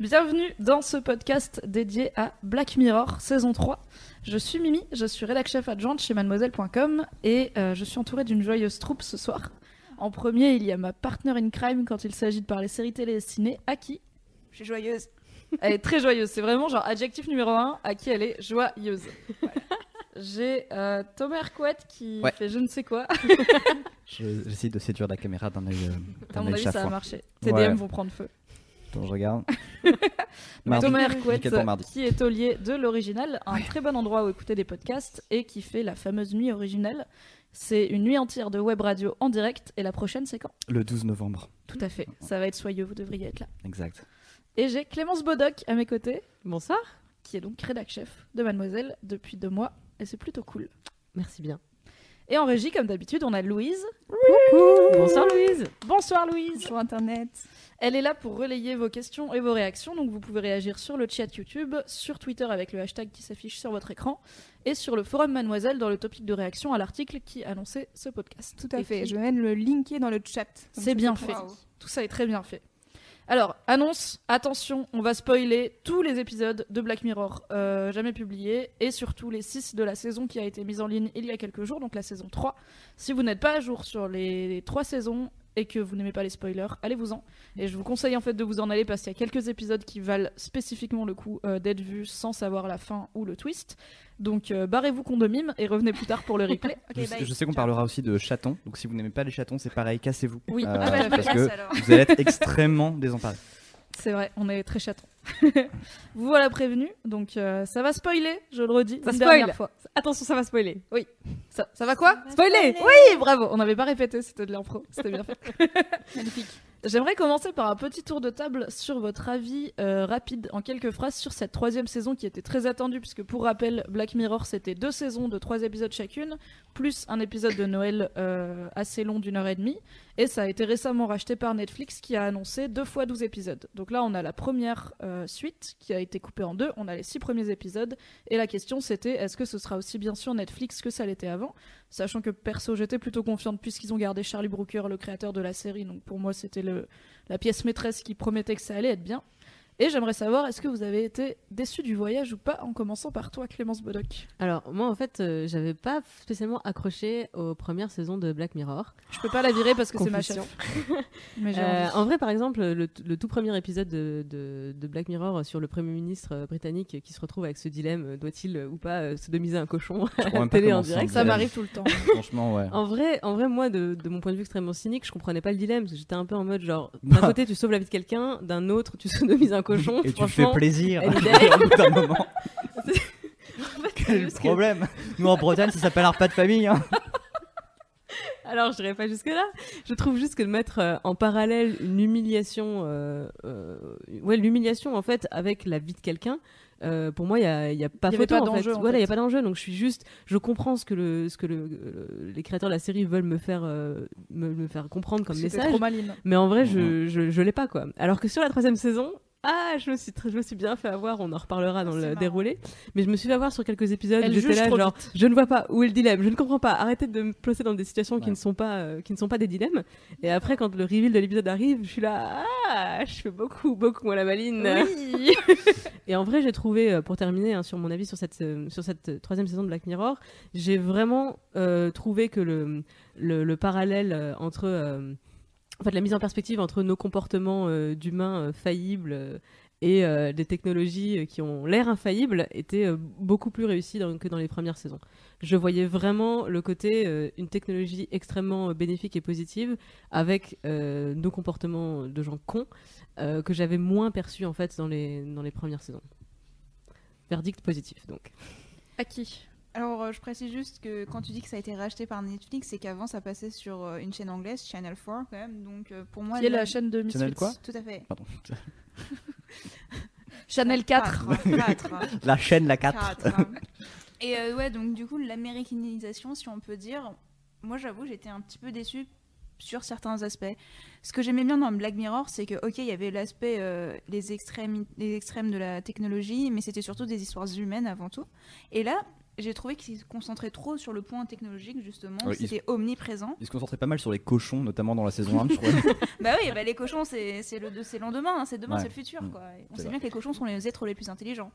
Bienvenue dans ce podcast dédié à Black Mirror saison 3. Je suis Mimi, je suis rédac chef adjointe chez mademoiselle.com et euh, je suis entourée d'une joyeuse troupe ce soir. En premier, il y a ma partner in crime quand il s'agit de parler séries télé et ciné, Aki. Je suis joyeuse. Elle est très joyeuse, c'est vraiment genre adjectif numéro 1, à qui elle est joyeuse. J'ai euh, Thomas Hercouette qui Ouais. fait je ne sais quoi. Je- J'essaie de séduire la caméra d'un œil. euh, À mon avis, ça a marché. Tes Ouais. DM vont prendre feu. Attends, je regarde. Mardi. Thomas mardi. qui est taulier de l'original, un très bon endroit où écouter des podcasts et qui fait la fameuse nuit originale. C'est une nuit entière de web radio en direct et la prochaine c'est quand? Le 12 novembre. Tout à fait, ça va être soyeux, vous devriez être là. Exact. Et j'ai Clémence Bodoc à mes côtés, Bonsoir. qui est donc rédac chef de Mademoiselle depuis deux mois et c'est plutôt cool. Merci bien. Et en régie, comme d'habitude, on a Louise. Bonsoir Louise. Bonsoir Louise. Sur Internet. Elle est là pour relayer vos questions et vos réactions, donc vous pouvez réagir sur le chat YouTube, sur Twitter avec le hashtag qui s'affiche sur votre écran, et sur le forum Mademoiselle dans le topic de réaction à l'article qui annonçait ce podcast. Tout à Et fait. qui- Je vais même le linker dans le chat. C'est bien fait. Tout ça est très bien fait. Alors, annonce, attention, on va spoiler tous les épisodes de Black Mirror euh, jamais publiés, et surtout les 6 de la saison qui a été mise en ligne il y a quelques jours, donc la saison 3. Si vous n'êtes pas à jour sur les 3 saisons et que vous n'aimez pas les spoilers, allez-vous-en. Et je vous conseille en fait de vous en aller parce qu'il y a quelques épisodes qui valent spécifiquement le coup euh, d'être vus sans savoir la fin ou le twist. Donc euh, barrez-vous condomime et revenez plus tard pour le replay. je, sais- je sais qu'on parlera aussi de chatons. Donc si vous n'aimez pas les chatons, c'est pareil, cassez-vous. Oui. Euh, Ah bah, parce que vous allez être extrêmement désemparés. C'est vrai, on est très chatons. vous voilà prévenu, donc euh, ça va spoiler, je le redis. Ça une spoil. dernière fois. Attention, ça va spoiler. Ça, ça va quoi Spoiler Oui, bravo, on n'avait pas répété, c'était de l'impro, c'était bien fait. Magnifique. J'aimerais commencer par un petit tour de table sur votre avis euh, rapide, en quelques phrases, sur cette troisième saison qui était très attendue, puisque pour rappel, Black Mirror c'était deux saisons de trois épisodes chacune, plus un épisode de Noël euh, assez long d'une heure et demie, et ça a été récemment racheté par Netflix qui a annoncé deux fois 12 épisodes. Donc là, on a la première euh, suite qui a été coupée en deux, on a les six premiers épisodes, et la question c'était est-ce que ce sera aussi bien sur Netflix que ça l'était avant? Sachant que perso, j'étais plutôt confiante puisqu'ils ont gardé Charlie Brooker, le créateur de la série, donc pour moi c'était la pièce maîtresse qui promettait que ça allait être bien. Et j'aimerais savoir, est-ce que vous avez été déçu du voyage ou pas, en commençant par toi, Clémence Bodoc? Alors, moi, en fait, euh, j'avais pas spécialement accroché aux premières saisons de Black Mirror. Je peux pas la virer parce que c'est ma chef. Mais Euh, en vrai, par exemple, le, le tout premier épisode de, de- de Black Mirror sur le Premier ministre euh, britannique qui se retrouve avec ce dilemme euh, doit-il ou pas euh, sodomiser un cochon à la télé en direct Ça m'arrive tout le temps. Franchement, ouais. En vrai, en vrai, moi, de, de mon point de vue extrêmement cynique, je comprenais pas le dilemme parce que j'étais un peu en mode genre, d'un côté, tu sauves la vie de quelqu'un, d'un autre, tu sodomises un cochon. Et tu fais plaisir d'un moment. en fait, c'est Quel que- problème Nous en Bretagne, ça s'appelle un repas de famille. hein. Alors, je dirais pas jusque-là. Je trouve juste que de mettre euh, en parallèle une humiliation, euh, euh, ouais, l'humiliation en fait avec la vie de quelqu'un. euh, pour moi, il y a, il y a pas y photo pas en fait. Voilà, il y a pas d'enjeu. Donc, je suis juste, je comprends ce que le, ce que le, euh, les créateurs de la série veulent me faire, euh, me, me faire comprendre comme message. trop. Mais en vrai, je, je, je l'ai pas, quoi. Alors que sur la troisième saison, ah, je me suis, je me suis bien fait avoir, on en reparlera dans le marrant. déroulé. Mais je me suis fait avoir sur quelques épisodes, j'étais là, genre, vite. je ne vois pas où est le dilemme, je ne comprends pas, arrêtez de me placer dans des situations qui ne sont pas, euh, qui ne sont pas des dilemmes. Et après, quand le reveal de l'épisode arrive, je suis là, ah, je fais beaucoup, beaucoup, moi, la maline. Oui. Et en vrai, j'ai trouvé, euh, pour terminer hein, sur mon avis sur cette, euh, sur cette troisième saison de Black Mirror, j'ai vraiment euh, trouvé que le, le, le parallèle euh, entre. En fait, la mise en perspective entre nos comportements euh, d'humains euh, faillibles euh, et des technologies qui ont l'air infaillibles était beaucoup plus réussi dans- que dans les premières saisons. Je voyais vraiment le côté une technologie extrêmement bénéfique et positive avec nos comportements de gens cons que j'avais moins perçu en fait dans les, dans les premières saisons. Verdict positif donc. À qui? Alors, euh, je précise juste que quand tu dis que ça a été racheté par Netflix, c'est qu'avant ça passait sur euh, une chaîne anglaise, Channel 4 quand même. Donc, euh, pour moi. Qui est la chaîne de Misfits. Channel quoi Tout à fait. Pardon. Channel 4. Quatre, hein. La chaîne, la 4. Quatre, hein. Et euh, ouais, donc du coup, l'américanisation, si on peut dire, moi j'avoue, j'étais un petit peu déçue sur certains aspects. Ce que j'aimais bien dans Black Mirror, c'est que, ok, il y avait l'aspect, euh, les, extrêmes, les extrêmes de la technologie, mais c'était surtout des histoires humaines avant tout. Et là, j'ai trouvé qu'ils se concentraient trop sur le point technologique, justement. Ouais, ils- c'était omniprésent. Il se concentrait pas mal sur les cochons, notamment dans la saison 1, je trouvais. bah oui, bah les cochons, c'est c'est le, c'est lendemain, hein, c'est demain, Ouais. c'est le futur. Mm. Quoi. On sait vrai. bien que les cochons sont les êtres les plus intelligents.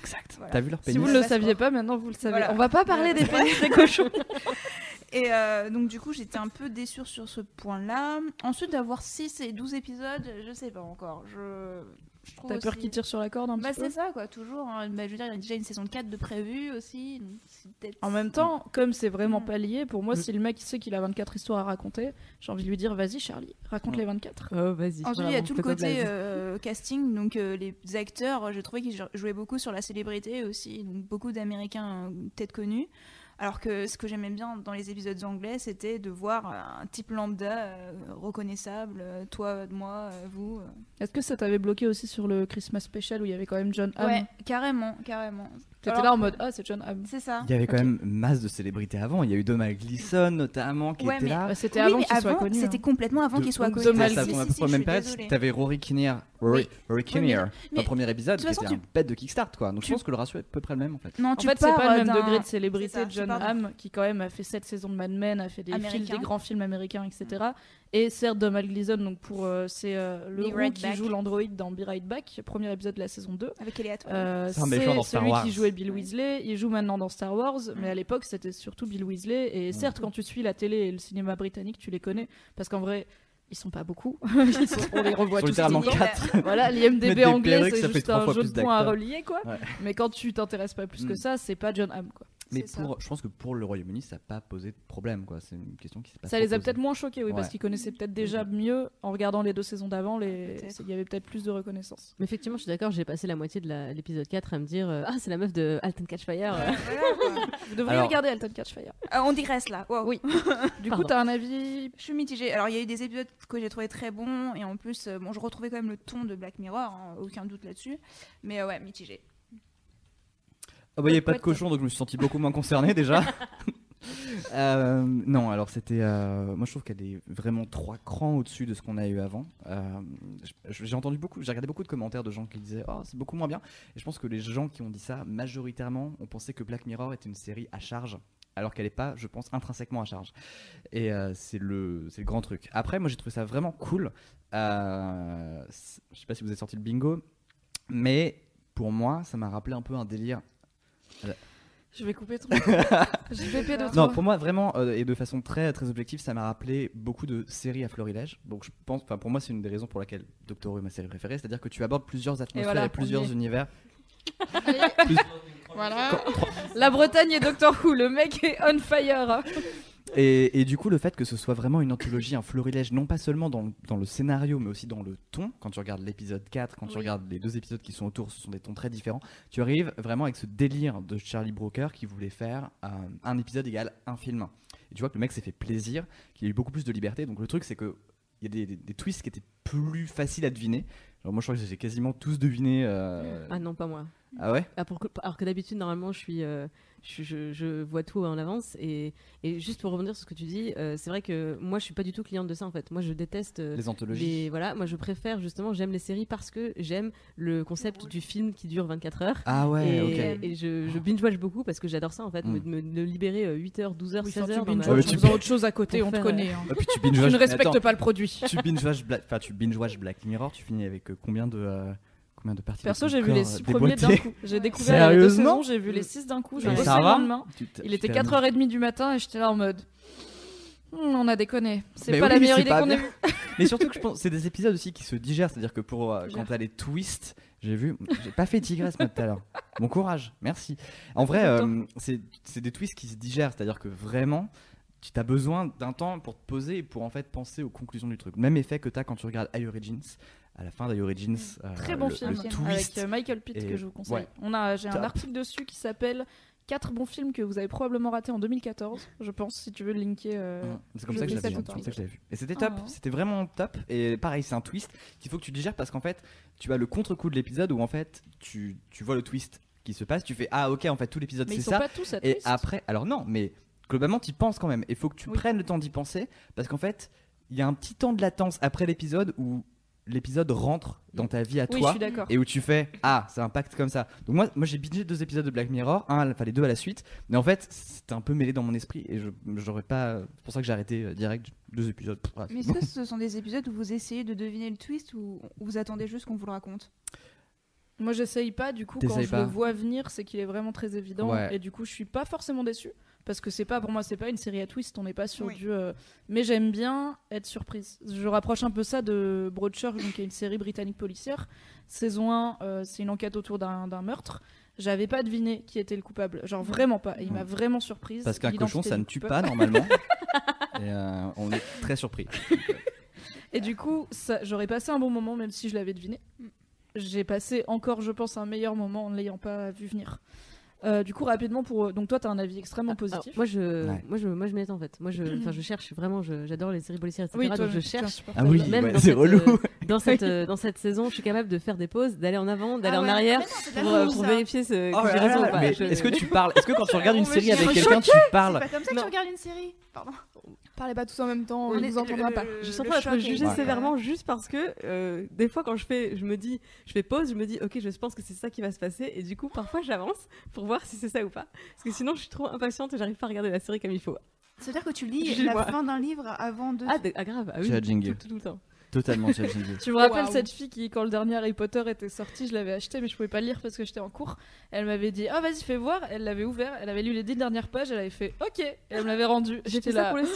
exact. Voilà. T'as vu leur Si pénis vous ne le saviez pas, maintenant vous le savez. Voilà. On va pas parler des pénis des cochons. Et euh, donc du coup j'étais un peu déçue sur ce point-là. Ensuite d'avoir 6 et 12 épisodes, je sais pas encore. Je, je trouve T'as peur qu'il tire sur la corde un Bah petit peu c'est ça quoi, toujours. hein. Bah, je veux dire, il y a déjà une saison 4 de prévue aussi. donc En même temps, comme c'est vraiment Mm. pas lié, pour moi, Mm. si le mec sait qu'il a 24 histoires à raconter, j'ai envie de lui dire vas-y Charlie, raconte Mm. les 24. Oh, vas-y. Ensuite, il y a tout le côté euh, casting, donc euh, les acteurs, euh, j'ai trouvé qu'ils jou- jouaient beaucoup sur la célébrité aussi, donc beaucoup d'Américains euh, peut-être connus. Alors que ce que j'aimais bien dans les épisodes anglais, c'était de voir un type lambda euh, reconnaissable, euh, toi, moi, euh, vous. Est-ce que ça t'avait bloqué aussi sur le Christmas special où il y avait quand même John Hamm? Ouais, carrément, carrément. T'étais là en mode ah c'est John Hamm. C'est ça. Il y avait quand même masse de célébrités avant. Il y a eu Donald Gleason notamment qui Ouais, était mais- là. Bah, C'était Oui, avant mais qu'il soit avant, connu. C'était hein. complètement avant qu'il soit connu. Si, tourne à si, peu si, près la je même période. T'avais Rory Kinnear, Rory, Rory Kinnear, dans le premier épisode, de qui était un bête de Kickstart quoi. Donc je pense que le ratio est à peu près le même en fait. Non, En tu fait, c'est pas le même d'un- degré de célébrité de John Hamm, qui quand même a fait 7 saisons de Mad Men, a fait des, films, Américain. des grands films américains, etc. Et certes, Donald Gleason, donc pour, euh, c'est euh, le Be roux Right qui Back. joue l'android dans Be Right Back, premier épisode de la saison 2. Avec Elliot. ouais. Euh, C'est celui Wars. qui jouait Bill Weasley, il joue maintenant dans Star Wars, mais à l'époque c'était surtout Bill Weasley. Et certes, quand tu suis la télé et le cinéma britannique, tu les connais, parce qu'en vrai, ils sont pas beaucoup. Ils sont- on les revoit Ils sont tous. littéralement Stylé. quatre. Voilà, Mettre l'IMDB anglais, c'est juste un jeu de points à relier, quoi. Ouais. Mais quand tu t'intéresses pas plus que Mm. ça, c'est pas John Hamm, quoi. Mais pour, je pense que pour le Royaume-Uni, ça n'a pas posé de problème quoi. C'est une question qui s'est pas Ça les a peut-être moins choqués, oui, parce qu'ils connaissaient peut-être déjà mieux en regardant les deux saisons d'avant. Les... Il y avait peut-être plus de reconnaissance. Mais effectivement, je suis d'accord, j'ai passé la moitié de la- l'épisode 4 à me dire euh, Ah, c'est la meuf de Alton Catchfire. Ouais, voilà, quoi. Vous devriez Alors- regarder Alton Catchfire. Ah, on digresse là. Wow. Oui. Du coup, Pardon. t'as un avis? Je suis mitigée. Alors, il y a eu des épisodes que j'ai trouvé très bons, et en plus, euh, bon, je retrouvais quand même le ton de Black Mirror, hein, aucun doute là-dessus. Mais euh, ouais, mitigée. Ah bah, il n'y avait pas de cochon, donc je me suis senti beaucoup moins concerné déjà. Euh, non, alors c'était. euh, moi je trouve qu'elle est vraiment trois crans au-dessus de ce qu'on a eu avant. Euh, j'ai entendu beaucoup, j'ai regardé beaucoup de commentaires de gens qui disaient Oh, c'est beaucoup moins bien. Et je pense que les gens qui ont dit ça, majoritairement, ont pensé que Black Mirror était une série à charge. Alors qu'elle n'est pas, je pense, intrinsèquement à charge. Et euh, c'est le, le grand truc. Après, moi j'ai trouvé ça vraiment cool. Euh, je sais pas si vous avez sorti le bingo, mais pour moi, ça m'a rappelé un peu un délire Je vais couper ton. J'ai pépé de toi. Non, pour moi, vraiment, euh, et de façon très, très objective, ça m'a rappelé beaucoup de séries à florilège. Donc, je pense, enfin, pour moi, c'est une des raisons pour laquelle Doctor Who est ma série préférée, c'est-à-dire que tu abordes plusieurs atmosphères et, voilà, plusieurs est. univers. Voilà. La Bretagne et Doctor Who, le mec est on fire. Et, et du coup, le fait que ce soit vraiment une anthologie, un florilège, non pas seulement dans le, dans le scénario, mais aussi dans le ton. Quand tu regardes l'épisode 4, quand tu regardes les deux épisodes qui sont autour, ce sont des tons très différents. Tu arrives vraiment avec ce délire de Charlie Brooker qui voulait faire euh, un épisode égal un film. Et tu vois que le mec s'est fait plaisir, qu'il a eu beaucoup plus de liberté. Donc le truc, c'est que il y a des, des- des twists qui étaient plus faciles à deviner. Moi, je crois que j'ai quasiment tous deviné. euh, Ah non, pas moi. Ah ouais? Ah, pour que- alors que d'habitude, normalement, je suis, euh, je, je- je vois tout en avance. Et, et juste pour rebondir sur ce que tu dis, euh, c'est vrai que moi, je suis pas du tout cliente de ça en fait. Moi, je déteste. euh, Les anthologies. les- voilà, moi, je préfère justement, j'aime les séries parce que j'aime le concept du film qui dure 24 heures. Ah ouais, et, ok. et je, je binge-watch beaucoup parce que j'adore ça en fait, Mm. me, me- me libérer euh, 8 heures, 12 heures, Oui, 16 enfin, heures. tu binge ma- watch tu en faisant autre chose à côté, Pour on te connaît. hein. Et puis tu Tu binge-watch- ne respectes Attends, pas le produit. tu binge-watch Black, enfin, tu binge-watch Black Mirror, tu finis avec euh, combien de euh, combien de parties Perso, j'ai vu les euh, 6 premiers d'un coup. J'ai découvert les deux saisons, j'ai vu les 6 d'un coup. J'ai le va lendemain. Il était t'es 4h30 du matin et j'étais là en mode. Hmm, on a déconné. C'est pas oui, la meilleure idée qu'on ait eue. Mais surtout que je pense c'est des épisodes aussi qui se digèrent, c'est-à-dire que pour euh, quand t'as les twists, j'ai vu, j'ai pas fait tigresse moi tout à l'heure. Bon courage, merci. En vrai, euh, c'est c'est des twists qui se digèrent, c'est-à-dire que vraiment tu as besoin d'un temps pour te poser et pour en fait penser aux conclusions du truc. Même effet que tu as quand tu regardes I Origins. À la fin d'I Origins, euh, Très bon le, film le avec twist. euh, Michael Pitt et- que je vous conseille. ouais. On a, j'ai un article dessus qui s'appelle quatre bons films que vous avez probablement ratés en 2014, je pense, si tu veux le linker. euh, Mm. C'est comme ça que je lis l'avais ça vu. tout c'est le comme ça que je l'avais vu. Et c'était Ah top, c'était vraiment top. Et pareil, c'est un twist qu'il faut que tu digères parce qu'en fait, tu as le contre-coup de l'épisode où en fait, tu, tu vois le twist qui se passe, tu fais ah ok, en fait, tout l'épisode Mais c'est ils sont ça. pas tous à Et twist. après, alors non, mais globalement, tu penses quand même. Il faut que tu Oui. prennes le temps d'y penser parce qu'en fait, il y a un petit temps de latence après l'épisode où l'épisode rentre dans ta vie à Oui, je toi et où tu fais ah ça impacte comme ça donc moi moi j'ai bingé deux épisodes de Black Mirror un enfin les deux à la suite mais en fait c'était un peu mêlé dans mon esprit et je j'aurais pas c'est pour ça que j'ai arrêté euh, direct deux épisodes Pff, Mais est-ce que ce sont des épisodes où vous essayez de deviner le twist ou vous attendez juste qu'on vous le raconte? Moi, j'essaye pas. Du coup, quand je pas. le vois venir, c'est qu'il est vraiment très évident. Ouais. Et du coup, je suis pas forcément déçue. Parce que c'est pas, pour moi, c'est pas une série à twist. On n'est pas sur Oui. du. euh, Mais j'aime bien être surprise. Je rapproche un peu ça de Broadchurch, donc, qui est une série britannique policière. Saison 1, euh, c'est une enquête autour d'un d'un meurtre. J'avais pas deviné qui était le coupable. Genre vraiment pas. Et il m'a vraiment surprise. parce qu'un cochon ça ne tue pas normalement et euh, on est très surpris Et du coup, ça- j'aurais passé un bon moment même si je l'avais deviné. Mm. J'ai passé encore, je pense, un meilleur moment en ne l'ayant pas vu venir. Euh, du coup, rapidement, pour donc toi, t'as un avis extrêmement Alors, positif. moi, je, Ouais. moi, je, moi, je m'y attends en fait. Moi, je, enfin, je cherche vraiment. je- J'adore les séries policières, etc. oui, toi, donc je cherche. ah oui Même ouais, dans c'est cette, relou euh, Dans cette, euh, dans cette saison, je suis capable de faire des pauses, d'aller en avant, d'aller Ah en ouais. arrière non, c'est la pour, vérifier ce, que Oh j'ai là raison est-ce que tu parles est-ce que quand tu regardes une série avec quelqu'un tu C'est parles pas comme ça que Non. tu regardes une série Pardon. Parlez pas tous en même temps, on ne vous entendra le- pas. Je suis en train d'être jugée Ouais. sévèrement juste parce que euh, des fois quand je fais, je me dis, je fais pause, je me dis ok, je pense que c'est ça qui va se passer et du coup parfois j'avance pour voir si c'est ça ou pas. Parce que sinon je suis trop impatiente et j'arrive pas à regarder la série comme il faut. Ça veut dire que tu lis la fin d'un livre avant de. Ah, ah, grave, ah oui, tout le temps. Totalement challenging Tu me rappelles Waouh. cette fille qui, quand le dernier Harry Potter était sorti, je l'avais acheté, mais je pouvais pas le lire parce que j'étais en cours. Elle m'avait dit Ah, vas-y, fais voir. Elle l'avait ouvert, elle avait lu les dix dernières pages, elle avait fait Ok. Et elle me l'avait rendu. J'étais ça là. pour le 6.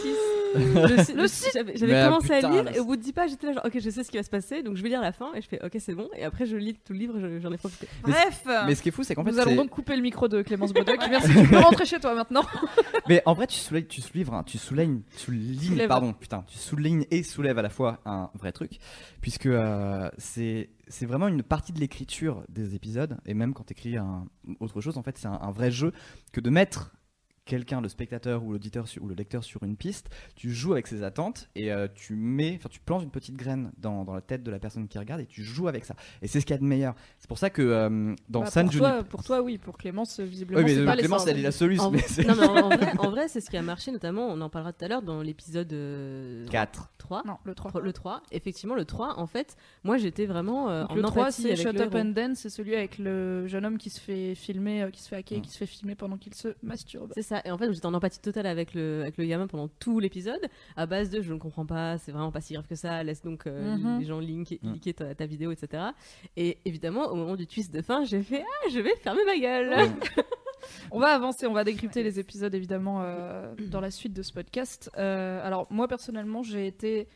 le, six- Le six, J'avais j'avais Mais, commencé putain, à lire là, et au bout de 10 pages, j'étais là genre ok, je sais ce qui va se passer donc je vais lire la fin et je fais ok, c'est bon. Et après je lis tout le livre, je- j'en ai profité. Bref mais ce qui est fou c'est qu'en fait Nous allons donc couper le micro de Clémence Bodoc. Merci, tu peux rentrer chez toi maintenant. Mais en vrai, tu soulèves, tu soulèves, un- tu soulèves, soulignes, pardon, putain, tu soulignes et soulèves à la fois un vrai truc, puisque euh, c'est vraiment une partie de l'écriture des épisodes, et même quand tu écris autre chose, en fait, c'est un vrai jeu que de mettre quelqu'un, le spectateur ou l'auditeur ou le lecteur sur une piste, tu joues avec ses attentes et euh, tu mets, enfin tu plantes une petite graine dans, dans la tête de la personne qui regarde et tu joues avec ça. Et c'est ce qu'il y a de meilleur. C'est pour ça que euh, dans Bah, San pour, Junipero- toi, pour toi, oui. Pour Clémence, visiblement, Oui, mais euh, pas Clémence, elle est la soluce, En, mais non, mais en, vrai, c'est ce qui a marché notamment, on en parlera tout à l'heure dans l'épisode euh, 4. 3. Non, le 3. Le 3, effectivement, le 3, en fait, moi j'étais vraiment euh, en le 3, empathie c'est avec Shut le Up héros. and Dance, c'est celui avec le jeune homme qui se fait filmer, euh, qui se fait hacker, Mm. qui se fait filmer pendant qu'il se masturbe. C'est ça, et en fait j'étais en empathie totale avec le, avec le gamin pendant tout l'épisode, à base de je ne comprends pas, c'est vraiment pas si grave que ça, laisse donc euh, Mhm. les gens link, Mm. liker ta, ta vidéo, etc. Et évidemment, au moment du twist de fin, j'ai fait Ah, je vais fermer ma gueule On va avancer, on va décrypter les épisodes évidemment euh, dans la suite de ce podcast. Euh, alors moi personnellement, j'ai été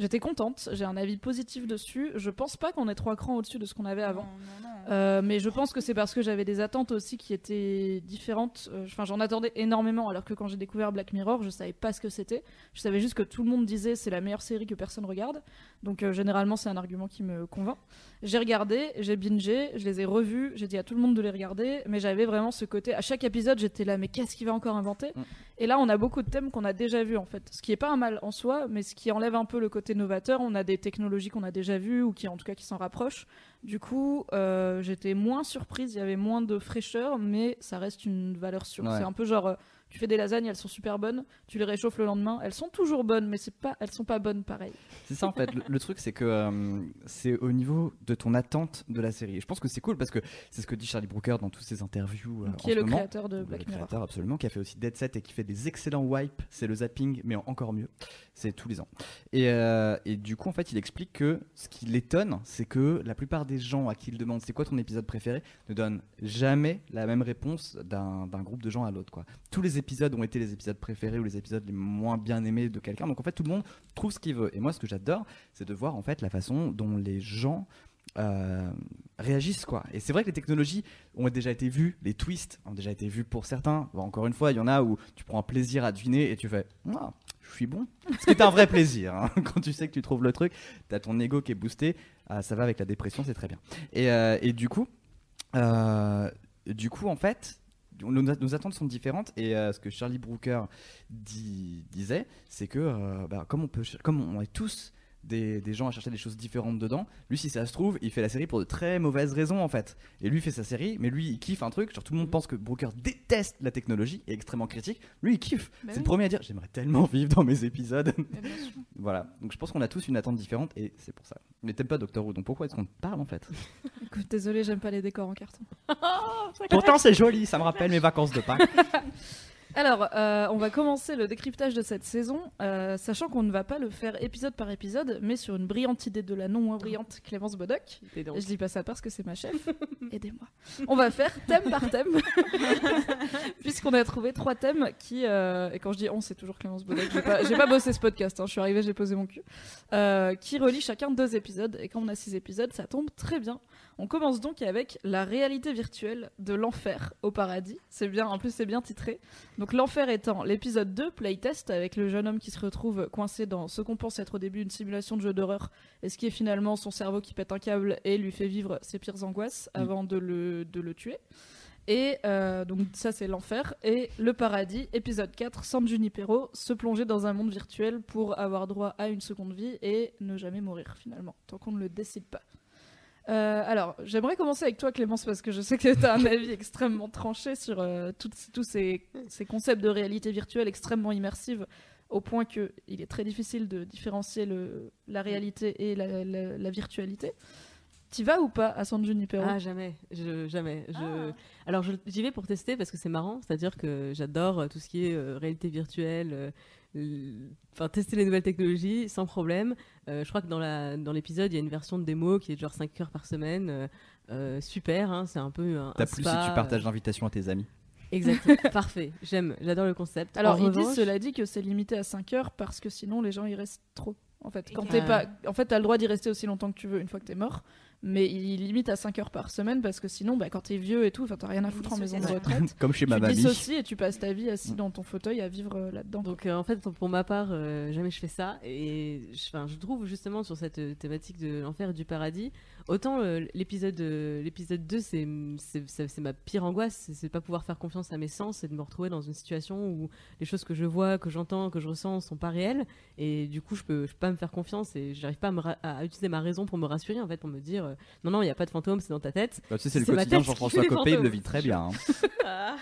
J'étais contente, j'ai un avis positif dessus. Je pense pas qu'on est trois crans au-dessus de ce qu'on avait avant. Non, non, non. Euh, mais je pense que c'est parce que j'avais des attentes aussi qui étaient différentes. Euh, Enfin, j'en attendais énormément, alors que quand j'ai découvert Black Mirror, je savais pas ce que c'était. Je savais juste que tout le monde disait c'est la meilleure série que personne regarde. Donc euh, généralement, c'est un argument qui me convainc. J'ai regardé, j'ai bingé, je les ai revus, j'ai dit à tout le monde de les regarder, mais j'avais vraiment ce côté. À chaque épisode, j'étais là, mais qu'est-ce qu'il va encore inventer? Mm. Et là, on a beaucoup de thèmes qu'on a déjà vus en fait. Ce qui est pas un mal en soi, mais ce qui enlève un peu le côté novateur. On a des technologies qu'on a déjà vues ou qui en tout cas qui s'en rapprochent. Du coup, euh, j'étais moins surprise, il y avait moins de fraîcheur, mais ça reste une valeur sûre. Ouais. C'est un peu genre, euh, tu fais des lasagnes, elles sont super bonnes, tu les réchauffes le lendemain, elles sont toujours bonnes, mais c'est pas, elles sont pas bonnes pareil. C'est ça en fait. Le, le truc, c'est que euh, c'est au niveau de ton attente de la série. Et je pense que c'est cool parce que c'est ce que dit Charlie Brooker dans toutes ses interviews. euh, qui en est ce le moment. créateur de Le Black Mirror. créateur, absolument, qui a fait aussi Dead Set et qui fait des excellents wipes. C'est le zapping, mais en- encore mieux. C'est tous les ans. Et, euh, et du coup, en fait, il explique que ce qui l'étonne, c'est que la plupart des gens à qui il demande c'est quoi ton épisode préféré ne donnent jamais la même réponse d'un groupe de gens à l'autre. Tous les épisodes ont été les épisodes préférés ou les épisodes les moins bien aimés de quelqu'un. Donc en fait, tout le monde trouve ce qu'il veut. Et moi, ce que j'adore, c'est de voir en fait la façon dont les gens euh, réagissent quoi. Et c'est vrai que les technologies ont déjà été vues, les twists ont déjà été vus pour certains. Encore une fois, il y en a où tu prends un plaisir à deviner et tu fais ah, je suis bon. Ce qui est un vrai plaisir hein. quand tu sais que tu trouves le truc, t'as ton ego qui est boosté, Ah, ça va avec la dépression, c'est très bien. Et, euh, et du coup, euh, du coup en fait, nos, attentes sont différentes et euh, ce que Charlie Brooker disait, c'est que euh, bah, comme on peut, comme on est tous des, des gens à chercher des choses différentes dedans, lui si ça se trouve, il fait la série pour de très mauvaises raisons en fait. Et lui fait sa série, mais lui il kiffe un truc. Genre tout le monde pense que Brooker déteste la technologie et est extrêmement critique. Lui il kiffe. Bah c'est oui. le premier à dire j'aimerais tellement vivre dans mes épisodes. Voilà. Donc je pense qu'on a tous une attente différente et c'est pour ça. Mais t'aimes pas Doctor Who, donc pourquoi est-ce qu'on te parle en fait? Écoute, désolé, j'aime pas les décors en carton. Pourtant c'est joli, ça me rappelle mes vacances de Pâques. Alors, euh, on va commencer le décryptage de cette saison, euh, sachant qu'on ne va pas le faire épisode par épisode, mais sur une brillante idée de la non moins brillante Clémence Bodoc. Et je dis pas ça parce que c'est ma chef. Aidez-moi. On va faire thème par thème, puisqu'on a trouvé trois thèmes qui, euh, et quand je dis on, c'est toujours Clémence Bodoc. J'ai pas, pas bossé ce podcast. hein, Je suis arrivée, j'ai posé mon cul. Qui relient chacun deux épisodes. Et quand on a six épisodes, ça tombe très bien. On commence donc avec la réalité virtuelle de l'enfer au paradis. C'est bien, en plus c'est bien titré. Donc l'enfer étant l'épisode 2, Playtest, avec le jeune homme qui se retrouve coincé dans ce qu'on pense être au début une simulation de jeu d'horreur, et ce qui est finalement son cerveau qui pète un câble et lui fait vivre ses pires angoisses avant de, le, de le tuer. Et euh, donc ça c'est l'enfer. Et le paradis, épisode 4, San Junipero, se plonger dans un monde virtuel pour avoir droit à une seconde vie et ne jamais mourir finalement, tant qu'on ne le décide pas. Euh, alors, j'aimerais commencer avec toi, Clémence, parce que je sais que tu as un avis extrêmement tranché sur euh, tous ces, ces concepts de réalité virtuelle extrêmement immersive, au point qu'il est très difficile de différencier le, la réalité et la, la- la virtualité. T'y vas ou pas à San Junipero? Ah, jamais, je, jamais. Je... Ah. Alors, j'y vais pour tester parce que c'est marrant, c'est-à-dire que j'adore euh, tout ce qui est euh, réalité virtuelle, enfin tester les nouvelles technologies sans problème. Euh, je crois que dans la dans l'épisode, il y a une version de démo qui est de genre 5 heures par semaine. euh, euh, super, hein, c'est un peu un, T'as plus spa, si tu partages euh, l'invitation à tes amis. Exactement, parfait. J'aime, j'adore le concept. Alors, En ils disent, revanche- cela dit, que c'est limité à 5 heures parce que sinon les gens y restent trop. En fait, quand t'es pas, en fait, t'as le droit d'y rester aussi longtemps que tu veux une fois que t'es mort, mais il limite à 5 heures par semaine parce que sinon, bah, quand t'es vieux et tout, enfin, t'as rien à foutre en maison de retraite. Comme chez ma tu mamie. dissocies et tu passes ta vie assis dans ton fauteuil à vivre euh, là-dedans. Donc euh, en fait, pour ma part, euh, jamais je fais ça. Et je, trouve justement sur cette thématique de l'enfer et du paradis, autant euh, l'épisode euh, l'épisode 2, c'est ma pire angoisse, c'est pas pouvoir faire confiance à mes sens et de me retrouver dans une situation où les choses que je vois, que j'entends, que je ressens sont pas réelles. Et du coup, je peux, je peux pas me faire confiance et j'arrive pas à, me ra- à utiliser ma raison pour me rassurer, en fait, pour me dire euh, non, non, il n'y a pas de fantôme, c'est dans ta tête. Bah, tu sais, c'est le quotidien Jean-François Copé, il le vit très bien. hein. Ah.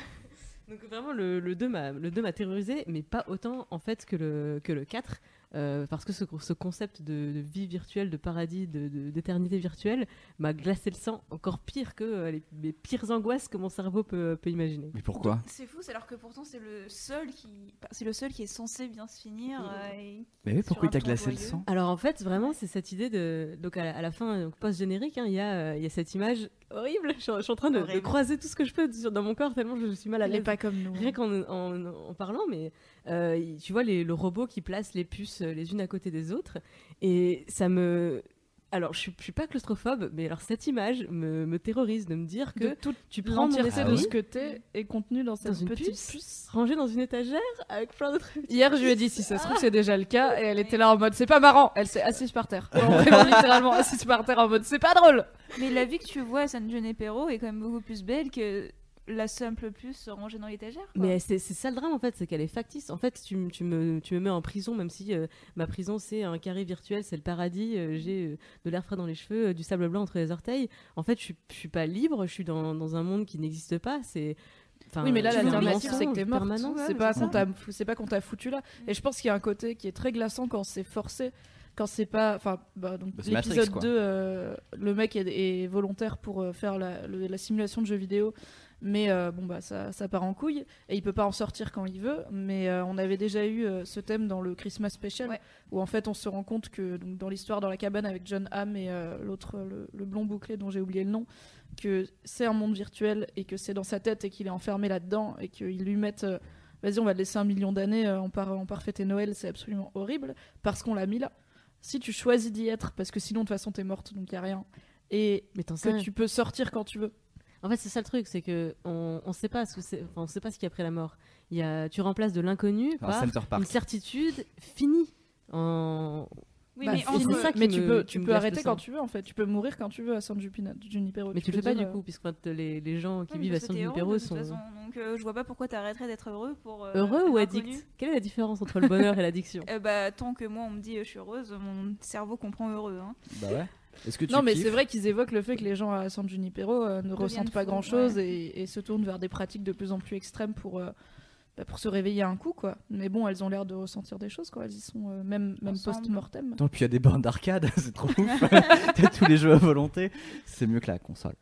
Donc vraiment le, le 2 m'a le 2 m'a terrorisé mais pas autant en fait que le que le 4 euh, parce que ce, ce concept de, de vie virtuelle, de paradis, de- de- d'éternité virtuelle m'a glacé le sang encore pire que euh, les, les pires angoisses que mon cerveau peut, peut imaginer. Mais pourquoi? C'est fou, c'est alors que pourtant c'est le seul qui, c'est le seul qui est censé bien se finir. euh, et- Mais oui, pourquoi un il t'a ton glacé le sang? Alors en fait vraiment c'est cette idée de donc à la, à la fin donc post-générique hein, il y, a, euh, il y a cette image horrible je, suis- je suis en train de, de croiser tout ce que je peux dans mon corps tellement je suis mal à Elle est l'aise. pas comme nous. Rien qu'en en, en parlant, mais euh, tu vois les, le robot qui place les puces euh, les unes à côté des autres, et ça me. Alors, je suis, je suis pas claustrophobe, mais alors cette image me, me terrorise de me dire que toute tu prends mon Ah de oui ce que t'es est contenu dans cette Dans une petite puce puce. rangé dans une étagère avec plein d'autres. Hier, je lui ai dit si ça se trouve c'est déjà le cas et elle était là en mode c'est pas marrant. Elle s'est assise par terre. Vraiment, littéralement assise par terre en mode c'est pas drôle. Mais la vie que tu vois à San Junipero est quand même beaucoup plus belle que la simple puce rangée dans l'étagère. Mais c'est ça le drame en fait, c'est qu'elle est factice. En fait, tu, me, tu me mets en prison, même si euh, ma prison c'est un carré virtuel, c'est le paradis, euh, j'ai euh, de l'air frais dans les cheveux, euh, du sable blanc entre les orteils. En fait, je, suis- je suis pas libre, je suis dans, dans un monde qui n'existe pas. C'est. enfin, oui, mais là un l'alternative c'est que t'es morte. permanent. C'est pas qu'on t'a c'est pas qu'on t'a foutu là. Et je pense qu'il y a un côté qui est très glaçant quand c'est forcé. Quand c'est pas, enfin, bah, donc Bah, l'épisode quoi. 2, euh, le mec est, est volontaire pour euh, faire la, le- la simulation de jeu vidéo, mais euh, bon bah ça, ça part en couille. Et il peut pas en sortir quand il veut. Mais euh, on avait déjà eu euh, ce thème dans le Christmas Special Ouais. où en fait on se rend compte que donc, dans l'histoire dans la cabane avec John Hamm et euh, l'autre le, le blond bouclé dont j'ai oublié le nom, que c'est un monde virtuel et que c'est dans sa tête et qu'il est enfermé là-dedans et qu'ils lui mettent euh, vas-y on va te laisser un million d'années euh, on part on part fêter Noël c'est absolument horrible parce qu'on l'a mis là. Si tu choisis d'y être parce que sinon de toute façon t'es morte donc y a rien. Et Mais que tu peux sortir quand tu veux En fait, c'est ça le truc, c'est que on, on sait pas ce que c'est, enfin, on sait pas ce qu'il y a après la mort. Il y a, tu remplaces de l'inconnu par une certitude finie. En... Oui, Bah, mais entre- c'est ça qui mais tu me- peux, qui tu peux arrêter le quand tu veux en fait. Tu peux mourir quand tu veux à San Junipero. Mais tu le peux fais pas dire, du euh, coup, puisque les, les gens qui Ouais, vivent à San Junipero sont façon. Donc euh, je vois pas pourquoi t'arrêterais d'être heureux pour. euh, heureux ou addicts Quelle est la différence entre le bonheur et l'addiction? Euh, bah, tant que moi on me dit je suis heureuse, mon cerveau comprend heureux. Hein. Bah ouais. Est-ce que tu Non, mais c'est vrai qu'ils évoquent le fait que les gens à San Junipero euh, ne ressentent pas fous, grand chose ouais. et, et se tournent vers des pratiques de plus en plus extrêmes pour, euh, bah, pour se réveiller un coup, quoi. Mais bon, elles ont l'air de ressentir des choses, quoi. Elles y sont euh, même, post-mortem. Attends, puis il y a des bornes d'arcade, c'est trop ouf. T'as tous les jeux à volonté. C'est mieux que la console.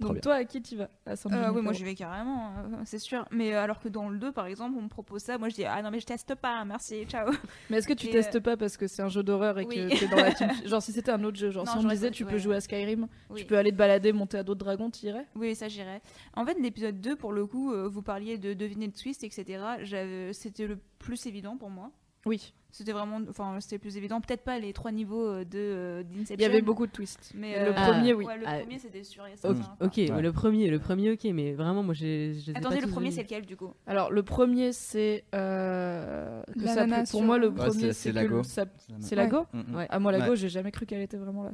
Donc bien. toi, à qui tu vas? À San Euh, oui, moi j'y vais carrément, euh, c'est sûr. Mais euh, alors que dans le 2, par exemple, on me propose ça, moi je dis ah non, mais je teste pas, merci, ciao. Mais est-ce que tu Et, testes euh, pas parce que c'est un jeu d'horreur et Oui. que t'es dans la team... Genre si c'était un autre jeu, genre Non, si on disait tu peux jouer à Skyrim, Oui. tu peux aller te balader, monter à d'autres dragons, t'irais? Oui, ça j'irais. En fait, l'épisode 2, pour le coup, vous parliez de deviner le twist, etc. C'était le plus évident pour moi. Oui. C'était vraiment, enfin, c'était plus évident. Peut-être pas les trois niveaux euh, de euh, d'Inception. Il y avait beaucoup de twists. Mais le euh, premier, oui. Ouais, le Ah, premier, c'était sûr et Ok, le premier, le premier, ok, mais vraiment, moi, j'ai. Attendez, pas le premier, c'est lequel du coup? Alors le premier c'est euh, pour sur- moi le Ouais, premier c'est- Lago. c'est. Lago? Ouais. Ah moi Lago j'ai jamais cru qu'elle était vraiment là.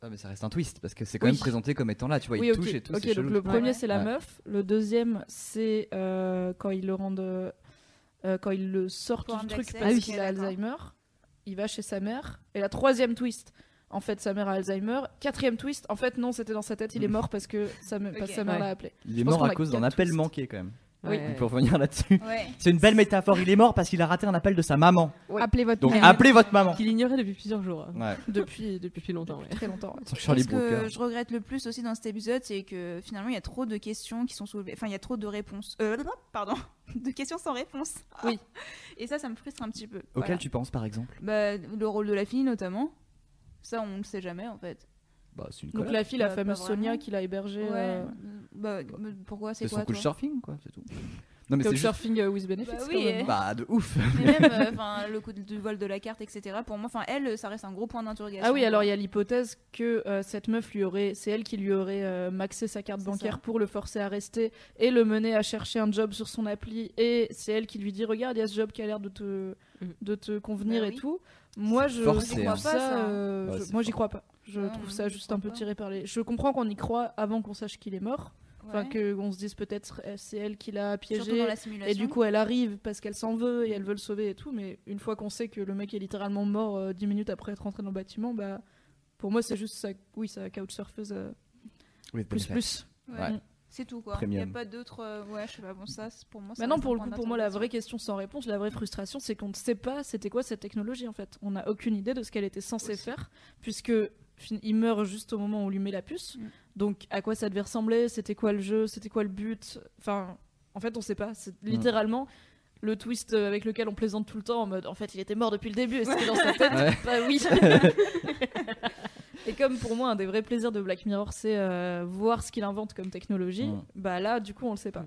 Ah, mais ça reste un twist parce que c'est quand Oui. même présenté comme étant là. Tu vois, oui il ok. touche et tout. Ok c'est donc chelou. le premier Ouais. c'est la Ouais. meuf, le deuxième c'est euh, quand ils le rendent euh, quand ils le Pour du un truc parce qu'il a. Alzheimer, il va chez sa mère et la troisième twist. En fait, sa mère a Alzheimer. Quatrième twist, en fait, non, c'était dans sa tête, il est mort parce que sa, me- parce que sa mère Ouais. l'a appelé. Il est mort à cause d'un appel manqué quand même. Oui. On peut revenir là-dessus. Ouais. C'est une belle métaphore. Il est mort parce qu'il a raté un appel de sa maman. Ouais. Appelez votre Donc mère. appelez votre maman. Qu'il ignorait depuis plusieurs jours. Ouais. Depuis, depuis, Depuis longtemps, ouais. très longtemps. ce que je regrette le plus aussi dans cet épisode, c'est que finalement il y a trop de questions qui sont soulevées. Enfin, il y a trop de réponses. Euh, pardon, de questions sans réponse. Oui. Et ça, ça me frustre un petit peu. Auquel Voilà. tu penses par exemple? Bah, le rôle de la fille notamment. Ça, on ne sait jamais en fait. Bah, c'est une Donc collab. la fille, la Bah, fameuse pas Sonia qui l'a hébergée. Ouais. euh, Bah, pourquoi C'est C'est quoi son toi couchsurfing, quoi, c'est tout. Non, mais c'est juste. Couchsurfing euh, with benefits. Bah quand oui, même. et- Bah, de ouf. Mais même euh, le coup du vol de la carte, etc. Pour moi, enfin, elle, ça reste un gros point d'interrogation. Ah oui, alors il y a l'hypothèse que euh, cette meuf lui aurait, c'est elle qui lui aurait euh, maxé sa carte C'est bancaire ça. pour le forcer à rester et le mener à chercher un job sur son appli. Et c'est elle qui lui dit regarde, il y a ce job qui a l'air de te, Mhm. de te convenir Bah et oui. tout. Moi, je forcé, hein. ça, Pas ça. euh, Ouais, je- c'est moi j'y fort. crois pas. Je Ouais, trouve ça juste un peu pas. tiré par les. Je comprends qu'on y croit avant qu'on sache qu'il est mort. Enfin qu'on se dise peut-être euh, c'est elle qui l'a Surtout piégé. dans la simulation. Et du coup, elle arrive parce qu'elle s'en veut et elle veut le sauver et tout. Mais une fois qu'on sait que le mec est littéralement mort euh, 10 minutes après être rentré dans le bâtiment, bah, pour moi, c'est juste ça. Oui, ça couchsurfeuse euh, Oui, plus plus. Ouais. Ouais. C'est tout quoi. Il n'y a pas d'autres. euh, Ouais, je sais pas. Bon, ça, pour moi. Maintenant, reste pour le coup, point pour moi, la vraie question sans réponse, la vraie frustration, c'est qu'on ne sait pas c'était quoi cette technologie en fait. On n'a aucune idée de ce qu'elle était censée faire, puisque il meurt juste au moment où on lui met la puce. Donc, à quoi ça devait ressembler? C'était quoi le jeu? C'était quoi le but? Enfin, en fait, on sait pas. C'est littéralement. Le twist euh, avec lequel on plaisante tout le temps en mode en fait il était mort depuis le début et c'était dans sa tête? Ouais. Bah oui. et comme pour moi un des vrais plaisirs de Black Mirror c'est euh, voir ce qu'il invente comme technologie, bah là du coup on le sait pas.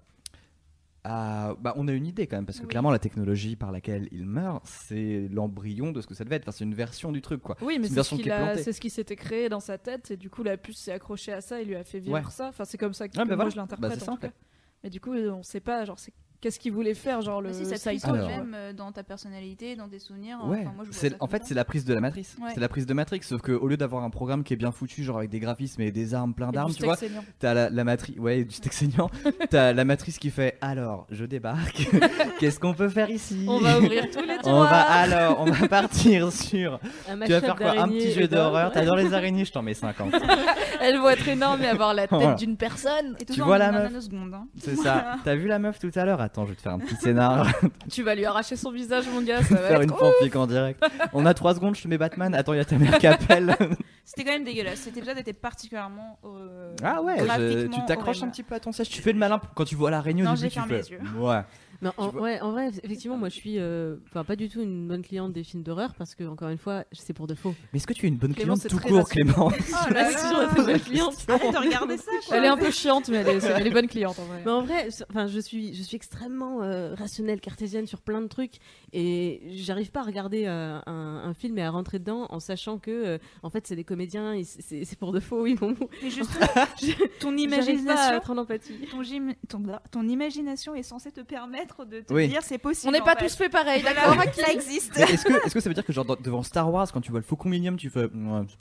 Ah, bah, on a une idée quand même, parce que Oui. clairement, la technologie par laquelle il meurt, c'est l'embryon de ce que ça devait être. Enfin, c'est une version du truc, quoi. Oui, mais C'est ce qui a- ce qui s'était créé dans sa tête et du coup la puce s'est accrochée à ça et lui a fait vivre Ouais. ça. Enfin, c'est comme ça que, Ouais, que bah moi voilà. je l'interprète. Bah, en tout cas. fait. Mais du coup, on sait pas, genre, c'est qu'est-ce qu'il voulait faire, genre le Bah, si, ça talk, Alors. même euh, dans ta personnalité, dans tes souvenirs. Ouais, Enfin, moi, je vois c'est- ça en fait, c'est la prise de la matrice. Ouais. C'est la prise de Matrix, sauf qu'au lieu d'avoir un programme qui est bien foutu, genre avec des graphismes et des armes, plein d'armes, tu vois, t'as la, la matrice, ouais, du t'as la matrice qui fait alors, je débarque, qu'est-ce qu'on peut faire ici? On va ouvrir tous les On va alors, on va partir sur. Un Tu vas faire quoi? Un petit et jeu d'horreur? T'adores les araignées? Je t'en mets 50. Elle va être énorme et avoir la tête Voilà. d'une personne. Et toujours vois la meuf? hein. C'est ça. T'as vu la meuf tout à l'heure? Attends, je vais te faire un petit scénar. Tu vas lui arracher son visage, mon gars. Ça va faire être une fanfic en direct. On a 3 secondes, je te mets Batman. Attends, il y a ta mère qui appelle. C'était quand même dégueulasse. Cet épisode était particulièrement. euh, ah ouais, je- tu t'accroches un petit peu à ton siège. Tu fais le malin quand tu vois l'araignée au Non, j'ai fermé fais. les yeux. Ouais. Mais en, vois. ouais, en vrai, effectivement, moi je suis euh, enfin, pas du tout une bonne cliente des films d'horreur parce que, encore une fois, c'est pour de faux. Mais est-ce que tu es une bonne Clément, cliente tout court. Clément Oh là là la bonne cliente. Arrête de regarder ça quoi. Elle est un peu chiante, mais elle est, elle est bonne cliente en vrai. Mais en vrai, je- enfin, je suis, je suis extrêmement euh, rationnelle, cartésienne sur plein de trucs, et j'arrive pas à regarder euh, un, un film et à rentrer dedans en sachant que, euh, en fait, c'est des comédiens, c'est pour de faux, ils vont. Mais juste, ton J'arrive pas à imagination, être en empathie. ton, gym- ton, ton imagination est censée te permettre de te Oui. dire c'est possible. On n'est pas fait. tous fait pareil, d'accord ça existe. Est-ce que, est-ce que ça veut dire que genre devant Star Wars, quand tu vois le Faucon Millennium, tu fais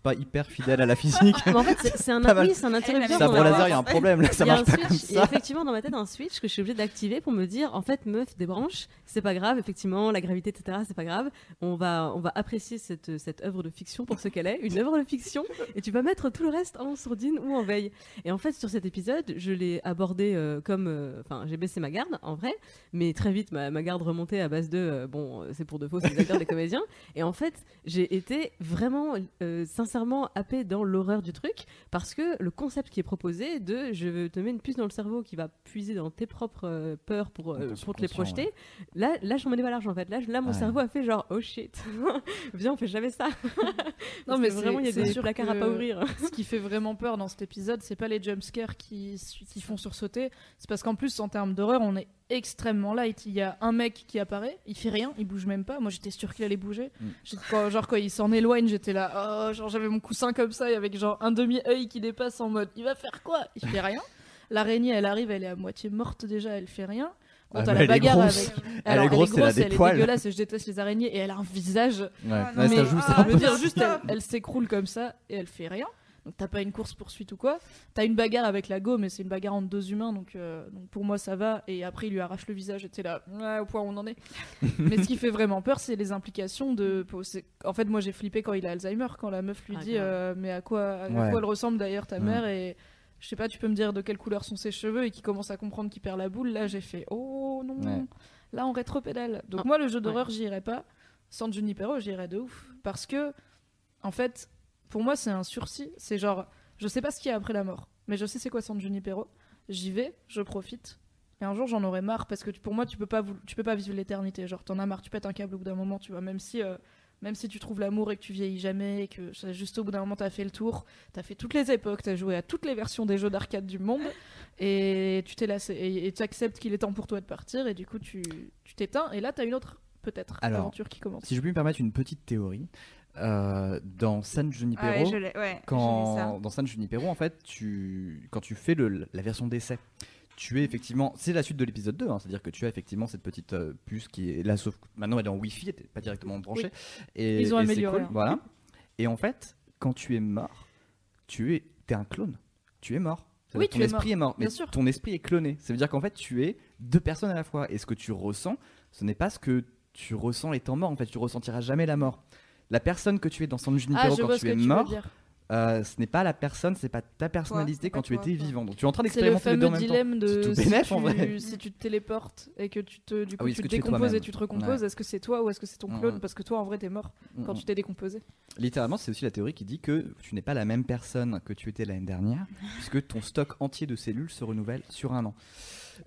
pas hyper fidèle à la physique Mais en fait, c'est- un, oui, c'est un interrupteur. Ça dans Sabre laser, il y a un problème là, ça il y a marche un pas comme switch, il y a ça. effectivement dans ma tête un switch que je suis obligée d'activer pour me dire en fait meuf des branches c'est pas grave effectivement la gravité etc c'est pas grave on va on va apprécier cette cette œuvre de fiction pour ce qu'elle est une œuvre de fiction et tu vas mettre tout le reste en sourdine ou en veille et en fait sur cet épisode je l'ai abordé euh, comme euh, enfin j'ai baissé ma garde en vrai mais très vite ma, ma garde remontait à base de euh, bon euh, c'est pour de faux c'est des acteurs des comédiens et en fait j'ai été vraiment euh, sincèrement happée dans l'horreur du truc parce que le concept qui est proposé de je te mets une puce dans le cerveau qui va puiser dans tes propres euh, peurs pour, euh, pour te les projeter, là, là je m'en ai pas large en fait. Là, mon Ouais. cerveau a fait genre oh shit, viens on fait jamais ça. Non, mais vraiment il y a des placards à pas ouvrir. Ce qui fait vraiment peur dans cet épisode, c'est pas les jumpscares qui, qui font sursauter, c'est parce qu'en plus, en termes d'horreur, on est extrêmement light. Il y a un mec qui apparaît, il fait rien, il bouge même pas. Moi, j'étais sûre qu'il allait bouger. Mm. Quand, genre, quand il s'en éloigne, j'étais là, oh, genre, j'avais mon coussin comme ça, et avec genre un demi-œil qui dépasse en mode, il va faire quoi? Il fait rien. L'araignée, elle arrive, elle est à moitié morte déjà, elle fait rien. Bon, Ah, t'as la elle est bagarre grosse. avec. Elle Alors, est grosse, elle a des elle est dégueulasse, et je déteste les araignées, et elle a un visage Ouais, Ah, mais- ça joue, ah, un je veux peu- dire, juste, elle, elle s'écroule comme ça et elle fait rien. Donc t'as pas une course poursuite ou quoi? T'as une bagarre avec la go, mais c'est une bagarre entre deux humains, donc, euh, donc pour moi ça va. Et après il lui arrache le visage, et t'es là, ouais, au point où on en est. mais ce qui fait vraiment peur, c'est les implications de. c'est- En fait, moi j'ai flippé quand il a Alzheimer, quand la meuf lui Ah, dit, euh, mais à quoi, à Ouais. quoi elle ressemble d'ailleurs ta Ouais. mère et je sais pas, tu peux me dire de quelle couleur sont ses cheveux et qui commence à comprendre qu'il perd la boule. Là j'ai fait, oh non, Ouais. là on rétropédale. Donc Ah, moi le jeu d'horreur j'y irais pas. Sans Junipero, j'y irais de ouf. Parce que, en fait, pour moi, c'est un sursis. C'est genre, je sais pas ce qu'il y a après la mort, mais je sais c'est quoi San Junipero. J'y vais, je profite. Et un jour, j'en aurai marre parce que pour moi, tu peux pas, tu peux pas vivre l'éternité. Genre, t'en as marre, tu pètes un câble au bout d'un moment, tu vois. Même si, euh, même si tu trouves l'amour et que tu vieillis jamais, et que juste au bout d'un moment, t'as fait le tour, t'as fait toutes les époques, t'as joué à toutes les versions des jeux d'arcade du monde, et tu t'es lassé. Et tu acceptes qu'il est temps pour toi de partir, et du coup, tu tu t'éteins. Et là, t'as une autre, peut-être, Alors, aventure qui commence. Si je peux me permettre une petite théorie, euh, dans San Junipero, ouais, ouais, quand dans San Junipero, en fait, tu, quand tu fais le, la version d'essai, tu es effectivement, c'est la suite de l'épisode 2, hein, c'est-à-dire que tu as effectivement cette petite euh, puce qui est là, sauf que maintenant elle est en Wi-Fi, elle n'est pas directement branchée. Et, Ils ont et amélioré, cool, hein. voilà. Et en fait, quand tu es mort, tu es, es un clone. Tu es mort. Oui, ton es esprit est mort, mais bien sûr. ton esprit est cloné. Ça veut dire qu'en fait, tu es deux personnes à la fois. Et ce que tu ressens, ce n'est pas ce que tu ressens étant mort. En fait, tu ressentiras jamais la mort. La personne que tu es dans San Ah, Junipero je quand tu es mort, euh, ce n'est pas la personne, c'est pas ta personnalité quand tu étais quoi. vivant. Donc tu es en train le d'expérimenter les deux en fameux même temps. dilemme de tout si, en tu, vrai. si tu te téléportes et que tu te du Ah coup oui, tu te décomposes et tu te recomposes, est-ce que c'est toi ou est-ce que c'est ton Mm, clone? Mm. Parce que toi en vrai t'es mort quand Mm, tu t'es décomposé. mm. Littéralement, c'est aussi la théorie qui dit que tu n'es pas la même personne que tu étais l'année dernière, puisque ton stock entier de cellules se renouvelle sur un an.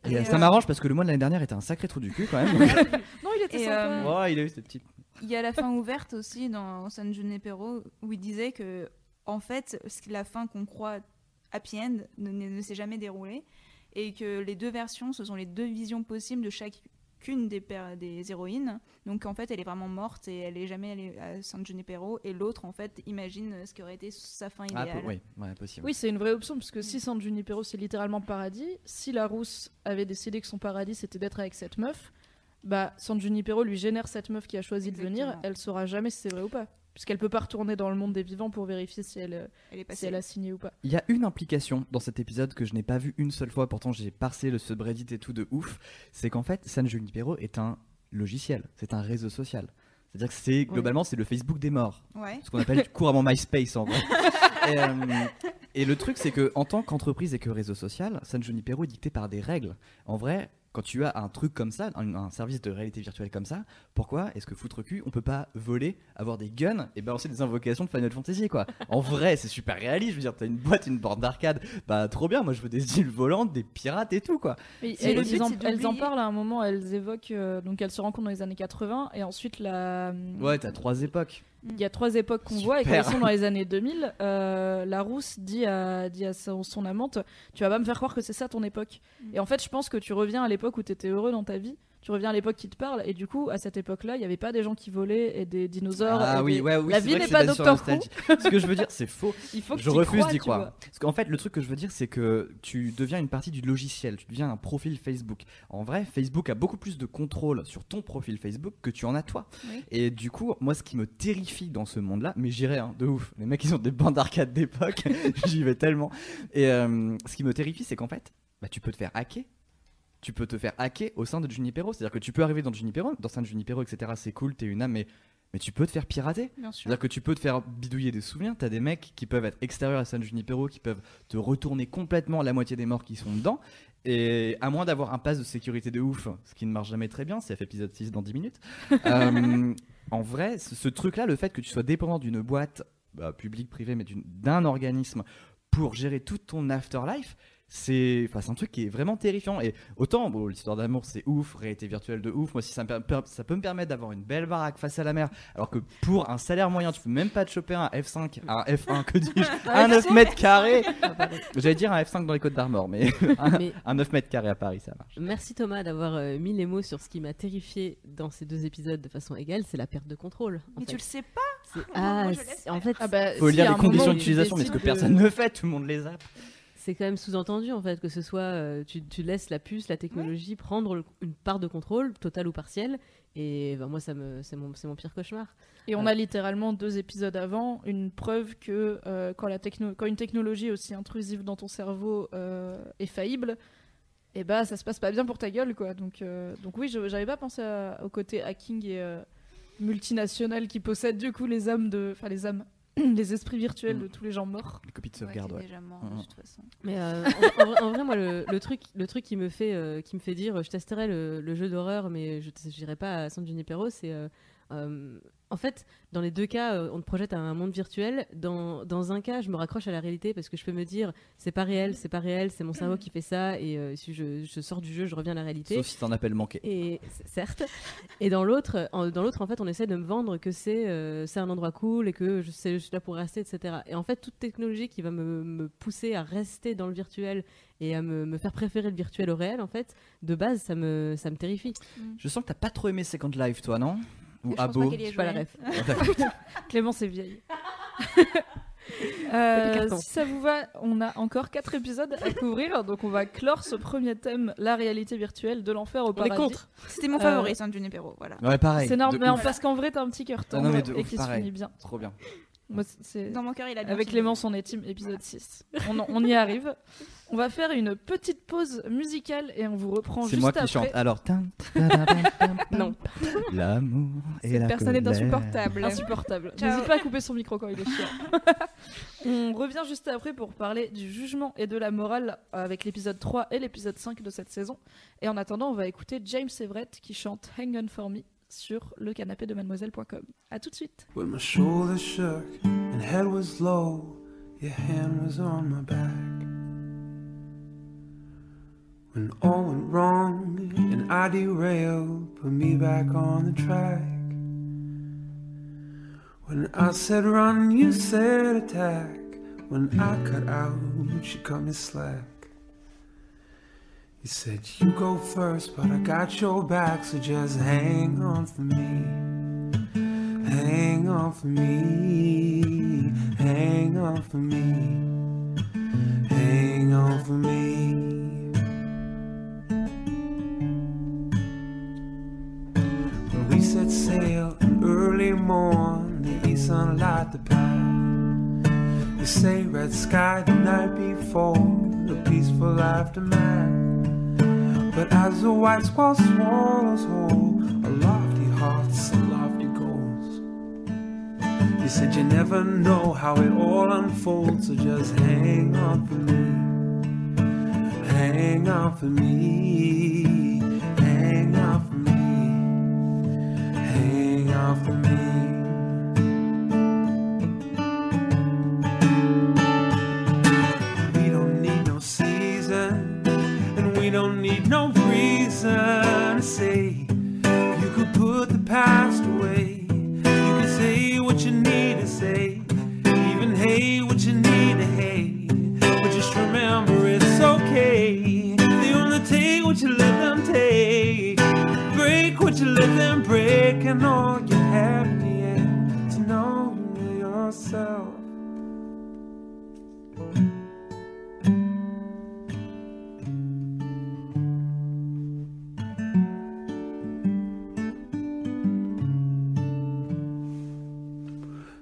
Et, Et euh, ça euh, m'arrange parce que le mois de l'année dernière était un sacré trou du cul quand même. Non, il était Et, sympa. euh, Oh, il a eu cette petite. Il y a la fin ouverte aussi dans San Junipero où il disait que en fait la fin qu'on croit happy end ne, ne- ne s'est jamais déroulée et que les deux versions ce sont les deux visions possibles de chacune des, héroïnes. Donc en fait elle est vraiment morte et elle est jamais allée à San Junipero et l'autre en fait imagine ce qui aurait été sa fin Ah, idéale. po- oui, ouais, possible. Oui, c'est une vraie option parce que si San Junipero c'est littéralement paradis, si la rousse avait décidé que son paradis c'était d'être avec cette meuf, bah San Junipero lui génère cette meuf qui a choisi de venir, Exactement. elle saura jamais si c'est vrai ou pas. Puisqu'elle peut pas retourner dans le monde des vivants pour vérifier si elle, euh, Elle est si elle a signé ou pas. Il y a une implication dans cet épisode que je n'ai pas vu une seule fois, pourtant j'ai parsé le subreddit et tout de ouf, c'est qu'en fait San Junipero est un logiciel, c'est un réseau social. C'est-à-dire que c'est globalement c'est le Facebook des morts, Ouais. ce qu'on appelle couramment MySpace en vrai. et, euh, et le truc c'est que en tant qu'entreprise et que réseau social, San Junipero est dicté par des règles. En vrai, quand tu as un truc comme ça, un, un service de réalité virtuelle comme ça, pourquoi est-ce que foutre cul, on peut pas voler, avoir des guns et balancer des invocations de Final Fantasy quoi? En vrai, c'est super réaliste. Je veux dire, t'as une boîte, une borne d'arcade, bah trop bien. Moi, je veux des îles volantes, des pirates et tout quoi. Et elles, le but, en, elles parlent à un moment, elles évoquent, euh, donc elles se rencontrent dans les années 80 et ensuite la, Ouais, t'as trois époques. Il y a trois époques qu'on voit et elles sont dans les années 2000, euh, la rousse dit à, dit à son, son amante, tu vas pas me faire croire que c'est ça ton époque. Mm. Et en fait, je pense que tu reviens à l'époque où t'étais heureux dans ta vie tu reviens à l'époque qui te parle, et du coup, à cette époque-là, il n'y avait pas des gens qui volaient et des dinosaures. Ah oui, des- ouais, oui. La c'est vie n'est pas Doctor Who. Ce que je veux dire, c'est faux. Il faut que Je refuse d'y croire. Parce qu'en fait, le truc que je veux dire, c'est que tu deviens une partie du logiciel, tu deviens un profil Facebook. En vrai, Facebook a beaucoup plus de contrôle sur ton profil Facebook que tu en as toi. Oui. Et du coup, moi, ce qui me terrifie dans ce monde-là, mais j'irai hein, de ouf. Les mecs, ils ont des bandes d'arcade d'époque, j'y vais tellement. Et euh, ce qui me terrifie, c'est qu'en fait, bah, tu peux te faire hacker. Tu peux te faire hacker au sein de Junipero. C'est-à-dire que tu peux arriver dans Junipero, dans de Junipero, etc. C'est cool, t'es une âme, mais, mais tu peux te faire pirater. Bien sûr. C'est-à-dire que tu peux te faire bidouiller des souvenirs, t'as des mecs qui peuvent être extérieurs à San Junipero, qui peuvent te retourner complètement la moitié des morts qui sont dedans, et à moins d'avoir un pass de sécurité de ouf, ce qui ne marche jamais très bien, c'est épisode 6 dans 10 minutes, euh, en vrai, ce, ce truc-là, le fait que tu sois dépendant d'une boîte, bah, publique, privée, mais d'un organisme pour gérer toute ton afterlife, c'est enfin, c'est un truc qui est vraiment terrifiant. Et autant, bon, l'histoire d'amour, c'est ouf, réalité virtuelle de ouf. Moi, si ça, me per- per- ça peut me permettre d'avoir une belle baraque face à la mer, alors que pour un salaire moyen, tu peux même pas te choper un F5, un F1, que dis-je, un 9 mètres carrés. Ah. J'allais dire un F5 dans les côtes d'Armor, mais un, Mais un 9 mètres carrés à Paris, ça marche. merci Thomas d'avoir euh, mis les mots sur ce qui m'a terrifié dans ces deux épisodes de façon égale, c'est la perte de contrôle. Mais fait. tu le sais pas Ah, c'est- en fait, Ah bah, Faut si, lire les conditions d'utilisation, mais ce que de- personne ne fait, tout le monde les zappe. C'est quand même sous-entendu en fait que ce soit euh, tu, tu laisses la puce, la technologie prendre le- une part de contrôle, totale ou partielle. Et ben, moi, ça me, c'est mon, pire cauchemar. Et on a littéralement deux épisodes avant une preuve que euh, quand, la techno quand une technologie aussi intrusive dans ton cerveau euh, est faillible, et bah ça se passe pas bien pour ta gueule quoi. Donc, euh, donc oui, j'avais pas pensé à- au côté hacking et euh, multinational qui possède du coup les âmes de, enfin les âmes, les esprits virtuels Mm. de tous les gens morts. Les copies de sauvegarde, ouais. déjà mort Mhm. de toute façon. Mais euh, en, en vrai, en vrai, moi, le, le truc, le truc qui me fait, euh, qui me fait dire, je testerai le, le jeu d'horreur, mais je n'irai pas à San Junipero, c'est euh, euh, en fait, dans les deux cas, euh, on te projette à un monde virtuel. Dans, dans un cas, je me raccroche à la réalité parce que je peux me dire, c'est pas réel, c'est pas réel, c'est mon cerveau qui fait ça, et euh, si je, je sors du jeu, je reviens à la réalité. Sauf si t'en appelles manqué. Et certes. Et dans l'autre, en- dans l'autre, en fait, on essaie de me vendre que c'est euh, c'est un endroit cool et que je, sais, je suis là pour rester, etc. Et en fait, toute technologie qui va me, me pousser à rester dans le virtuel et à me, me faire préférer le virtuel au réel, en fait, de base, ça me, ça me terrifie. Je sens que t'as pas trop aimé Second Life, toi, non? Ou Je pense Abo pas qu'elle y ait Je suis pas la ref. Clémence est vieille. Euh, si ça vous va, on a encore quatre épisodes à couvrir, donc on va clore ce premier thème, la réalité virtuelle de l'enfer au On est paradis. contre. C'était mon Euh, favori, San Junipero. Voilà. Ouais, pareil. C'est énorme, mais ouf. parce qu'en vrai t'as un petit cœur Ah tendre et ouf, qui se finit bien. Trop bien. Moi, c'est- Dans mon cœur, il a bien Avec. Clémence, on est team épisode 6. On, on y arrive. On va faire une petite pause musicale et on vous reprend C'est juste moi qui après. chante. Alors, tin. Non. L'amour et Cette la personne est colère. insupportable. Insupportable. Ciao. N'hésite pas à couper son micro quand il est chiant. on revient juste après pour parler du jugement et de la morale avec l'épisode 3 et l'épisode 5 de cette saison. Et en attendant, on va écouter James Everett qui chante Hang On For Me sur le canapé de mademoiselle.com. A tout de suite. When my shoulders shook and head was low, your hand was on my back. When all went wrong and I derailed, put me back on the track. When I said run, you said attack. When I cut out, you cut me slack. You said you go first, but I got your back, so just hang on for me. Hang on for me, hang on for me, hang on for me. Sail early morn, the east sun light the path. You say red sky the night before, the peaceful aftermath. But as the white squall swallows whole, a lofty hearts a lofty goals. You said you never know how it all unfolds, so just hang on for me. Hang on for me. Hang on for me. We don't need no season, and we don't need no reason to say you could put the past away. Taking all you had in the end to know you yourself.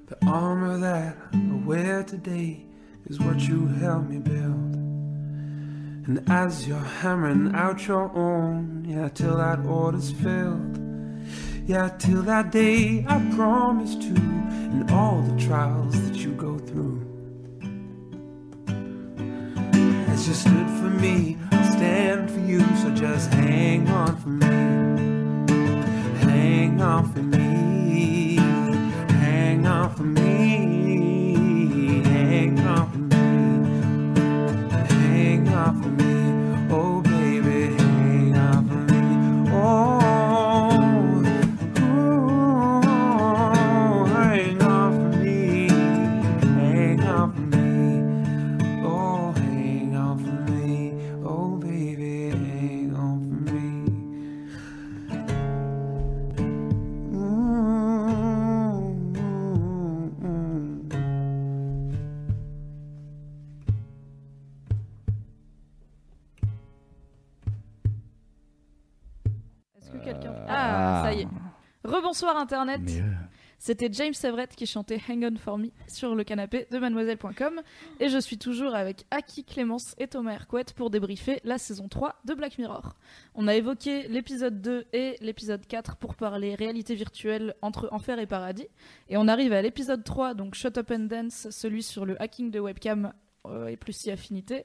The armor that I wear today is what you helped me build. And as you're hammering out your own, yeah, till that order's filled. Yeah, till that day I promise to, and all the trials that you go through. As you stood for me, I'll stand for you, so just hang on for me. Hang on for me. Hang on for me. Hang on for me. Hang on for me. Rebonsoir Internet. Mais, euh, C'était James Everett qui chantait Hang On For Me sur le canapé de mademoiselle.com. Et je suis toujours avec Aki Clémence et Thomas Hercouet pour débriefer la saison 3 de Black Mirror. On a évoqué l'épisode 2 et l'épisode 4 pour parler réalité virtuelle entre enfer et paradis. Et on arrive à l'épisode 3, donc Shut Up and Dance, celui sur le hacking de webcam euh, et plus si affinité.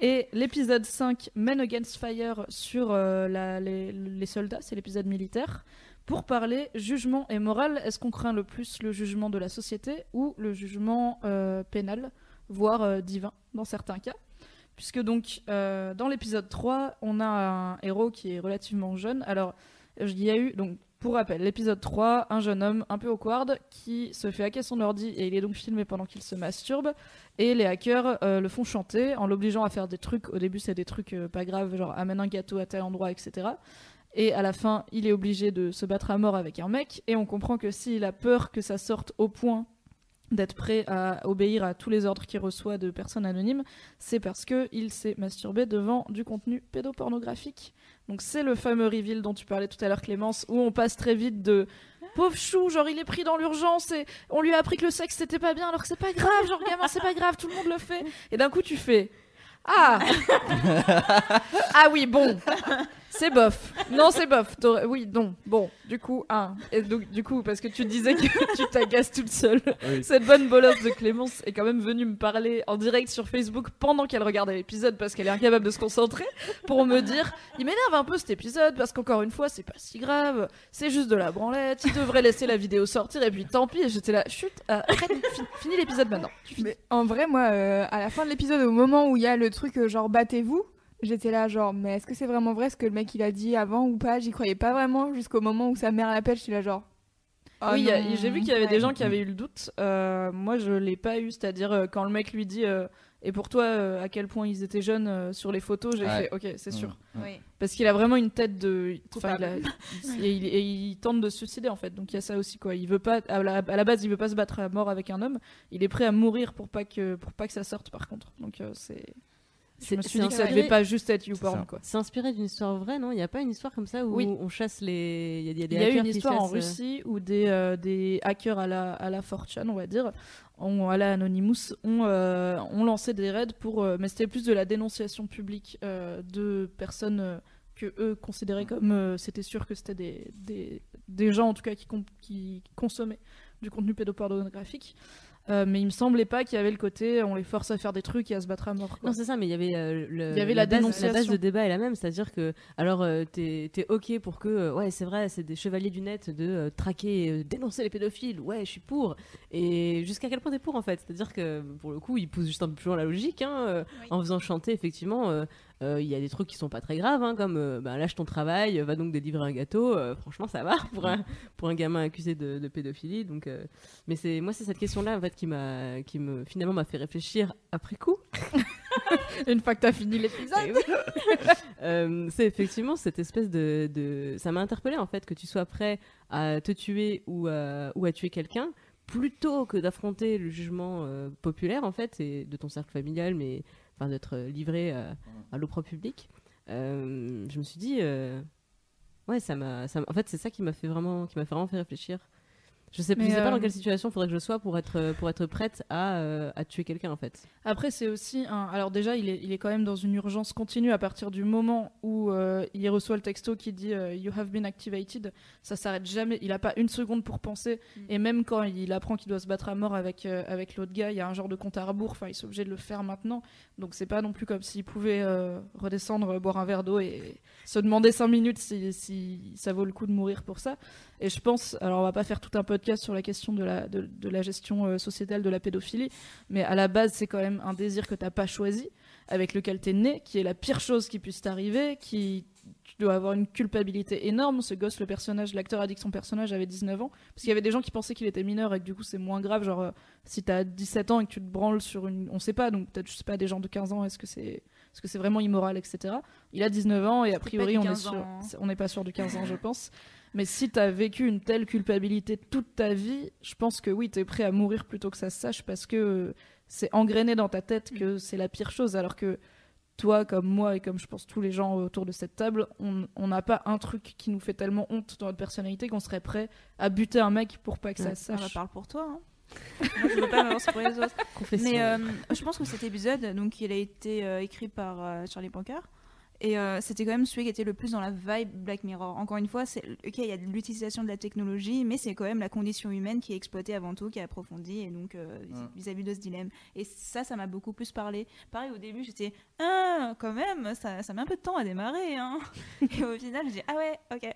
Et l'épisode 5, Men Against Fire, sur euh, la- les, les soldats, c'est l'épisode militaire. Pour parler jugement et morale, est-ce qu'on craint le plus le jugement de la société ou le jugement euh, pénal, voire euh, divin dans certains cas? Puisque donc euh, dans l'épisode 3, on a un héros qui est relativement jeune. Alors il y a eu, donc pour rappel, l'épisode 3, un jeune homme un peu awkward qui se fait hacker son ordi et il est donc filmé pendant qu'il se masturbe. Et les hackers le font chanter en l'obligeant à faire des trucs. Au début, c'est des trucs pas graves, genre amène un gâteau à tel endroit, etc. Et à la fin, il est obligé de se battre à mort avec un mec. Et on comprend que s'il a peur que ça sorte au point d'être prêt à obéir à tous les ordres qu'il reçoit de personnes anonymes, c'est parce qu'il s'est masturbé devant du contenu pédopornographique. Donc c'est le fameux reveal dont tu parlais tout à l'heure Clémence, où on passe très vite de pauvre chou, genre il est pris dans l'urgence et on lui a appris que le sexe c'était pas bien alors que c'est pas grave, genre gamin c'est pas grave, tout le monde le fait. Et d'un coup tu fais ah ah oui bon c'est bof. Non, c'est bof. T'aurais- Oui, non. Bon, du coup, un. Et donc, du coup, parce que tu disais que tu t'agaces toute seule. Oui. Cette bonne bolosse de Clémence est quand même venue me parler en direct sur Facebook pendant qu'elle regardait l'épisode parce qu'elle est incapable de se concentrer pour me dire il m'énerve un peu cet épisode parce qu'encore une fois, c'est pas si grave. C'est juste de la branlette. Il devrait laisser la vidéo sortir et puis tant pis. Et j'étais là, chut, arrête, fin- finis l'épisode maintenant. Tu finis. Mais en vrai, moi, euh, à la fin de l'épisode, au moment où il y a le truc euh, genre battez-vous, j'étais là genre, mais est-ce que c'est vraiment vrai ce que le mec il a dit avant ou pas? J'y croyais pas vraiment jusqu'au moment où sa mère l'appelle, j'étais là genre. oh oui, j'ai vu qu'il y avait Ouais. des gens qui avaient eu le doute. Euh, moi, je l'ai pas eu. C'est-à-dire, euh, quand le mec lui dit euh, Et pour toi, euh, à quel point ils étaient jeunes euh, sur les photos, j'ai Ouais. fait Ok, c'est sûr. Ouais. Parce qu'il a vraiment une tête de. Enfin, il, a- Coupable. il- et, il, et il tente de se suicider en fait. Donc il y a ça aussi quoi. Il veut pas. À la, à la base, il veut pas se battre à mort avec un homme. Il est prêt à mourir pour pas que pour pas que ça sorte par contre. Donc euh, c'est. Je C'est- me suis dit que ça devait pas juste être YouPorn. C'est inspiré d'une histoire vraie, non? Il n'y a pas une histoire comme ça où Oui. on chasse les. Il y a, il y a des y a une histoire en chassent, euh, Russie où des, euh, des hackers à la, à la 4chan, on va dire, ont, à la Anonymous, ont, euh, ont lancé des raids pour. euh, mais c'était plus de la dénonciation publique euh, de personnes que eux considéraient comme. euh, c'était sûr que c'était des, des, des gens, en tout cas, qui consommaient du contenu pédopornographique. Euh, mais il me semblait pas qu'il y avait le côté on les force à faire des trucs et à se battre à mort. quoi. Non, c'est ça, mais il y avait euh, le- Il y avait la base, dénonciation. base de débat est la même, c'est-à-dire que alors euh, t'es es ok pour que euh, ouais c'est vrai c'est des chevaliers du net de euh, traquer, euh, dénoncer les pédophiles, ouais je suis pour. Et jusqu'à quel point t'es pour en fait? C'est-à-dire que pour le coup ils poussent juste un peu plus loin la logique, hein, euh, Oui. en faisant chanter effectivement. Euh, Il y a des trucs qui sont pas très graves, hein, comme euh, bah, lâche ton travail, va donc délivrer un gâteau. euh, franchement, ça va pour un, pour un gamin accusé de, de pédophilie. Donc, mais c'est moi, c'est cette question-là en fait qui m'a, qui me finalement m'a fait réfléchir après coup. Une fois que t'as fini l'épisode. Eh oui. C'est effectivement cette espèce de, de- ça m'a interpellé en fait que tu sois prêt à te tuer ou à, ou à tuer quelqu'un plutôt que d'affronter le jugement euh, populaire en fait et de ton cercle familial mais enfin d'être livré euh, à l'opprobre public. Euh, je me suis dit euh, ouais ça m'a ça m'a- en fait c'est ça qui m'a fait vraiment qui m'a fait vraiment fait réfléchir je sais, je sais pas euh, dans quelle situation il faudrait que je sois pour être pour être prête à, euh, à tuer quelqu'un en fait Après, c'est aussi un. Alors, déjà, il est, il est quand même dans une urgence continue à partir du moment où euh, il reçoit le texto qui dit euh, You have been activated. Ça s'arrête jamais. Il a pas une seconde pour penser. Mm. Et même quand il apprend qu'il doit se battre à mort avec, euh, avec l'autre gars, il y a un genre de compte à rebours. Enfin, il est obligé de le faire maintenant. Donc, c'est pas non plus comme s'il pouvait euh, redescendre, euh, boire un verre d'eau et se demander 5 minutes si, si ça vaut le coup de mourir pour ça. Et je pense. Alors, on va pas faire tout un podcast sur la question de la, de, de la gestion euh, sociétale de la pédophilie. Mais à la base, c'est quand même un désir que t'as pas choisi, avec lequel t'es né, qui est la pire chose qui puisse t'arriver, qui tu dois avoir une culpabilité énorme. Ce gosse, le personnage, l'acteur a dit que son personnage avait 19 ans, parce qu'il y avait des gens qui pensaient qu'il était mineur et que du coup c'est moins grave. Genre, euh, si t'as 17 ans et que tu te branles sur une. On sait pas, donc peut-être, je sais pas, des gens de 15 ans, est-ce que c'est. Est-ce que c'est vraiment immoral, etc. Il a 19 ans et a priori on est 15 sûr, hein. on n'est pas sûr du 15 ans, je pense. Mais si t'as vécu une telle culpabilité toute ta vie, je pense que oui, t'es prêt à mourir plutôt que ça se sache parce que c'est engrainé dans ta tête que c'est la pire chose. Alors que toi, comme moi et comme je pense tous les gens autour de cette table, on n'a pas un truc qui nous fait tellement honte dans notre personnalité qu'on serait prêt à buter un mec pour pas que ça se Ah, bah, sache. parle pour toi. hein. Moi, je veux pas m'avancer pour les autres. Mais euh, je pense que cet épisode, donc, il a été euh, écrit par euh, Charlie Pancard. Et euh, c'était quand même celui qui était le plus dans la vibe Black Mirror. Encore une fois, c'est ok, il y a de l'utilisation de la technologie, mais c'est quand même la condition humaine qui est exploitée avant tout, qui est approfondie, et donc euh, vis- Mm. vis-à-vis de ce dilemme. Et ça, ça m'a beaucoup plus parlé. Pareil, au début, j'étais ah, quand même, ça, ça met un peu de temps à démarrer. Hein. Et au final, j'ai dit ah ouais, ok,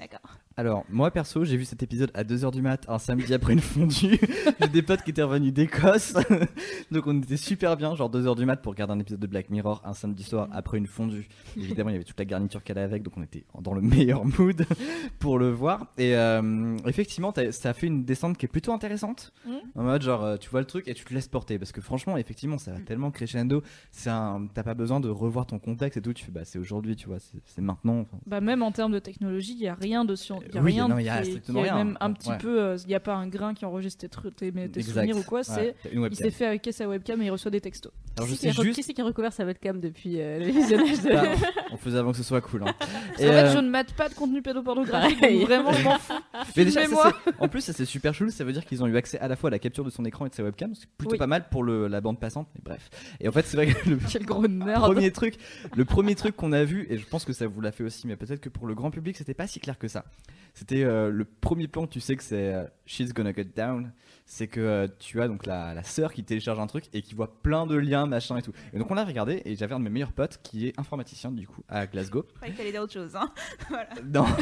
d'accord. Alors, moi perso, j'ai vu cet épisode à 2h du mat, un samedi après une fondue. j'ai des potes qui étaient revenus d'Écosse. Donc, on était super bien, genre 2h du mat pour regarder un épisode de Black Mirror un samedi soir après une fondue. Évidemment, il y avait toute la garniture qu'elle avait avec, donc on était dans le meilleur mood pour le voir. Et euh, effectivement, ça a fait une descente qui est plutôt intéressante. Mhm. En mode, genre, euh, tu vois le truc et tu te laisses porter. Parce que franchement, effectivement, ça va tellement crescendo. C'est un... T'as pas besoin de revoir ton contexte et tout. Tu fais, bah, c'est aujourd'hui, tu vois, c'est maintenant. Enfin, Bah même en termes de technologie, il y a rien de science, il y a Oui, rien il y a strictement rien. même un petit Ouais. peu, euh, il n'y a pas un grain qui enregistre tes, souvenirs ou quoi. Ouais, C'est il s'est fait avec sa webcam et il reçoit des textos. Alors, je Qui sais a re- juste. Qui c'est qui a recouvert sa webcam depuis euh, le visionnage de Bah, on faisait avant que ce soit cool. hein. En fait, euh, je ne mate pas de contenu pédopornographique, donc vraiment, je m'en fous. mais déjà, ça, en plus, ça c'est super chelou. Ça veut dire qu'ils ont eu accès à la fois à la capture de son écran et de sa webcam. C'est plutôt Oui. pas mal pour le- la bande passante. Mais bref. Et en fait, c'est vrai que le Quel gros nerd. premier truc, le premier truc qu'on a vu, et je pense que ça vous l'a fait aussi, mais peut-être que pour le grand public, c'était pas si clair que ça. C'était euh, le premier plan. Tu sais que c'est euh, She's Gonna Get Down. C'est que euh, tu as donc la, la sœur qui télécharge un truc et qui voit plein de liens, machin et tout. Et donc on l'a regardé et j'avais un de mes meilleurs potes qui est informaticien du coup à Glasgow. Je croyais que t'allais dire autre chose. Hein. voilà. Non.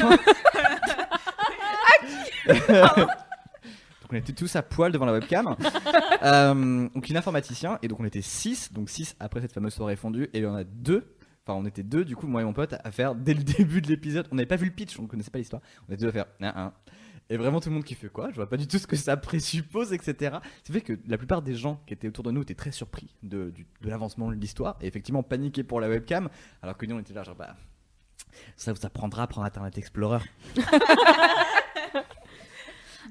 donc on était tous à poil devant la webcam. Euh, donc il est informaticien et donc on était 6, donc 6 après cette fameuse soirée fondue et il y en a deux. Enfin, on était deux, du coup, moi et mon pote, à faire dès le début de l'épisode. On n'avait pas vu le pitch, on ne connaissait pas l'histoire. On était deux à faire un, un. Et vraiment, tout le monde qui fait quoi? Je vois pas du tout ce que ça présuppose, etc. C'est fait que la plupart des gens qui étaient autour de nous étaient très surpris de, l'avancement de l'histoire et effectivement paniqués pour la webcam. Alors que nous, on était là, genre, bah. Ça vous apprendra à prendre Internet Explorer.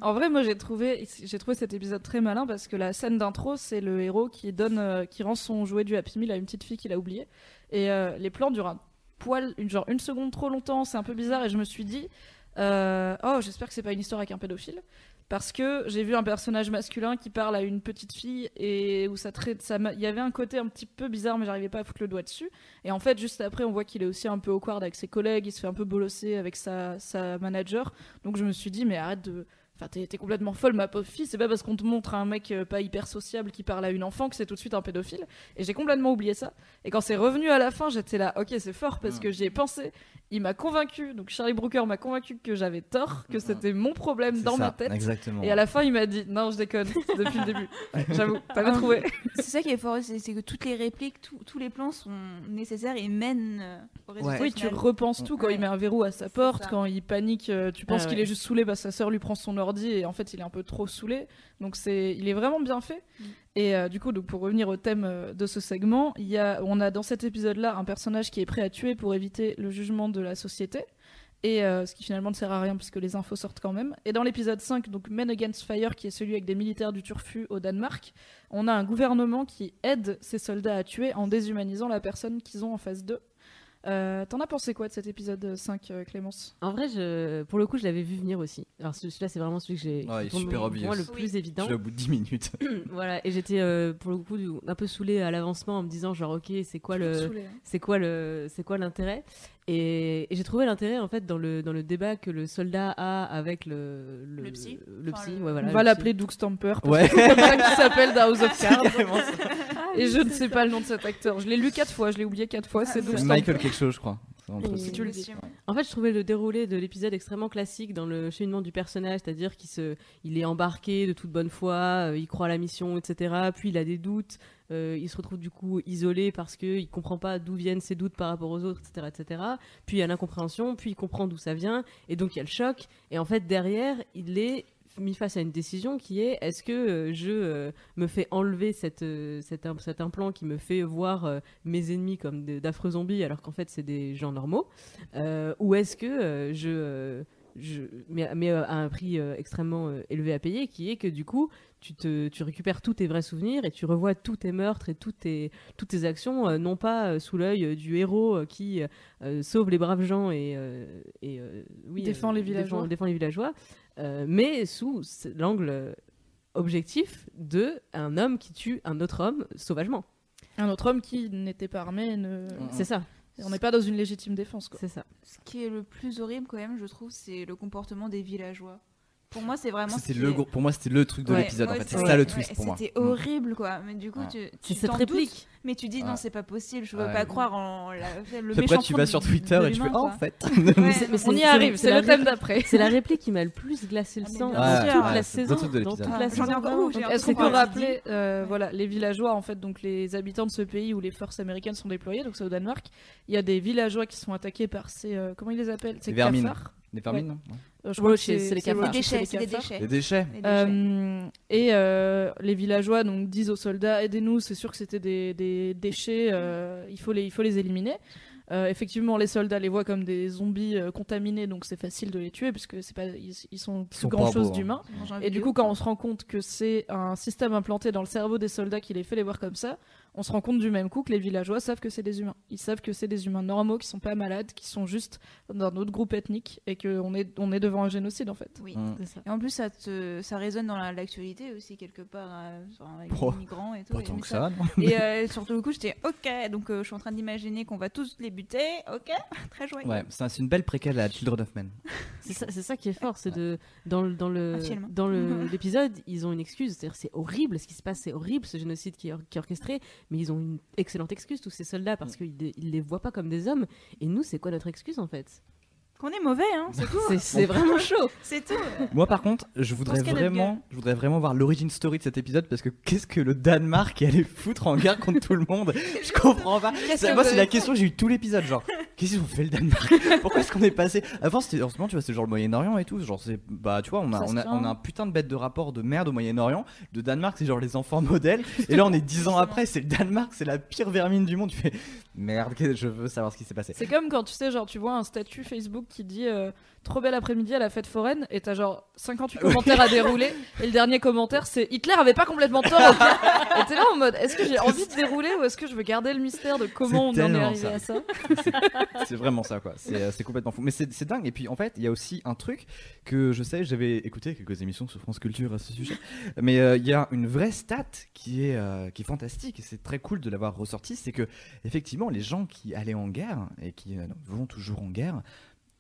En vrai, moi j'ai trouvé, j'ai trouvé cet épisode très malin parce que la scène d'intro, c'est le héros qui donne, euh, qui rend son jouet du Happy Meal à une petite fille qu'il a oublié. Et euh, les plans durent un poil, une, genre une seconde trop longtemps, c'est un peu bizarre. Et je me suis dit, euh, oh, j'espère que c'est pas une histoire avec un pédophile. Parce que j'ai vu un personnage masculin qui parle à une petite fille et où ça il y avait un côté un petit peu bizarre, mais j'arrivais pas à foutre le doigt dessus. Et en fait, juste après, on voit qu'il est aussi un peu awkward avec ses collègues, il se fait un peu bolosser avec sa manager. Donc je me suis dit, mais arrête de. Enfin, t'es t'es complètement folle, ma pauvre fille. C'est pas parce qu'on te montre un mec euh, pas hyper sociable qui parle à une enfant que c'est tout de suite un pédophile. Et j'ai complètement oublié ça. Et quand c'est revenu à la fin, j'étais là, ok, c'est fort parce que j'y ai pensé. Il m'a convaincu, donc Charlie Brooker m'a convaincu que j'avais tort, que Mhm. c'était mon problème dans ça, ma tête. Exactement. Et à la fin, il m'a dit, non, je déconne, depuis le début. J'avoue, t'avais Ah, trouvé. C'est ça qui est fort, c'est que toutes les répliques, tous- tous les plans sont nécessaires et mènent euh, au résultat. Oui, tu repenses tout quand Ouais. il met un verrou à sa porte, ça. quand il panique, euh, tu penses Ah qu'il ouais. est juste saoulé parce que sa sœur lui prend son ordi et en fait il est un peu trop saoulé. Donc c'est, il est vraiment bien fait. Mm. Et euh, du coup, donc, pour revenir au thème euh, de ce segment, y a, on a dans cet épisode-là un personnage qui est prêt à tuer pour éviter le jugement de la société. Et euh, ce qui finalement ne sert à rien puisque les infos sortent quand même. Et dans l'épisode 5, donc Men Against Fire, qui est celui avec des militaires du Turfu au Danemark, on a un gouvernement qui aide ces soldats à tuer en déshumanisant la personne qu'ils ont en face d'eux. Euh, T'en as pensé quoi de cet épisode 5, euh, Clémence? En vrai, je, pour le coup, je l'avais vu venir aussi. Alors ce- celui-là, c'est vraiment celui que j'ai. Ouais, super moi, obvious. Moi, le Oui. plus évident. Je suis au bout de 10 minutes. voilà, et j'étais euh, pour le coup un peu saoulée à l'avancement en me disant genre ok, c'est quoi le, hein. c'est quoi le, c'est quoi l'intérêt? Et, et j'ai trouvé l'intérêt en fait dans le dans le débat que le soldat a avec le Le psy. le Enfin, psy, ouais, voilà, On le va l'appeler Doug Stamper, parce Ouais. s'appelle House of Cards. Et je ne sais pas le nom de cet acteur. Je l'ai lu quatre fois, je l'ai oublié quatre fois. C'est Doug C'est. Michael quelque chose, je crois. Si tu le dis. En fait, je trouvais le déroulé de l'épisode extrêmement classique dans le cheminement du personnage, c'est-à-dire qu'il se, il est embarqué de toute bonne foi, euh, il croit à la mission, etc. Puis il a des doutes, euh, il se retrouve du coup isolé parce qu'il comprend pas d'où viennent ses doutes par rapport aux autres, etc., etc. Puis il y a l'incompréhension, puis il comprend d'où ça vient, et donc il y a le choc. Et en fait, derrière, il est mis face à une décision qui est est-ce que euh, je euh, me fais enlever cette, euh, cet, im- cet implant qui me fait voir mes ennemis comme d'affreux zombies alors qu'en fait c'est des gens normaux euh, ou est-ce que je, je mais, mais, à un prix extrêmement élevé à payer, qui est que du coup, tu, te, tu récupères tous tes vrais souvenirs et tu revois tous tes meurtres et toutes tes, toutes tes actions, euh, non pas euh, sous l'œil euh, du héros qui sauve les braves gens et, et oui, Défend les villageois. défend- défend les villageois, euh, mais sous l'angle objectif de un homme qui tue un autre homme sauvagement. Un autre homme qui n'était pas armé, ne... C'est ça, on n'est pas dans une légitime défense. C'est ça. Ce qui est le plus horrible quand même, je trouve, c'est le comportement des villageois. Pour moi, c'est vraiment. ce le est- pour moi, c'était le truc de Ouais, l'épisode. en fait, c'est ça le ouais, twist pour moi. C'était Mm. horrible quoi. Mais du coup, Ouais. tu, tu cette t'en réplique. doutes, mais tu dis non, c'est pas possible. Je veux Ouais. pas croire en la, le méchant après, tu vas sur Twitter et tu fais Oh, en fait. On y arrive, c'est le thème d'après. C'est la réplique qui m'a le plus glacé le Ah, sang toute la c'est saison. j'en ai encore- Est-ce qu'on peut rappeler euh, voilà, les villageois, en fait, donc les habitants de ce pays où les forces américaines sont déployées, donc c'est au Danemark, il y a des villageois qui sont attaqués par ces. euh, comment ils les appellent? Ces cafards? Des vermines, Ouais. Euh, je crois que c'est- les cafards. Des déchets, les c'est des cafards. déchets. Les déchets. Les déchets. Euh, et euh, les villageois donc disent aux soldats aidez-nous, c'est sûr que c'était des, des déchets, euh, il faut les il faut les éliminer. Euh, effectivement, les soldats les voient comme des zombies euh, contaminés, donc c'est facile de les tuer puisque c'est pas ils, ils sont plus sont grand chose hein. d'humains. Et du coup, quand on se rend compte que c'est un système implanté dans le cerveau des soldats qui les fait les voir comme ça, on se rend compte du même coup que les villageois savent que c'est des humains. Ils savent que c'est des humains normaux, qui sont pas malades, qui sont juste d'un autre groupe ethnique et qu'on est, on est devant un génocide en fait. Oui. C'est ça. Et en plus, ça, te, ça résonne dans la- l'actualité aussi, quelque part, euh, enfin, avec Oh, les migrants et tout. Pas et tant mais que ça, non Et euh, surtout le coup, j'étais ok, donc euh, je suis en train d'imaginer qu'on va tous les buter, ok, très joyeux. Ouais, c'est un- c'est une belle préquelle à Children of Men. C'est ça, c'est ça qui est fort, c'est de dans le dans le dans le- l'épisode, ils ont une excuse, c'est-à-dire c'est horrible ce qui se passe, c'est horrible ce génocide qui est, or- qui est orchestré, mais ils ont une excellente excuse tous ces soldats parce qu'ils les- ils les voient pas comme des hommes. Et nous, c'est quoi notre excuse en fait? Qu'on est mauvais, hein, c'est tout. C'est c'est vraiment chaud. c'est tout. Moi, par contre, je voudrais vraiment, je voudrais vraiment voir l'origine story de cet épisode parce que qu'est-ce que le Danemark est allé foutre en guerre contre tout le monde? Je comprends pas. Ça, que moi, c'est la question que j'ai eu tout l'épisode, genre qu'est-ce qu'ils ont fait le Danemark Pourquoi est-ce qu'on est passé Avant, c'était en ce moment, tu vois, c'est genre le Moyen-Orient et tout. Genre, c'est bah, tu vois, on a, on a, on a un putain de bête de rapport de merde au Moyen-Orient. De Danemark, c'est genre les enfants modèles. Et là, on est dix ans après, c'est le Danemark, c'est la pire vermine du monde. Tu fais merde, je veux savoir ce qui s'est passé. C'est comme quand tu sais, genre, tu vois un statut Facebook qui dit euh, Trop bel après-midi à la fête foraine, et t'as genre 58 commentaires à dérouler, et le dernier commentaire c'est Hitler avait pas complètement tort, Et t'es là en mode Est-ce que j'ai envie de dérouler ou est-ce que je veux garder le mystère de comment on en est arrivé ça. à ça C'est vraiment ça, quoi. C'est euh, complètement fou. Mais c'est dingue. Et puis, en fait, il y a aussi un truc que je sais, j'avais écouté quelques émissions sur France Culture à ce sujet. Mais euh, il y a une vraie stat qui est, euh, qui est fantastique et c'est très cool de l'avoir ressorti. C'est que, effectivement, les gens qui allaient en guerre et qui euh, vont toujours en guerre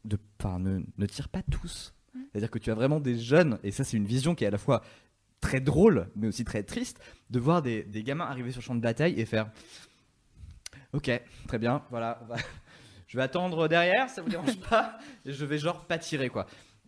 de, ne, ne tirent pas tous. C'est-à-dire que tu as vraiment des jeunes, et ça, c'est une vision qui est à la fois très drôle, mais aussi très triste, de voir des, des gamins arriver sur le champ de bataille et faire Ok, très bien, voilà, va- je vais attendre derrière, ça vous dérange pas, et je vais genre pas tirer quoi.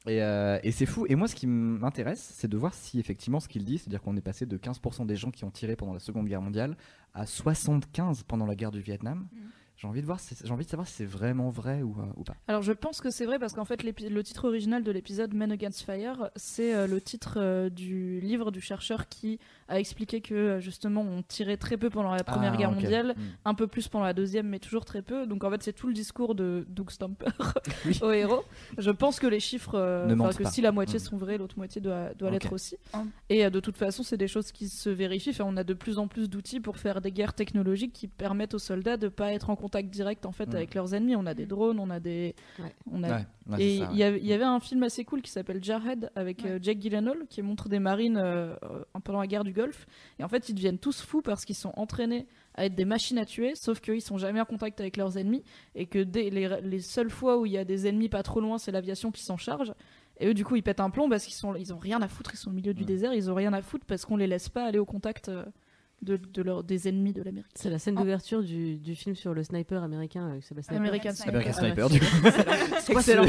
Et, euh, et c'est fou. Et moi, ce qui m'intéresse, c'est de voir si effectivement ce qu'il dit, c'est-à-dire qu'on est passé de 15% des gens qui ont tiré pendant la Seconde Guerre mondiale à 75 pendant la guerre du Vietnam. Mhm. J'ai envie de voir, si- j'ai envie de savoir si c'est vraiment vrai ou, euh, ou pas. Alors je pense que c'est vrai parce qu'en fait le titre original de l'épisode Men Against Fire, c'est euh, le titre euh, du livre du chercheur qui a expliqué que justement on tirait très peu pendant la Première Ah, Guerre mondiale, Mm. un peu plus pendant la Deuxième, mais toujours très peu. Donc en fait c'est tout le discours de Doug Stamper Oui. au héros. Je pense que les chiffres, euh, Ne que pas. si la moitié Mm. sont vrais, l'autre moitié doit, doit l'être aussi. Hum. Et euh, de toute façon c'est des choses qui se vérifient. Enfin, on a de plus en plus d'outils pour faire des guerres technologiques qui permettent aux soldats de pas être en contact direct en fait Mm. avec leurs ennemis. On a des drones, on a des, Ouais. on a Ouais, ouais, et il y, avait- il y avait un film assez cool qui s'appelle Jarhead avec Ouais. euh, Jake Gyllenhaal qui montre des marines euh, euh, pendant la guerre du Golfe. Et en fait, ils deviennent tous fous parce qu'ils sont entraînés à être des machines à tuer, sauf qu'ils sont jamais en contact avec leurs ennemis et que dès les, les seules fois où il y a des ennemis pas trop loin, c'est l'aviation qui s'en charge. Et eux, du coup, ils pètent un plomb parce qu'ils sont, ils ont rien à foutre. Ils sont au milieu du Ouais. désert, ils ont rien à foutre parce qu'on les laisse pas aller au contact euh, de, de leur- des ennemis de l'Amérique. C'est la scène d'ouverture du, du film sur le sniper américain euh, s'appelle Sniper. American Sniper. American Ah Sniper, du coup. C'est excellent.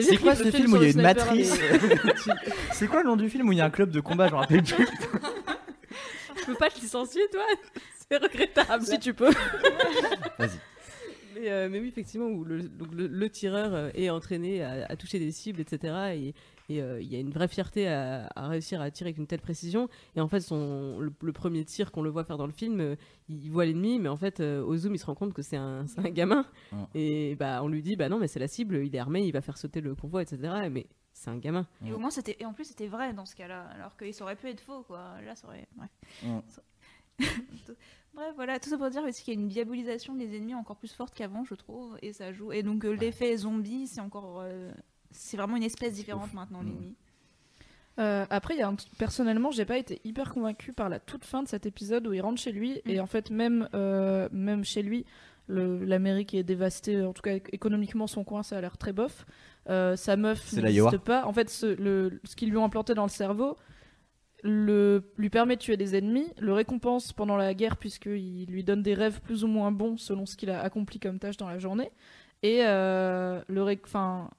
C'est quoi Le ce film film où il y a le une sniper matrice C'est quoi le nom du film où il y a un club de combat Je me rappelle plus. Tu peux pas te licencier, toi C'est regrettable. si tu peux. Vas-y. Mais, euh, mais oui, effectivement, où le, donc le, le tireur euh, est entraîné à, à toucher des cibles, etc. Et et, euh, il y a une vraie fierté à, à réussir à tirer avec une telle précision. Et en fait, son, le, le premier tir qu'on le voit faire dans le film, euh, il voit l'ennemi, mais en fait, euh, au zoom, il se rend compte que c'est un, gamin. Et bah, on lui dit, bah non, mais c'est la cible, il est armé, il va faire sauter le convoi, etc. Mais c'est un gamin. Et au moins, c'était. Et en plus, c'était vrai dans ce cas-là. Alors qu'il aurait pu être faux, quoi. Là, ça aurait. Bref. Bref, voilà. Tout ça pour dire aussi qu'il y a une diabolisation des ennemis encore plus forte qu'avant, je trouve. Et ça joue. Et donc, euh, l'effet zombie, c'est encore. euh, C'est vraiment une espèce différente maintenant, l'ennemi. Euh, après, il y a un personnellement, j'ai pas été hyper convaincue par la toute fin de cet épisode où il rentre chez lui et Mm. en fait même euh, même chez lui, l'Amérique est dévastée. En tout cas, éc- économiquement, son coin, ça a l'air très bof. Euh, sa meuf C'est n'existe pas. En fait, ce, le, ce qu'ils lui ont implanté dans le cerveau le, lui permet de tuer des ennemis, le récompense pendant la guerre puisqu'il lui donne des rêves plus ou moins bons selon ce qu'il a accompli comme tâche dans la journée et euh, le ré- enfin,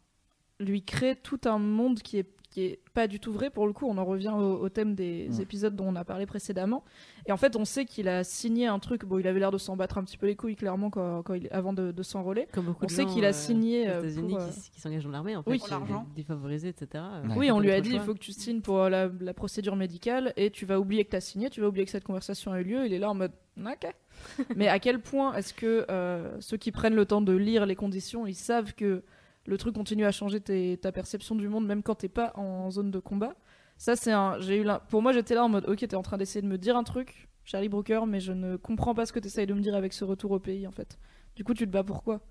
lui crée tout un monde qui est qui est pas du tout vrai pour le coup. On en revient au, au thème des épisodes dont on a parlé précédemment. Et en fait, on sait qu'il a signé un truc. Bon, il avait l'air de s'en battre un petit peu les couilles clairement quand, quand il, avant de, de s'enrôler. Comme beaucoup On de sait qu'il a euh, signé, aux euh, États-Unis pour, euh, qui, s'engagent dans l'armée, en fait, Oui. Pour euh, l'argent. défavorisés, etc. euh, Ouais. Oui, on lui a dit il faut que tu signes pour la, la procédure médicale et tu vas oublier que tu as signé, tu vas oublier que cette conversation a eu lieu. Il est là en mode ok. Mais à quel point est-ce que euh, ceux qui prennent le temps de lire les conditions, ils savent que le truc continue à changer tes- ta perception du monde même quand t'es pas en zone de combat Ça, c'est un. J'ai eu Pour moi, j'étais là en mode ok, t'es en train d'essayer de me dire un truc, Charlie Brooker, mais je ne comprends pas ce que t'essayes de me dire avec ce retour au pays en fait. Du coup, tu te bats pourquoi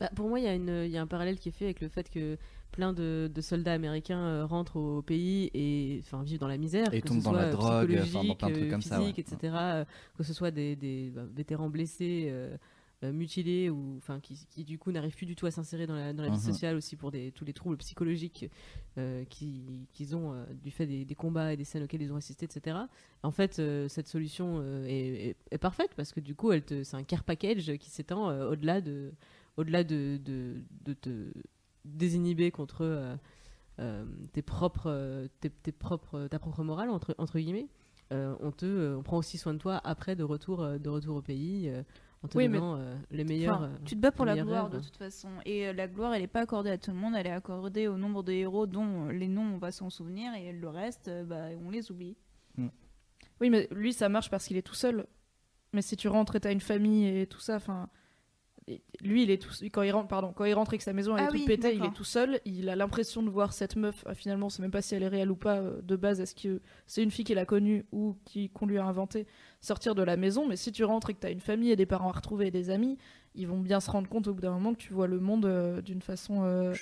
Bah, pour moi, il y, a y un parallèle qui est fait avec le fait que plein de, de soldats américains euh, rentrent au pays et enfin, vivent dans la misère. Et que tombent ce dans la drogue, enfin, dans plein de trucs euh, comme ça, ouais. etc. euh, que ce soit des, des, bah, vétérans blessés, euh, euh, mutilés ou enfin qui, qui, du coup n'arrivent plus du tout à s'insérer dans la, dans la vie Mhm. sociale aussi pour des, tous les troubles psychologiques euh, qui- qu'ils ont euh, du fait des, des combats et des scènes auxquelles ils ont assisté, etc. En fait, euh, cette solution euh, est, est- est parfaite parce que du coup, c'est un care package qui s'étend euh, au-delà de, au-delà de, de, de te désinhiber contre euh, euh, tes propres, euh, tes, tes propres, ta propre morale entre, entre guillemets. Euh, on te, euh, on prend aussi soin de toi après de retour, euh, de retour au pays, euh, en te Oui, mais- euh, les meilleurs. Enfin, euh, Tu te bats pour la gloire rêves, de toute façon. Et euh, la gloire, elle n'est pas accordée à tout le monde, elle est accordée au nombre de héros dont les noms on va s'en souvenir et le reste, euh, bah, on les oublie. Oui, mais lui, ça marche parce qu'il est tout seul. Mais si tu rentres et t'as une famille et tout ça, enfin. Lui, il est tout quand il rentre, pardon, quand il rentre et que sa maison elle Ah est toute pétée, il est tout seul. Il a l'impression de voir cette meuf. ah, finalement, c'est même pas si elle est réelle ou pas euh, de base. Est-ce que c'est une fille qu'il a connue ou qui qu'on lui a inventé sortir de la maison Mais si tu rentres et que t'as une famille et des parents à retrouver et des amis, ils vont bien se rendre compte au bout d'un moment que tu vois le monde euh, d'une façon. euh,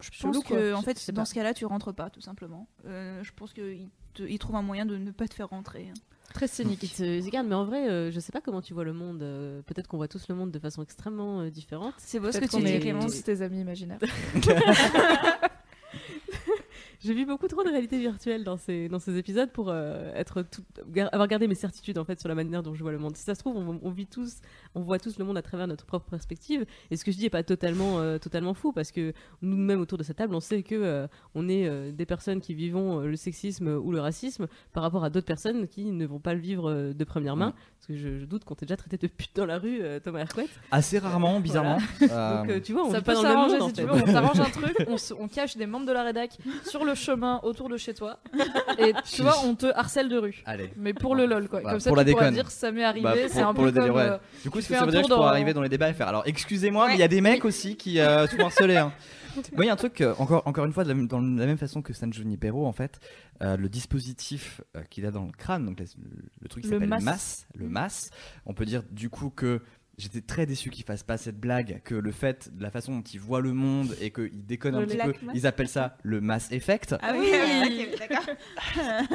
Je pense que, en fait, dans pas. ce cas-là, tu rentres pas, tout simplement. Euh, je pense qu'il il trouve un moyen de ne pas te faire rentrer. hein. Très Il cynique. te se garde, mais en vrai, euh, je sais pas comment tu vois le monde. euh, Peut-être qu'on voit tous le monde de façon extrêmement euh, différente. C'est beau ce que Peut-être tu qu'on dis, est Clémence. tous tes amis imaginaires. J'ai vu beaucoup trop de réalité virtuelle dans ces, dans ces épisodes pour euh, être tout- gar- avoir gardé mes certitudes en fait sur la manière dont je vois le monde. Si ça se trouve, on, on vit tous, on voit tous le monde à travers notre propre perspective. Et ce que je dis est pas totalement, euh, totalement fou parce que nous-mêmes autour de cette table, on sait que euh, on est euh, des personnes qui vivons euh, le sexisme ou le racisme par rapport à d'autres personnes qui ne vont pas le vivre euh, de première main. Parce que je, je doute qu'on t'ait déjà traité de pute dans la rue, euh, Thomas Hercouet. Assez rarement, bizarrement. Donc euh, tu vois, on ça peut pas dans le même s'arranger monde en si tu veux. On t'arrange un truc, on, on cache des membres de la rédac sur le chemin autour de chez toi. Et tu vois, on te harcèle de rue. Allez. Mais pour le lol, quoi. Bah, Comme ça, pour tu la pourras déconne. dire ça m'est arrivé. Bah, c'est un pour peu le délire, comme. ouais. euh, Du coup, tu ce fais que ça un veut dire tour je pourrais arriver dans les débats et faire. Alors, excusez-moi, mais il y a des mecs aussi qui euh, se font harceler. hein. Moi, il y a un truc, euh, encore, encore une fois, de la, même- dans la même façon que San Junipero, en fait, euh, le dispositif euh, qu'il a dans le crâne, donc le, le truc qui Le s'appelle masse. masse, le masse, on peut dire du coup que j'étais très déçu qu'il fasse pas cette blague, que le fait de la façon dont il voit le monde et qu'il déconne un Le petit black peu, mass. ils appellent ça le mass effect. Ah oui, ok, d'accord.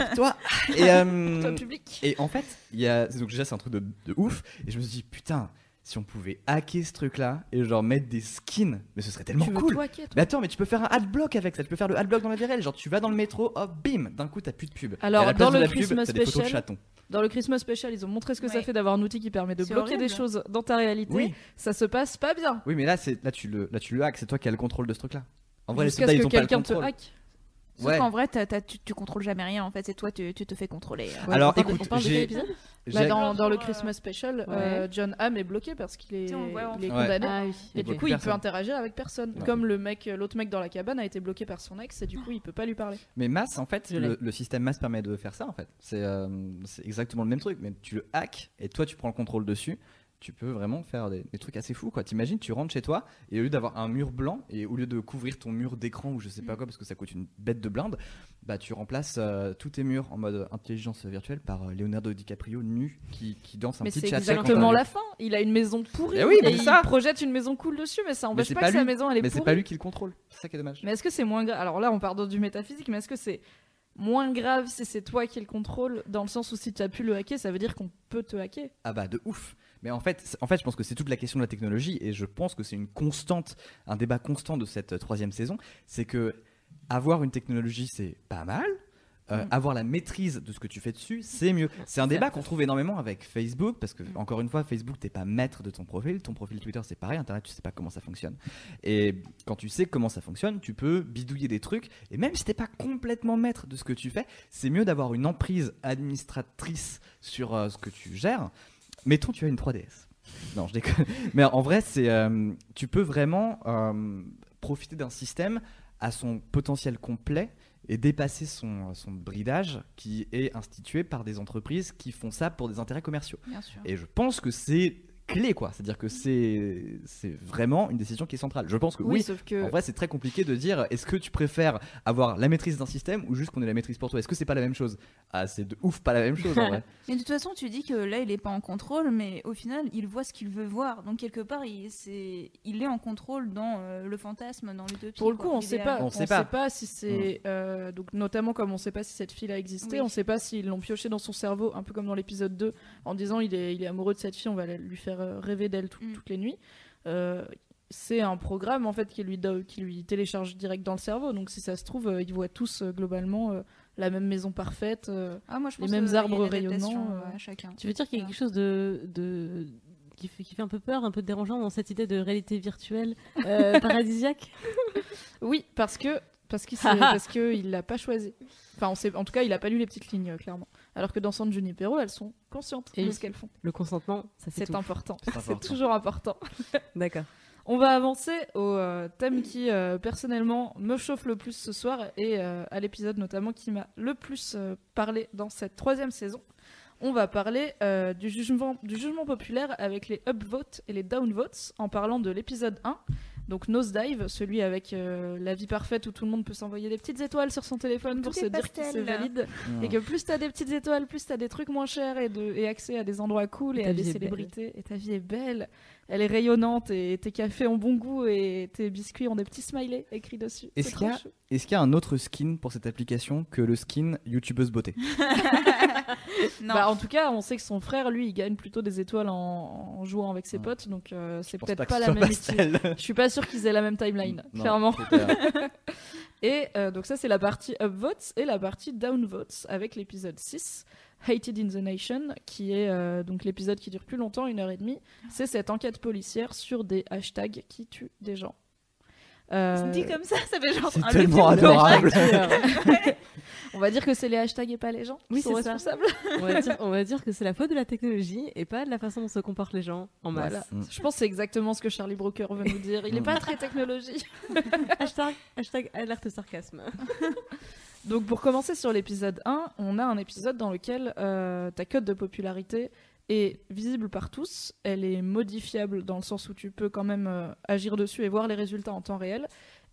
Toi Et, euh, Toi, public. et en fait, il y a donc déjà c'est un truc de, de ouf et je me suis dit putain, si on pouvait hacker ce truc là et genre mettre des skins, mais ce serait tellement Tu veux cool. tout hacker, toi Mais attends, mais tu peux faire un adblock avec ça, tu peux faire le adblock dans la vie réelle, genre tu vas dans le métro, hop, bim, d'un coup t'as plus de pub. Alors, Et à la place dans de le la pub, Christmas t'as des photos de special, chatons. Dans le Christmas Special, ils ont montré ce que ça fait d'avoir un outil qui permet de bloquer des choses dans ta réalité. Oui, Ça se passe pas bien. oui, mais là c'est là tu le là tu le hacks, c'est toi qui as le contrôle de ce truc là. En vrai, les Jusqu'à soldats ce ils que ont pas le quelqu'un te contrôle. Hack. Sauf Ouais. qu'en vrai, tu, tu contrôles jamais rien. En fait, c'est toi, tu, tu te fais contrôler. Ouais, Alors, on écoute, on parle de Bah, dans, dans le Sur, euh, Christmas Special, ouais. euh, John Hamm est bloqué parce qu'il est, il Ouais. condamné. Ah oui. Et du coup, il peut interagir avec personne. Ouais. Comme le mec, l'autre mec dans la cabane a été bloqué par son ex, et du coup, il peut pas lui parler. Mais Mass, en fait, le, le système Mass permet de faire ça, en fait. C'est euh, c'est exactement le même truc, mais tu le hacks et toi, tu prends le contrôle dessus. Tu peux vraiment faire des, des trucs assez fous, quoi. T'imagines, tu rentres chez toi et au lieu d'avoir un mur blanc et au lieu de couvrir ton mur d'écran ou je sais pas quoi parce que ça coûte une bête de blinde, bah tu remplaces euh, tous tes murs en mode intelligence virtuelle par euh, Leonardo DiCaprio nu qui, qui danse un Mais petit c'est cha exactement la fin. Il a une maison pourrie. Eh oui, mais et c'est il ça. projette une maison cool dessus, mais ça Mais empêche c'est pas, pas que sa maison elle est Mais c'est pourrie. pas lui qui le contrôle. C'est ça qui est dommage. Mais est-ce que c'est moins grave Alors là, on part dans du métaphysique, mais est-ce que c'est moins grave si c'est toi qui le contrôle Dans le sens où si tu as pu le hacker, ça veut dire qu'on peut te hacker? Ah bah de ouf. Mais en fait, en fait, je pense que c'est toute la question de la technologie et je pense que c'est une constante, un débat constant de cette euh, troisième saison, c'est que avoir une technologie c'est pas mal. euh, Mm. Avoir la maîtrise de ce que tu fais dessus, c'est mieux. C'est un débat qu'on trouve énormément avec Facebook, parce que, encore une fois, Facebook, t'es pas maître de ton profil. Ton profil Twitter, c'est pareil. Internet, tu sais pas comment ça fonctionne. Et quand tu sais comment ça fonctionne, tu peux bidouiller des trucs. Et même si t'es pas complètement maître de ce que tu fais, c'est mieux d'avoir une emprise administratrice sur euh, ce que tu gères. Mettons, tu as une 3DS. Non, je déconne. Mais en vrai, c'est, euh, tu peux vraiment euh, profiter d'un système à son potentiel complet et dépasser son, son bridage qui est institué par des entreprises qui font ça pour des intérêts commerciaux. Bien sûr. Et je pense que c'est clé, quoi. C'est-à-dire que c'est, c'est vraiment une décision qui est centrale. Je pense que oui. sauf que. En vrai, c'est très compliqué de dire est-ce que tu préfères avoir la maîtrise d'un système ou juste qu'on ait la maîtrise pour toi? Est-ce que c'est pas la même chose? Ah, c'est de ouf pas la même chose en vrai. Mais de toute façon, tu dis que là, il est pas en contrôle, mais au final, il voit ce qu'il veut voir. Donc, quelque part, il, c'est, il est en contrôle dans euh, le fantasme, dans l'utopie. Pour le quoi, coup, on sait pas. On sait pas. si c'est euh, donc notamment comme on sait pas si cette fille a existé, Oui. on sait pas s'ils l'ont pioché dans son cerveau, un peu comme dans l'épisode 2, en disant il est il est amoureux de cette fille, on va lui faire euh, rêver d'elle tout- Mm. toutes les nuits. Euh, c'est un programme en fait qui lui do- qui lui télécharge direct dans le cerveau. Donc si ça se trouve, euh, ils voient tous euh, globalement euh, la même maison parfaite. euh, Ah, moi, je les pense mêmes arbres rayonnants, euh, chacun. Tu veux dire qu'il y a quelque chose de, de qui, fait, qui fait un peu peur, un peu dérangeant dans cette idée de réalité virtuelle euh, paradisiaque? Oui, parce que parce qu'il parce que il l'a pas choisi. Enfin, on sait, en tout cas, il a pas lu les petites lignes euh, clairement. Alors que dans San Junipero, elles sont conscientes Et de ce qu'elles font. Le consentement, ça c'est important. C'est toujours important. D'accord. On va avancer au euh, thème qui euh, personnellement me chauffe le plus ce soir et euh, à l'épisode notamment qui m'a le plus euh, parlé dans cette troisième saison. On va parler euh, du, jugement, du jugement populaire avec les upvotes et les downvotes en parlant de l'épisode 1. Donc Nosedive, celui avec euh, la vie parfaite où tout le monde peut s'envoyer des petites étoiles sur son téléphone pour se dire que c'est valide. Mm. Et que plus t'as des petites étoiles, plus t'as des trucs moins chers et, de, et accès à des endroits cool et, à des célébrités. Et ta vie est belle. Elle est rayonnante et tes cafés ont bon goût et tes biscuits ont des petits smileys écrits dessus. Est-ce qu'il y a- y un autre skin pour cette application que le skin youtubeuse beauté Non. Bah, en tout cas, on sait que son frère, lui, il gagne plutôt des étoiles en, en jouant avec ses Ouais. potes, donc euh, c'est peut-être pas, la même. Je suis pas sûre qu'ils aient la même timeline, Non, clairement. Et euh, donc ça c'est la partie upvotes et la partie downvotes avec l'épisode 6, Hated in the Nation, qui est euh, donc l'épisode qui dure plus longtemps, une heure et demie. C'est cette enquête policière sur des hashtags qui tuent des gens. Euh, Dit comme ça, ça fait genre. C'est un tellement adorable. on va dire que c'est les hashtags et pas les gens Oui, sont c'est ça. responsables. on, va dire, on va dire que c'est la faute de la technologie et pas de la façon dont se comportent les gens en masse. Voilà. Mm. Je pense que c'est exactement ce que Charlie Brooker veut nous dire. Il n'est Mm. pas très technologie. hashtag, hashtag alerte sarcasme. Donc pour commencer sur l'épisode 1, on a un épisode dans lequel euh, ta cote de popularité est visible par tous, elle est modifiable dans le sens où tu peux quand même euh, agir dessus et voir les résultats en temps réel,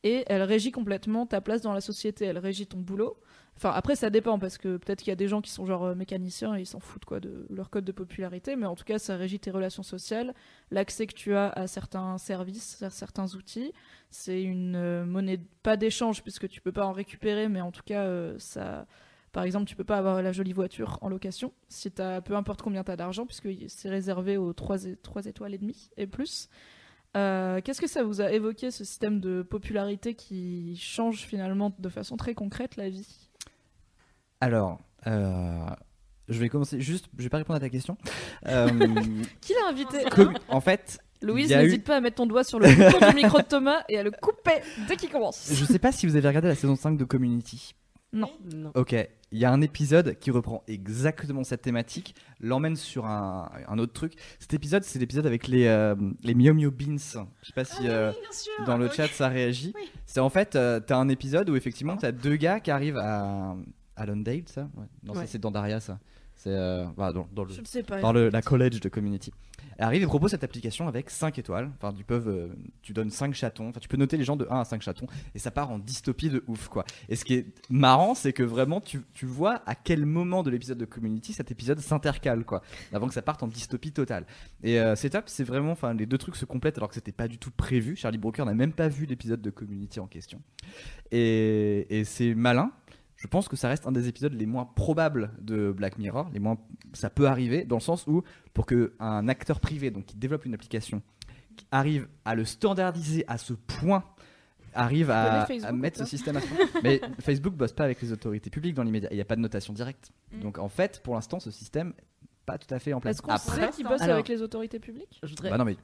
et elle régit complètement ta place dans la société, elle régit ton boulot. Enfin après ça dépend parce que peut-être qu'il y a des gens qui sont genre euh, mécaniciens et ils s'en foutent quoi de leur code de popularité, mais en tout cas ça régit tes relations sociales, l'accès que tu as à certains services, à certains outils, c'est une euh, monnaie pas d'échange puisque tu peux pas en récupérer, mais en tout cas, euh, ça. Par exemple, tu peux pas avoir la jolie voiture en location si t'as peu importe combien tu as d'argent puisque c'est réservé aux 3, étoiles et demie et plus. Qu'est-ce que ça vous a évoqué ce système de popularité qui change finalement de façon très concrète la vie? Alors, euh, je vais commencer juste, je vais pas répondre à ta question. Euh, Qui l'a invité en fait, Louise, n'hésite eu- pas à mettre ton doigt sur le bouton du micro de Thomas et à le couper dès qu'il commence. je sais pas si vous avez regardé la saison 5 de Community. Non. Non. Ok, il y a un épisode qui reprend exactement cette thématique, l'emmène sur un, un autre truc. Cet épisode, c'est l'épisode avec les, euh, les Mio Mio Beans. Je sais pas si euh, Bien sûr. dans le ok. chat ça réagit. Oui. C'est en fait, euh, t'as un épisode où effectivement t'as deux gars qui arrivent à Allendale, ça ouais. Non, ça c'est dans Daria, ça. C'est euh, voilà, dans, dans le, Je sais pas. dans le- la college de community. Elle arrive et propose cette application avec 5 étoiles. Enfin, tu, peux, euh, tu donnes 5 chatons. Enfin, tu peux noter les gens de 1 à 5 chatons. Et ça part en dystopie de ouf, quoi. Et ce qui est marrant, c'est que vraiment, tu, tu vois à quel moment de l'épisode de community cet épisode s'intercale, quoi. Avant que ça parte en dystopie totale. Et euh, c'est top, c'est vraiment. Enfin, les deux trucs se complètent alors que c'était pas du tout prévu. Charlie Brooker n'a même pas vu l'épisode de community en question. Et, et c'est malin. Je pense que ça reste un des épisodes les moins probables de Black Mirror. Les moins, ça peut arriver dans le sens où pour que un acteur privé, donc qui développe une application, qui arrive à le standardiser à ce point, arrive à, mettre ce système à ce point. Mais Facebook bosse pas avec les autorités publiques dans l'immédiat. Il n'y a pas de notation directe. Mm. Donc en fait, pour l'instant, ce système pas tout à fait en place. Est-ce qu'on Après, sait qu'ils bossent Alors- avec les autorités publiques? Je voudrais, bah non mais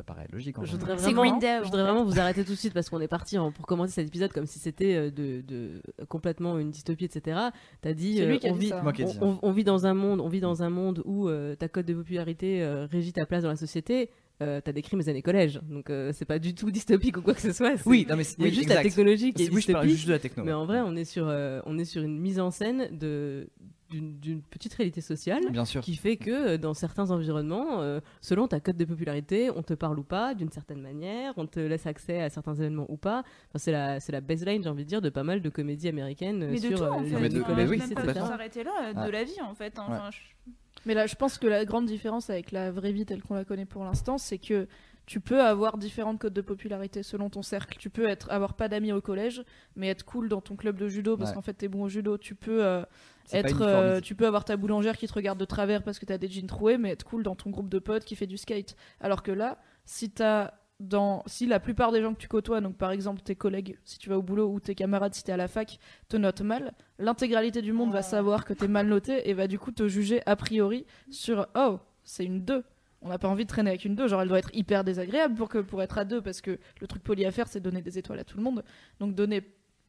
ça paraît logique. En je voudrais C'est vraiment, Green Day, je voudrais vraiment vous arrêter tout de suite parce qu'on est parti en- pour commencer cet épisode comme si c'était euh, de, de- complètement une dystopie, etc. T'as dit, C'est lui euh, qui a on, dit vit, on, on- on vit dans un monde, on vit dans un monde où euh, ta cote de popularité euh, régit ta place dans la société. Euh, t'as décrit mes années collège, donc euh, c'est pas du tout dystopique ou quoi que ce soit. Oui, non mais c'est- oui, juste la technologie qui est Oui, je parle dystopique. juste de la techno. Mais en vrai, on est sur, euh, on est sur une mise en scène de d'une petite réalité sociale bien sûr. qui fait que euh, dans certains environnements, euh, selon ta cote de popularité, on te parle ou pas d'une certaine manière, on te laisse accès à certains événements ou pas. Enfin, c'est la, c'est la baseline, j'ai envie de dire, de pas mal de comédies américaines euh, Mais de sur tout, euh, en les fait. mais de- Enfin, mais oui, même pas s'arrêter là, de Ouais. la vie, en fait. hein. Ouais. Enfin, je- Mais là, je pense que la grande différence avec la vraie vie telle qu'on la connaît pour l'instant, c'est que tu peux avoir différentes codes de popularité selon ton cercle. Tu peux être, avoir pas d'amis au collège, mais être cool dans ton club de judo parce Ouais. qu'en fait t'es bon au judo. Tu peux euh, être, euh, tu peux avoir ta boulangère qui te regarde de travers parce que t'as des jeans troués, mais être cool dans ton groupe de potes qui fait du skate. Alors que là, si t'as dans, si la plupart des gens que tu côtoies, donc par exemple tes collègues, si tu vas au boulot ou tes camarades, si t'es à la fac, te notent mal, l'intégralité du monde va savoir que t'es mal noté et va du coup te juger a priori sur oh c'est une 2 on n'a pas envie de traîner avec une 2 genre elle doit être hyper désagréable pour que pour être à 2 parce que le truc poli à faire c'est donner des étoiles à tout le monde. Donc donner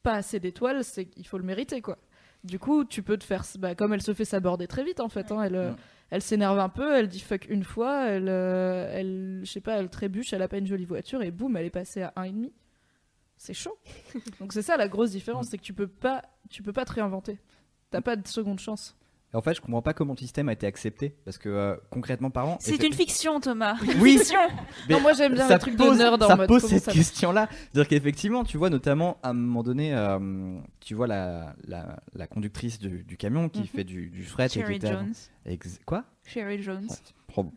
pas assez d'étoiles c'est qu'il faut le mériter quoi. Du coup tu peux te faire bah, comme elle se fait s'aborder très vite en fait hein, elle euh, Ouais. elle s'énerve un peu elle dit fuck une fois elle euh, elle je sais pas elle trébuche elle a pas une jolie voiture et boum elle est passée à 1,5 c'est chaud. Donc c'est ça la grosse différence c'est que tu peux pas tu peux pas te réinventer. T'as pas de seconde chance Et en fait, je comprends pas comment le système a été accepté parce que euh, concrètement parlant, C'est une fiction, Thomas. Oui. Fiction. Mais non moi j'aime bien ça le truc pose, de nerd en ça mode pose cette question-là. C'est-à-dire qu'effectivement, tu vois, notamment à un moment donné, euh, tu vois la, la, la conductrice du, du camion qui Mhm. fait du, du fret Sherry Jones. Ex- Quoi? Sherry Jones.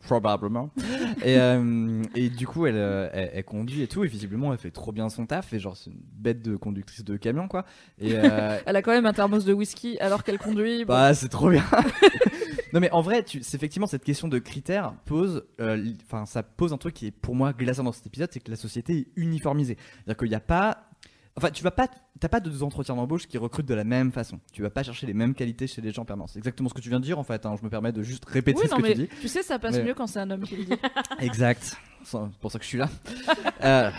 Probablement. et, euh, et du coup, elle, euh, elle, elle conduit et tout, et visiblement, elle fait trop bien son taf. Et genre, c'est une bête de conductrice de camion, quoi. Et, euh, Elle a quand même un thermos de whisky alors qu'elle conduit. bon. Bah, c'est trop bien. non, mais en vrai, tu, c'est effectivement cette question de critères pose, euh, enfin, ça pose un truc qui est pour moi glaçant dans cet épisode, c'est que la société est uniformisée. C'est-à-dire qu'il n'y a pas Enfin, tu vas pas, t'as pas deux entretiens d'embauche qui recrutent de la même façon. Tu vas pas chercher les mêmes qualités chez les gens en permanence. C'est exactement ce que tu viens de dire en fait. hein. Je me permets de juste répéter Oui, ce non, que mais tu dis. tu sais, ça passe Mais- mieux quand c'est un homme qui le dit. Exact. C'est pour ça que je suis là. Euh,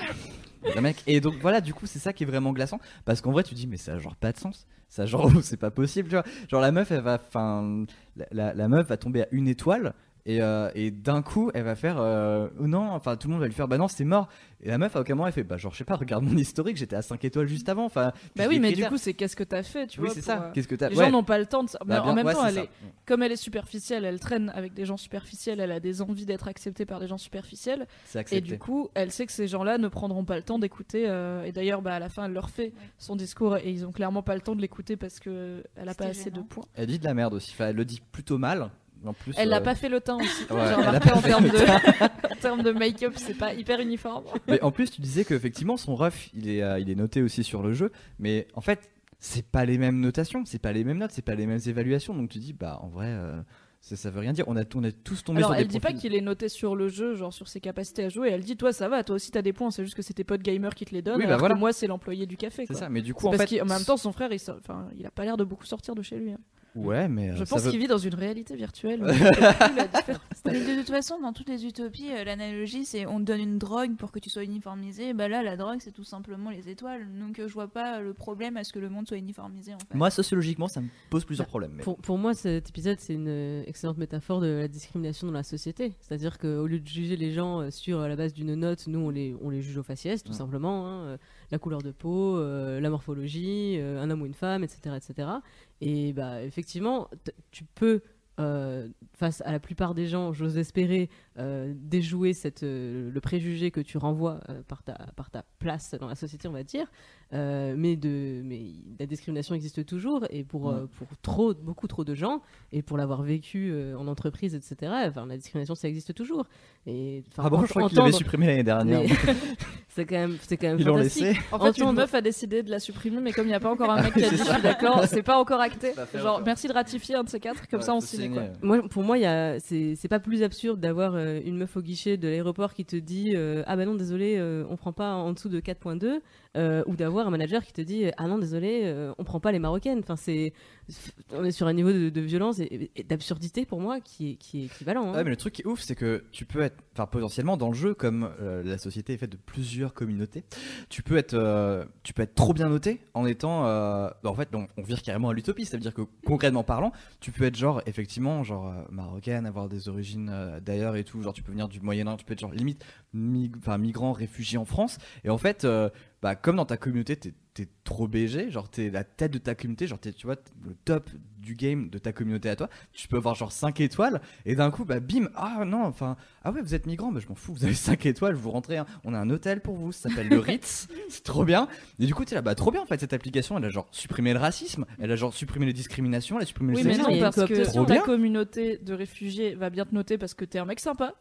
le mec. Et donc voilà, du coup, c'est ça qui est vraiment glaçant. Parce qu'en vrai, tu dis, mais ça a genre pas de sens. Ça, genre, c'est pas possible, tu vois. Genre, la meuf, elle va. Enfin, la, la- la meuf va tomber à une étoile. Et, euh, et d'un coup, elle va faire. euh, oh non, enfin, tout le monde va lui faire, bah non, c'est mort. Et la meuf, à aucun moment, elle fait, bah, genre, je sais pas, regarde mon historique, j'étais à 5 étoiles juste avant. Enfin, Bah oui, mais du coup, c'est qu'est-ce que t'as fait, tu oui, vois. c'est ça. euh, Qu'est-ce que t'as. Les ouais. gens n'ont pas le temps de ça. Mais Bah, bien- en même ouais, temps, c'est elle ça. est, comme elle est superficielle, elle traîne avec des gens superficiels, elle a des envies d'être acceptée par des gens superficiels. C'est Et du coup, elle sait que ces gens-là ne prendront pas le temps d'écouter. euh, et d'ailleurs, bah, à la fin, elle leur fait son discours et ils ont clairement pas le temps de l'écouter parce que elle a pas assez de points. Elle dit de la merde aussi. Enfin, elle le dit plutôt mal. En plus, Elle n'a euh, pas fait le teint aussi. Ouais, J'ai elle a remarqué pas en termes de, en termes de make-up, c'est pas hyper uniforme. Mais en plus, tu disais qu'effectivement, son ref, il est, euh, il est noté aussi sur le jeu. Mais en fait, c'est pas les mêmes notations, c'est pas les mêmes notes, c'est pas les mêmes évaluations. Donc tu dis, bah en vrai, euh, ça, ça veut rien dire. On a, on a tous tombé Alors, sur elle des dit pas qu'il est noté sur le jeu, genre sur ses capacités à jouer. Elle dit, toi, ça va, toi aussi, t'as des points. C'est juste que c'est tes potes gamers qui te les donnent. Oui, bah alors voilà. que moi, c'est l'employé du café. C'est ça. Mais du coup, en parce fait, qu'en même temps, son frère, il, sort- enfin, il a pas l'air de beaucoup sortir de chez lui. hein. Ouais, mais euh, Je pense veut- qu'il vit dans une réalité virtuelle. Mais de toute façon, dans toutes les utopies, euh, l'analogie c'est on te donne une drogue pour que tu sois uniformisé. Bah là, la drogue c'est tout simplement les étoiles. Donc euh, je vois pas le problème à ce que le monde soit uniformisé en fait. Moi, sociologiquement, ça me pose plusieurs Bah, problèmes. mais- Pour, pour moi, cet épisode, c'est une excellente métaphore de la discrimination dans la société. C'est-à-dire qu'au lieu de juger les gens sur la base d'une note, nous, on les, on les juge au faciès, tout Ouais. simplement. hein, la couleur de peau, euh, la morphologie, euh, un homme ou une femme, etc. etc. Et bah, effectivement, tu peux, euh, face à la plupart des gens, j'ose espérer, euh, déjouer euh, le préjugé que tu renvoies par, ta, par ta place dans la société, on va dire. Euh, mais, de, mais la discrimination existe toujours et pour, euh, pour trop, beaucoup trop de gens et pour l'avoir vécu euh, en entreprise, etc. Enfin, la discrimination, ça existe toujours. Et, Ah bon, je crois qu'il l'avait supprimé l'année dernière. c'est quand même, c'est quand même Ils l'ont fantastique. laissé. En fait, une Entendre- meuf a décidé de la supprimer, mais comme il n'y a pas encore un mec qui a c'est dit je suis d'accord, c'est pas encore acté. Fait Genre, encore. merci de ratifier un de ces quatre, comme Ouais, ça on signer. quoi. Moi, pour moi, y a- c'est c'est pas plus absurde d'avoir une meuf au guichet de l'aéroport qui te dit euh, Ah bah non, désolé, euh, on prend pas en dessous de 4.2, euh, ou d'avoir un manager qui te dit Ah non, désolé, euh, on prend pas les marocaines. Enfin, c'est. On est sur un niveau de, violence et, d'absurdité pour moi qui est, qui est équivalent. hein. Ouais, mais le truc qui est ouf, c'est que tu peux être, enfin potentiellement dans le jeu, comme euh, la société est faite de plusieurs communautés, tu peux être, euh, tu peux être trop bien noté en étant, euh, bah, en fait, on, vire carrément à l'utopie. Ça veut dire que concrètement parlant, tu peux être genre effectivement genre marocaine, avoir des origines d'ailleurs et tout, genre tu peux venir du Moyen-Orient, tu peux être genre limite migrant, réfugié en France, et en fait, bah comme dans ta communauté, t'es t'es trop BG, genre t'es la tête de ta communauté, genre t'es, tu vois, le top du game de ta communauté à toi, tu peux avoir genre 5 étoiles, et d'un coup, bah bim, ah non, enfin, ah ouais, vous êtes migrant, bah je m'en fous, vous avez 5 étoiles, vous rentrez, hein. on a un hôtel pour vous, ça s'appelle le Ritz, c'est trop bien, et du coup, t'es là, bah trop bien en fait, cette application, elle a genre supprimé le racisme, elle a genre supprimé les discriminations, elle a supprimé Oui, le mais non, parce que ta bien. communauté de réfugiés va bien te noter parce que t'es un mec sympa.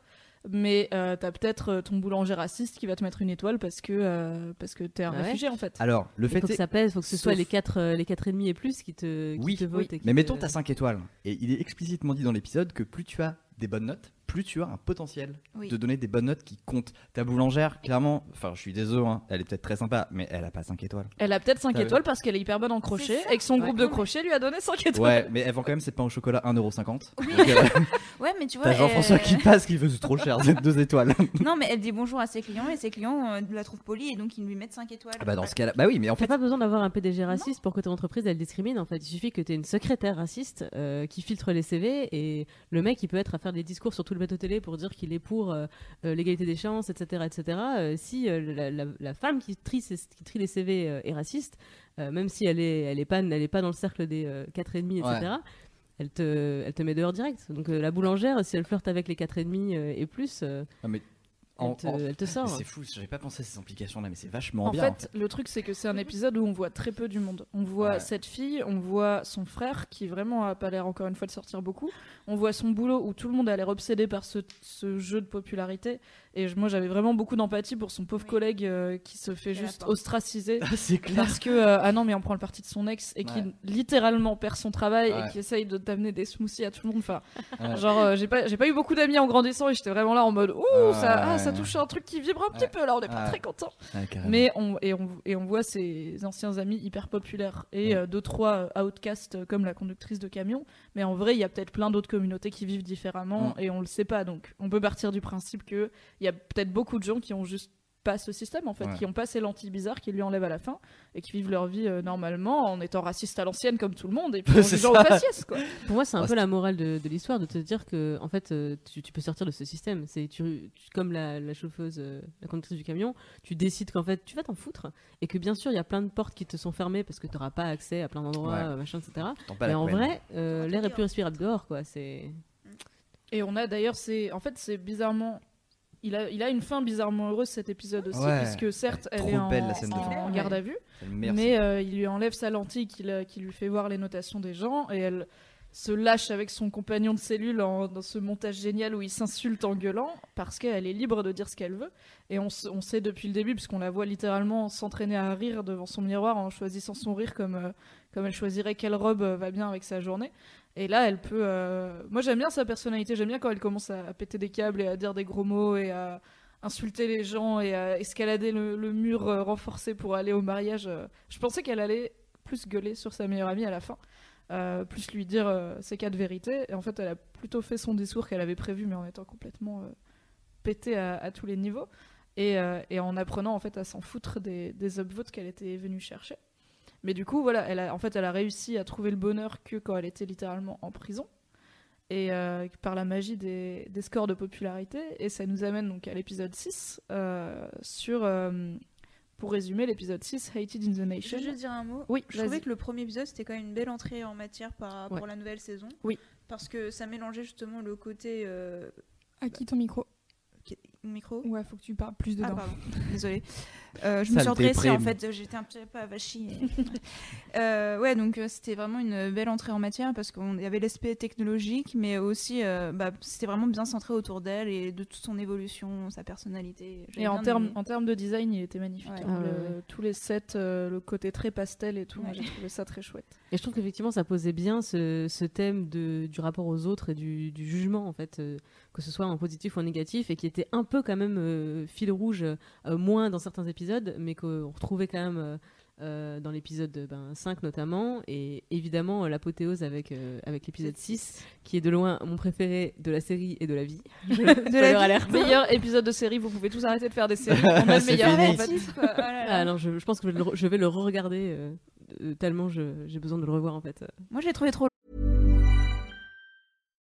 Mais euh, t'as peut-être euh, ton boulanger raciste qui va te mettre une étoile parce que euh, parce que t'es un Ah ouais réfugié en fait. Alors, le Il fait faut que ça pèse, faut que ce soit les 4 euh, les quatre et demi et plus qui te, qui Oui, te oui. votent. qui Mais te- mettons, t'as 5 étoiles. Et il est explicitement dit dans l'épisode que plus tu as des bonnes notes, plus tu as un potentiel Oui. de donner des bonnes notes qui comptent. Ta boulangère, clairement, enfin, je suis désolé, hein, elle est peut-être très sympa, mais elle a pas 5 étoiles. Elle a peut-être 5 Ah ouais. étoiles parce qu'elle est hyper bonne en crochet et que son groupe de crochet lui a donné 5 étoiles. Ouais, mais elle vend quand même ses pains au chocolat 1,50€. Oui. Euh, Ouais, mais tu vois. T'as Jean-François qui passe qui veut trop cher, c'est 2 étoiles. Non, mais elle dit bonjour à ses clients et ses clients euh, la trouvent polie et donc ils lui mettent 5 étoiles. Ah bah dans ce cas-là, bah oui, mais en T'as fait, pas besoin d'avoir un PDG raciste pour que ton entreprise elle discrimine en fait. Il suffit que tu aies une secrétaire raciste euh, qui filtre les CV et le mec il peut être à faire des discours sur tout le plateau télé pour dire qu'il est pour euh, euh, l'égalité des chances, etc. etc. Euh, si la, la- la femme qui trie, ses- qui trie les CV est raciste, même si elle est, elle est, pas, elle est pas dans le cercle des euh, 4,5, etc. Ouais. Elle te, elle te met dehors direct. Donc la boulangère, si elle flirte avec les 4,5 euh, et plus, Non, mais elle, en- te, en- elle te sort. c'est fou, j'avais pas pensé à ces implications là, mais c'est vachement En bien. fait, le truc c'est que c'est un épisode où on voit très peu du monde. On voit Ouais. cette fille, on voit son frère qui vraiment a pas l'air encore une fois de sortir beaucoup. On voit son boulot où tout le monde a l'air obsédé par ce, ce jeu de popularité. Et moi j'avais vraiment beaucoup d'empathie pour son pauvre Oui. collègue euh, qui se fait juste ostraciser. Ah, c'est clair. Parce que, euh, ah non, mais on prend le parti de son ex et qui littéralement perd son travail Ouais. et qui essaye de t'amener des smoothies à tout le monde. Enfin, Ouais. genre, euh, j'ai pas, j'ai pas eu beaucoup d'amis en grandissant et j'étais vraiment là en mode, ouh, ça, ah, ouais. toucher un truc qui vibre un petit Ouais. peu là, on n'est pas Ouais. très content. Mais on, et, on, et on voit ses anciens amis hyper populaires et Ouais. euh, deux, trois euh, outcasts comme la conductrice de camion. Mais en vrai, il y a peut-être plein d'autres communautés qui vivent différemment et on le sait pas. Donc on peut partir du principe qu'il y a peut-être beaucoup de gens qui ont juste pas ce système en fait, Ouais. qui ont pas ces lentilles bizarres qui lui enlèvent à la fin et qui vivent leur vie euh, normalement en étant racistes à l'ancienne comme tout le monde et puis en C'est jugeant ça. au faciès quoi. Pour moi, c'est un Oh, peu la morale de, de l'histoire de te dire que, en fait, euh, tu, tu peux sortir de ce système. C'est tu, tu- comme la, la chauffeuse, euh, la conductrice du camion, tu décides qu'en fait, tu vas t'en foutre et que bien sûr, il y a plein de portes qui te sont fermées parce que tu n'auras pas accès à plein d'endroits, Ouais. machin, etc. Mais en vrai, euh, l'air est plus respirable dehors, quoi. C'est Et on a d'ailleurs, c'est en fait, c'est bizarrement. Il a, il a une fin bizarrement heureuse cet épisode aussi, Ouais. puisque certes, Elle elle, est en, belle, la scène de en fin. garde à vue, mais euh, il lui enlève sa lentille qui, lui fait voir les notations des gens, et elle se lâche avec son compagnon de cellule en- dans ce montage génial où ils s'insultent en gueulant, parce qu'elle est libre de dire ce qu'elle veut. Et on sait depuis le début, puisqu'on la voit littéralement s'entraîner à rire devant son miroir en choisissant son rire comme, euh, comme elle choisirait quelle robe euh, va bien avec sa journée. Et là, elle peut. euh, Moi, j'aime bien sa personnalité. J'aime bien quand elle commence à, péter des câbles et à dire des gros mots et à insulter les gens et à escalader le, mur euh, renforcé pour aller au mariage. euh. Je pensais qu'elle allait plus gueuler sur sa meilleure amie à la fin, plus lui dire euh, ses quatre vérités. Et en fait, elle a plutôt fait son discours qu'elle avait prévu, mais en étant complètement pétée à, tous les niveaux. Et, et en apprenant en fait à s'en foutre des, des upvotes qu'elle était venue chercher. Mais du coup, voilà, elle a, en fait, elle a réussi à trouver le bonheur que quand elle était littéralement en prison. Et euh, par la magie des, des scores de popularité. Et ça nous amène donc à l'épisode 6 euh, sur. euh, pour résumer, l'épisode 6, Hated in the Je Nation. veux juste dire un mot. Oui, Je trouvais que le premier épisode c'était quand même une belle entrée en matière par, Ouais. pour la nouvelle saison. Oui. Parce que ça mélangeait justement le côté euh, À qui ton micro? Qui- micro? Ouais, faut que tu parles plus Ah dedans. pardon, désolée. Euh, je me suis redressée en fait, j'étais un petit peu avachie. euh, ouais, donc euh, c'était vraiment une belle entrée en matière parce qu'il y avait l'aspect technologique, mais aussi euh, bah, c'était vraiment bien centré autour d'elle et de toute son évolution, sa personnalité. Et en termes aimé. en termes de design, il était magnifique. Ouais. hein. Ah ouais, Le- ouais. Tous les sets, euh, le côté très pastel et tout, Ouais. j'ai trouvé ça très chouette. Et je trouve qu'effectivement, ça posait bien ce, ce thème de, du rapport aux autres et du, du jugement, en fait, euh, que ce soit en positif ou en négatif, et qui était un peu quand même euh, fil rouge, euh, moins dans certains épisodes, mais qu'on retrouvait quand même euh, euh, dans l'épisode euh, ben, 5 notamment, et évidemment euh, l'apothéose avec, euh, avec l'épisode 6, qui est de loin mon préféré de la série et de la vie. de la vie. Meilleur épisode de série, vous pouvez tous arrêter de faire des séries. On a le meilleur. fini. en fait. Là là. Ah non, je, je pense que je vais le, re- re-regarder tellement j'ai besoin de le revoir en fait. Moi je l'ai trouvé trop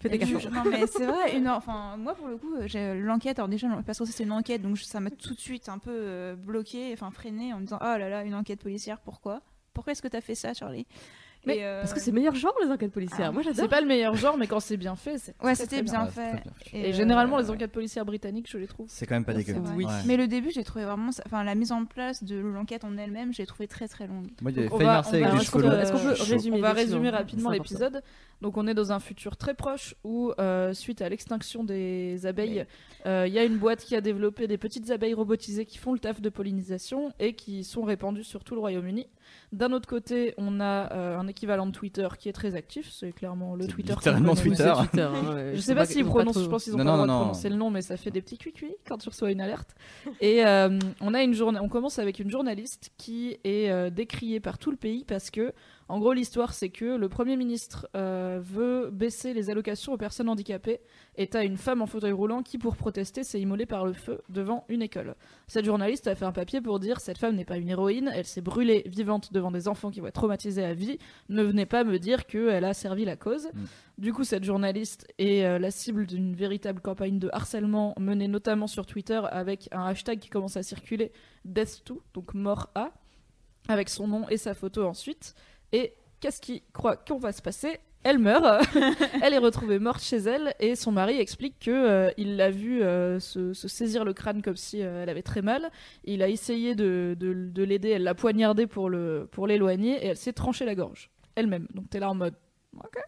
Fais des non mais c'est vrai, une, enfin moi pour le coup euh, j'ai l'enquête, alors déjà parce que c'est une enquête donc ça m'a tout de suite un peu euh, bloqué, enfin freiné en me disant oh là là une enquête policière pourquoi? Pourquoi est-ce que t'as fait ça Charlie? Mais euh, Parce que c'est meilleur genre les enquêtes policières. Ah, Moi j'adore. C'est pas le meilleur genre, mais quand c'est bien fait, c'est ouais c'était bien fait. très bien fait. Et, euh, généralement, les enquêtes policières britanniques, je les trouve. C'est quand même pas dégueu. Oui. Ouais. Mais le début j'ai trouvé vraiment, enfin la mise en place de l'enquête en elle-même j'ai trouvé très très longue. Moi, il y avait Donc, on Faye va- Marseille on va- est-ce qu'on peut- résumer On va résumer rapidement C'est important. l'épisode. Donc on est dans un futur très proche où, euh, suite à l'extinction des abeilles, euh, il y a une boîte qui a développé des petites abeilles robotisées qui font le taf de pollinisation et qui sont répandues sur tout le Royaume-Uni. D'un autre côté, on a euh, un équivalent de Twitter qui est très actif. C'est clairement le Twitter. littéralement. Twitter. C'est Twitter, hein, ouais. Je sais pas s'ils prononcent, trop- je pense qu'ils ont Non, pas le non, droit de non. prononcer le nom, mais ça fait des petits cuicui quand tu reçois une alerte. Et euh, on a une journée, on commence avec une journaliste qui est euh, décriée par tout le pays parce que, en gros, l'histoire c'est que le premier ministre euh, veut baisser les allocations aux personnes handicapées et t'as une femme en fauteuil roulant qui, pour protester, s'est immolée par le feu devant une école. Cette journaliste a fait un papier pour dire cette femme n'est pas une héroïne, elle s'est brûlée vivante devant des enfants qui vont être traumatisés à vie. Ne venez pas me dire qu'elle a servi la cause. Du coup, cette journaliste est euh, la cible d'une véritable campagne de harcèlement menée notamment sur Twitter avec un hashtag qui commence à circuler Death2, donc mort à, avec son nom et sa photo ensuite. Et qu'est-ce qui croit qu'on va se passer? Elle meurt, elle est retrouvée morte chez elle et son mari explique que euh, il l'a vue euh, se, se saisir le crâne comme si euh, elle avait très mal. Il a essayé de, de- de l'aider, elle l'a poignardé pour l'éloigner et elle s'est tranché la gorge elle-même. Donc t'es là en mode ok.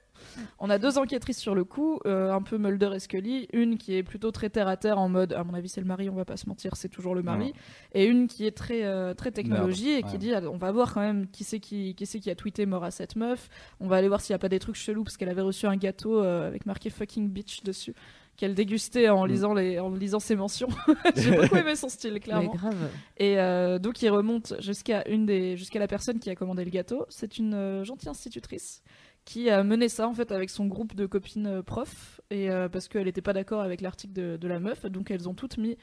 On a deux enquêtrices sur le coup, euh, un peu Mulder et Scully, une qui est plutôt très terre à terre en mode à mon avis c'est le mari, on va pas se mentir, c'est toujours le mari, et une qui est très euh, très technologie et qui ouais. dit on va voir quand même qui c'est qui qui c'est qui a tweeté mort à cette meuf. On va aller voir s'il y a pas des trucs chelous parce qu'elle avait reçu un gâteau euh, avec marqué fucking bitch dessus qu'elle dégustait en Mm. lisant les en lisant ses mentions. J'ai beaucoup aimé son style clairement. grave. Et euh, donc il remonte jusqu'à une des jusqu'à la personne qui a commandé le gâteau. C'est une euh, gentille institutrice qui a mené ça en fait avec son groupe de copines euh, profs et euh, parce qu'elle n'était pas d'accord avec l'article de, de la meuf, donc elles ont toutes mis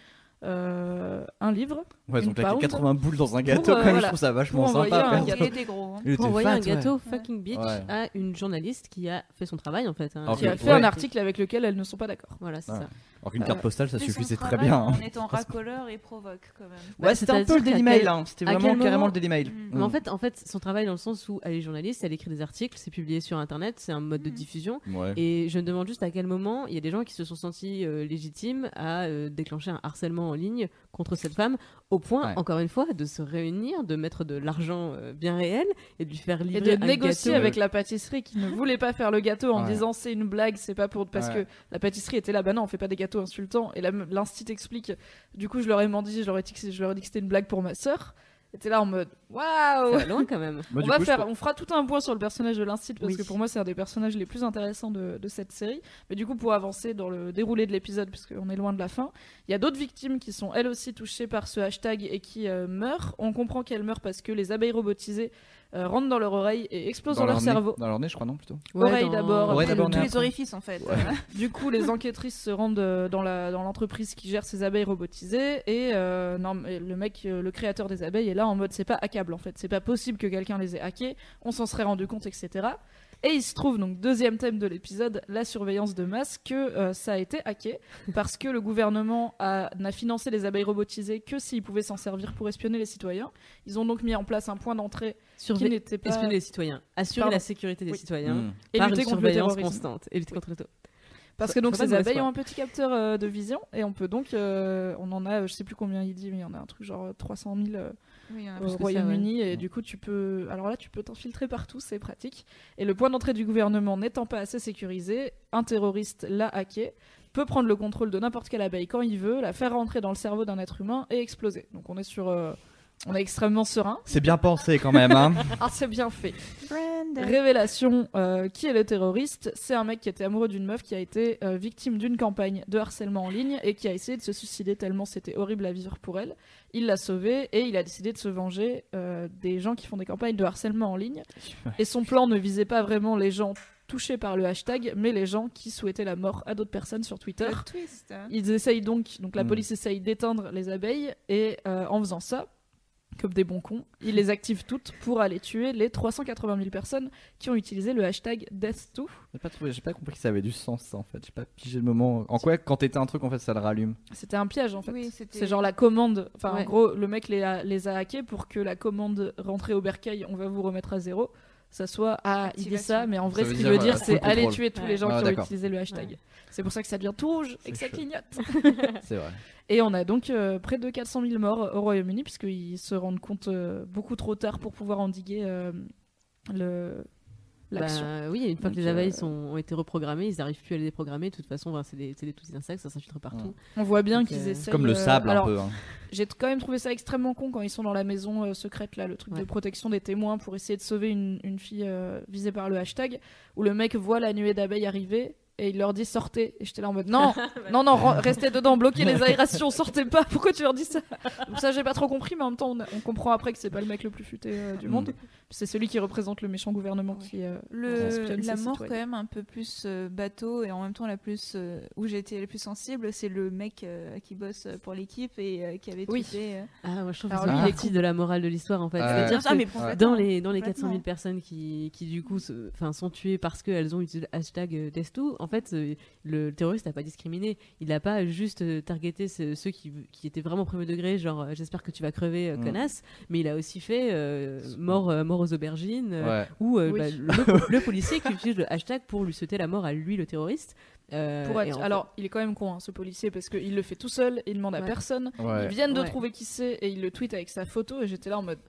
euh, un livre Ouais, Une donc là, pound 80 boules dans un gâteau, Pour, euh, quand même, voilà. je trouve ça vachement Pour envoyer sympa. un était gros. hein. Il était Pour envoyer fat, un gâteau ouais. fucking bitch Ouais. à une journaliste qui a fait son travail en fait. hein. Alors qui a fait ouais. un article avec lequel elles ne sont pas d'accord. Voilà, c'est Ouais. ça. Alors qu'une carte Euh, postale, ça suffisait très bien. hein. En étant racoleur et provoque quand même. Bah, Ouais, c'était un peu le Daily Mail, quel- hein. c'était vraiment carrément le Daily Mail. Mm. Mais en fait, en fait, son travail dans le sens où elle est journaliste, elle écrit des articles, c'est publié sur internet, c'est un mode de Mhm. diffusion. Ouais. Et je me demande juste à quel moment il y a des gens qui se sont sentis euh, légitimes à euh, déclencher un harcèlement en ligne contre cette femme, au point, Ouais. encore une fois, de se réunir, de mettre de l'argent euh, bien réel et de lui faire Et livrer de un négocier gâteau. avec la pâtisserie qui ne voulait pas faire le gâteau en Ouais. disant c'est une blague, c'est pas pour parce Ouais. que la pâtisserie était là, bah non, on fait pas des gâteaux insultants. Et la- l'instit explique. Du coup, je leur ai menti, je leur ai dit que, je leur ai dit que c'était une blague pour ma sœur. Et t'es là en mode waouh. Loin quand même. On va coup, faire, on fera tout un point sur le personnage de l'instit parce Oui. que pour moi c'est un des personnages les plus intéressants de, de cette série. Mais du coup pour avancer dans le déroulé de l'épisode puisqu'on est loin de la fin, il y a d'autres victimes qui sont elles aussi touchées par ce hashtag et qui euh, meurent. On comprend qu'elles meurent parce que les abeilles robotisées euh, rentrent dans leur oreille et explosent dans, leur, cerveau. Dans leur nez, je crois, non, plutôt. Oreille d'abord, Ouais, après d'abord, le nez tout. Tous les orifices en fait. Ouais. Du coup, les enquêtrices se rendent euh, dans la dans l'entreprise qui gère ces abeilles robotisées et euh, non, mais le mec, euh, le créateur des abeilles est là en mode c'est pas hackable en fait, c'est pas possible que quelqu'un les ait hackés, on s'en serait rendu compte, etc. Et il se trouve donc deuxième thème de l'épisode, la surveillance de masse, que euh, ça a été hacké parce que le gouvernement a- n'a financé les abeilles robotisées que s'ils pouvaient s'en servir pour espionner les citoyens. Ils ont donc mis en place un point d'entrée qui n'était pas espionner les citoyens, assurer Pardon. la sécurité des Oui. citoyens Mm. et par lutter une contre le surveillance constante et lutter contre le terrorisme. Parce que donc ces abeilles ont un petit capteur euh, de vision et on peut donc, euh, on en a, je sais plus combien il dit, mais il y en a un truc genre 300 000 euh, Oui, a au Royaume-Uni et du coup tu peux, alors là tu peux t'infiltrer partout, c'est pratique. Et le point d'entrée du gouvernement n'étant pas assez sécurisé, un terroriste l'a hacké peut prendre le contrôle de n'importe quelle abeille quand il veut, la faire rentrer dans le cerveau d'un être humain et exploser. Donc on est sur, euh, on est extrêmement serein. C'est bien pensé quand même, hein. Ah c'est bien fait. Brandon. Révélation, euh, qui est le terroriste? C'est un mec qui était amoureux d'une meuf qui a été euh, victime d'une campagne de harcèlement en ligne et qui a essayé de se suicider tellement c'était horrible à vivre pour elle. Il l'a sauvée et il a décidé de se venger euh, des gens qui font des campagnes de harcèlement en ligne. Et son plan ne visait pas vraiment les gens touchés par le hashtag, mais les gens qui souhaitaient la mort à d'autres personnes sur Twitter. Twist. hein. Ils essayent donc, donc la Mm. police essaye d'éteindre les abeilles et euh, en faisant ça, comme des bons cons, ils les activent toutes pour aller tuer les 380 000 personnes qui ont utilisé le hashtag Death2. J'ai pas, trouvé- j'ai pas compris que ça avait du sens, ça, en fait. J'ai pas pigé le moment. En quoi, quand t'étais un truc, en fait, ça le rallume? C'était un piège en fait. Oui, c'était- C'est genre la commande. Enfin, en gros, le mec les a, les a hackés pour que la commande rentrée au bercail, on va vous remettre à zéro. Ça soit ah il dit ça, mais en vrai, Ça ce qu'il veut dire, c'est aller tuer tous Ouais. les gens Ah, qui ont utilisé le hashtag. Ouais. C'est pour ça que ça devient tout rouge et que ça clignote. C'est vrai. Et on a donc euh, près de 400 000 morts au Royaume-Uni, puisqu'ils se rendent compte euh, beaucoup trop tard pour pouvoir endiguer euh, le- l'action. Bah, oui, une fois que les abeilles euh, sont, ont été reprogrammées, ils n'arrivent plus à les déprogrammer. De toute façon, c'est des, c'est des petits insectes, ça s'infiltre partout. On voit bien qu'ils euh, essayent. Comme le euh, sable, alors, un peu. hein. J'ai quand même trouvé ça extrêmement con quand ils sont dans la maison euh, secrète, là, le truc de protection des témoins pour essayer de sauver une, une fille euh, visée par le hashtag, où le mec voit la nuée d'abeilles arriver et il leur dit sortez. Et j'étais là en mode non, non, non, ren- restez dedans, bloquez les aérations, sortez pas. Pourquoi tu leur dis ça? Donc ça, j'ai pas trop compris, mais en même temps, on, a- on comprend après que c'est pas le mec le plus futé euh, du Mm. monde. C'est celui qui représente le méchant gouvernement qui. euh, Le, la mort citoyens. quand même un peu plus euh, bateau et en même temps la plus euh, où j'ai été la plus sensible c'est le mec euh, qui bosse pour l'équipe et euh, qui avait Oui. tweeté euh, Ah, moi je trouve Alors que c'est une partie de la morale de l'histoire en fait. Ah, C'est-à-dire ah, que mais complètement. dans les, dans les 400 000 Complètement. personnes qui, qui du coup se- enfin, sont tuées parce qu'elles ont utilisé le hashtag euh, Death2, en fait, euh, le terroriste n'a pas discriminé. Il n'a pas juste euh, targeté ce- ceux qui, qui étaient vraiment premier degré, genre euh, j'espère que tu vas crever, Mm. connasse. Mais il a aussi fait euh, mort, euh, mort aux aubergines. euh, Ouais. ou euh, Oui. bah, le, le policier qui utilise le hashtag pour lui souhaiter la mort à lui, le terroriste. Euh, Pour et être- en fait- Alors, il est quand même con, hein, ce policier, parce qu'il le fait tout seul, il demande à Ouais. personne. Ouais. Ils viennent de Ouais. trouver qui c'est et il le tweet avec sa photo. Et j'étais là en mode.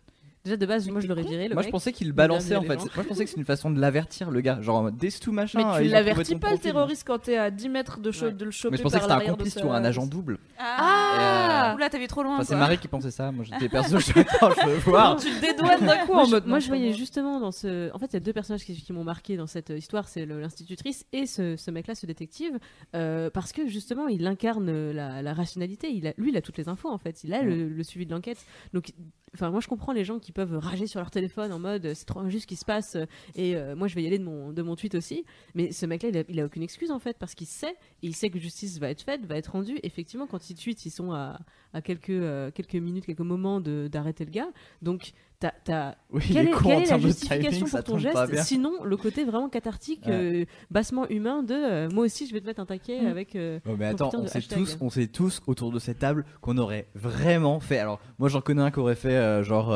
Déjà de base, Mais moi je l'aurais viré. Le Moi je pensais qu'il il balançait en fait. Moi je pensais que c'est une façon de l'avertir le gars, genre en mode des tout machin. Mais tu l'avertis pas le terroriste quand t'es à 10 mètres de, cho- Ouais. de le choper Mais je pensais que c'était un complice sa- ou un agent double. Ah, Euh, Oula, t'avais trop loin. Enfin, c'est. Marie qui pensait ça. Moi j'étais perso, je veux voir. Tu te dédouanes d'un coup Moi, en je, mode. moi, je voyais justement dans ce. En fait, il y a deux personnages qui, m'ont marqué dans cette histoire c'est le- l'institutrice et ce, mec-là, ce détective, euh, parce que justement, il incarne euh, la, rationalité. Lui, il a toutes les infos en fait. Il a le, le suivi de l'enquête. Donc, enfin, moi, je comprends les gens qui peuvent rager sur leur téléphone en mode c'est trop injuste ce qui se passe euh, et euh, moi, je vais y aller de mon, de mon tweet aussi. Mais ce mec-là, il il a aucune excuse en fait parce qu'il sait, il sait que justice va être faite, va être rendue. Effectivement, quand ils tweetent, ils sont à, à quelques, euh, quelques minutes, quelques moments d'arrêter le gars. Donc, t'as Oui, il quelle est quelle est la justification timing, pour ton geste. Sinon, le côté vraiment cathartique, Ouais. euh, bassement humain de euh, moi aussi je vais te mettre un taquet Mm. avec. euh, Oh, mais attends, on sait, hashtag. tous, on sait tous autour de cette table qu'on aurait vraiment fait. Alors, moi j'en connais un qui aurait fait genre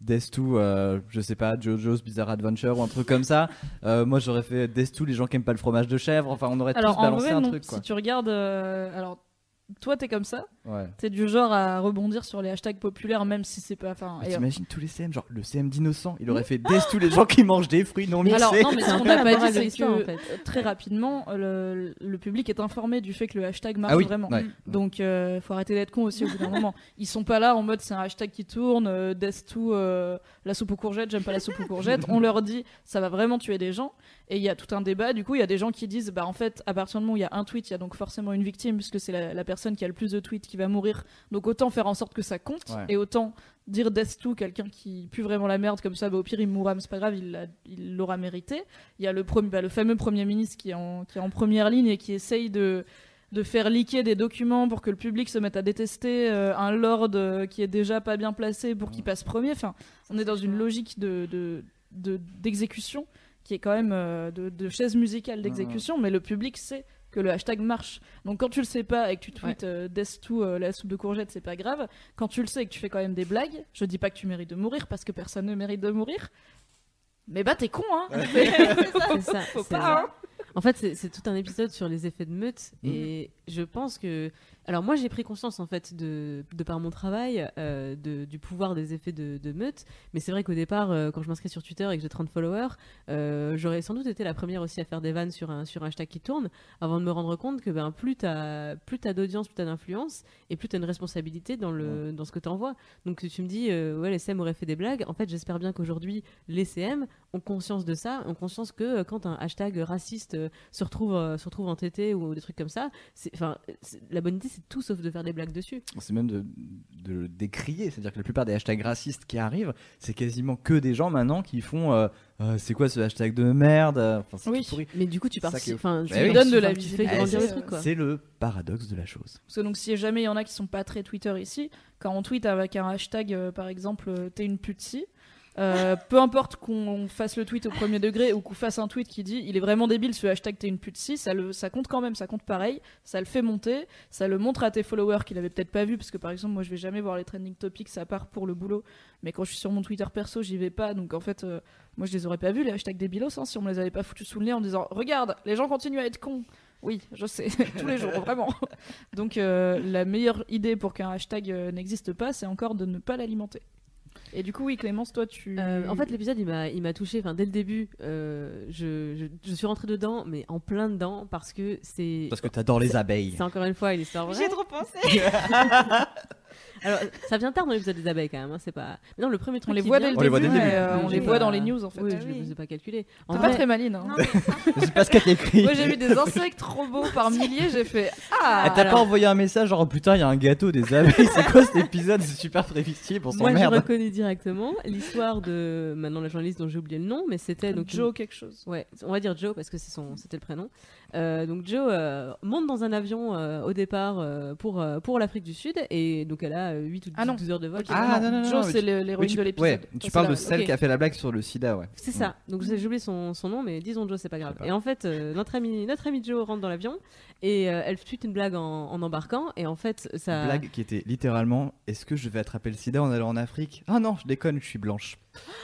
Death 2, euh, je sais pas, JoJo's Bizarre Adventure ou un truc comme ça. Euh, moi j'aurais fait Death 2, les gens qui aiment pas le fromage de chèvre. Enfin, on aurait Alors tous balancé vrai, un non. truc quoi. Si tu regardes. euh, Alors, toi, t'es comme ça. Ouais. T'es du genre à rebondir sur les hashtags populaires, même si c'est pas. Enfin, T'imagines tous les CM, genre le CM d'innocent, il aurait fait Death tous les gens qui mangent des fruits non mixés. Alors, non, mais C'est ce qu'on n'a pas dit, c'est que en fait. très rapidement, le, le public est informé du fait que le hashtag marche ah oui, vraiment. ouais. Donc, euh, faut arrêter d'être con aussi au bout d'un moment. Ils sont pas là en mode c'est un hashtag qui tourne, euh, Death to euh, la soupe aux courgettes, j'aime pas la soupe aux courgettes. On leur dit ça va vraiment tuer des gens. Et il y a tout un débat. Du coup, il y a des gens qui disent bah en fait, à partir du moment où il y a un tweet, il y a donc forcément une victime, puisque c'est la, la personne qui a le plus de tweets qui va mourir. Donc autant faire en sorte que ça compte Ouais. et autant dire Death to quelqu'un qui pue vraiment la merde comme ça, bah, au pire il mourra, mais c'est pas grave, il l'a- il l'aura mérité. Il y a le, premier, bah, le fameux Premier ministre qui est, en, qui est en première ligne et qui essaye de, de faire leaker des documents pour que le public se mette à détester euh, un lord euh, qui est déjà pas bien placé pour qu'il passe premier. Enfin, on est dans une logique de, de, de- d'exécution qui est quand même euh, de, de chaise musicale d'exécution, mais le public sait que le hashtag marche. Donc quand tu le sais pas et que tu tweets euh, Death to euh, la soupe de courgette, c'est pas grave. Quand tu le sais et que tu fais quand même des blagues, je dis pas que tu mérites de mourir parce que personne ne mérite de mourir. Mais bah t'es con hein. C'est ça. Faut hein. En fait, c'est tout un épisode sur les effets de meute Mhm. et je pense que. Alors moi, j'ai pris conscience en fait de, de par mon travail euh, de- du pouvoir des effets de, de meute, mais c'est vrai qu'au départ, euh, quand je m'inscris sur Twitter et que j'ai 30 followers, euh, j'aurais sans doute été la première aussi à faire des vannes sur un sur un hashtag qui tourne, avant de me rendre compte que ben plus t'as plus t'as d'audience, plus t'as d'influence et plus t'as une responsabilité dans le dans ce que t'envoies. Donc tu me dis ouais les CM auraient fait des blagues. En fait, j'espère bien qu'aujourd'hui les CM ont conscience de ça, ont conscience que quand un hashtag raciste se retrouve se retrouve entêté ou des trucs comme ça, c'est- la bonne idée c'est tout sauf de faire des blagues dessus. C'est même de, de le décrier, c'est-à-dire que la plupart des hashtags racistes qui arrivent, c'est quasiment que des gens maintenant qui font euh, Euh, c'est quoi ce hashtag de merde Enfin, c'est Oui. Mais du coup, tu Ça pars. Enfin, Bah tu oui. donnes de la. C'est le paradoxe de la chose. Parce que donc si jamais il y en a qui sont pas très Twitter ici, quand on tweet avec un hashtag euh, par exemple euh, t'es une pute si, euh, peu importe qu'on fasse le tweet au premier degré ou qu'on fasse un tweet qui dit il est vraiment débile ce hashtag t'es une pute si, ça, le, ça compte quand même, ça compte pareil, ça le fait monter, ça le montre à tes followers qu'il avait peut-être pas vu parce que par exemple moi je vais jamais voir les trending topics à part pour le boulot, mais quand je suis sur mon Twitter perso j'y vais pas donc en fait euh, moi je les aurais pas vus les hashtags débilos hein, si on me les avait pas foutus sous le nez en disant regarde les gens continuent à être cons. Oui, je sais, tous les jours, vraiment. Donc euh, la meilleure idée pour qu'un hashtag n'existe pas, c'est encore de ne pas l'alimenter. Et du coup, oui, Clémence, toi, tu... Euh, en fait, l'épisode, il m'a, il m'a touché. Enfin, dès le début, euh, je, je, je suis rentrée dedans, mais en plein dedans, parce que c'est. Parce que t'adores les abeilles. C'est encore une fois une histoire vraie. J'ai trop pensé. Alors, ça vient tard dans l'épisode des abeilles quand même. hein, c'est pas. Mais non, le premier truc. on les voit dès le On les voit début, dès le mais, début. euh, on les voit dans les news, en fait. Oui, Ah je ne les ai pas calculés. En T'es vrai, pas très maline. Hein. Je sais pas ce qu'elle écrit. Moi, j'ai vu des insectes trop beaux par milliers, j'ai fait Ah Elle t'a pas envoyé un message genre oh, putain il y a un gâteau des abeilles c'est quoi cet épisode c'est super prévisible on moi, s'emmerde reconnu directement l'histoire de maintenant la journaliste dont j'ai oublié le nom, mais c'était donc Joe quelque chose. Ouais, on va dire Joe parce que c'est son, c'était le prénom. Euh, donc Joe euh, monte dans un avion euh, au départ euh, pour euh, pour l'Afrique du Sud et donc elle a 8 ou 12, Ah non. heures de vol. Ok, Ah, non, non, non, Joe, c'est l'héroïne tu, de l'épisode. ouais, tu parles de celle ok. qui a fait la blague sur le sida, ouais. C'est ça. Donc j'ai oublié son, son nom, mais disons Joe, c'est pas grave. pas. Et en fait, euh, notre ami notre ami Joe rentre dans l'avion et euh, elle tweet une blague en, en embarquant et en fait ça. Une blague qui était littéralement Est-ce que je vais attraper le sida en allant en Afrique? Ah non, je déconne, je suis blanche.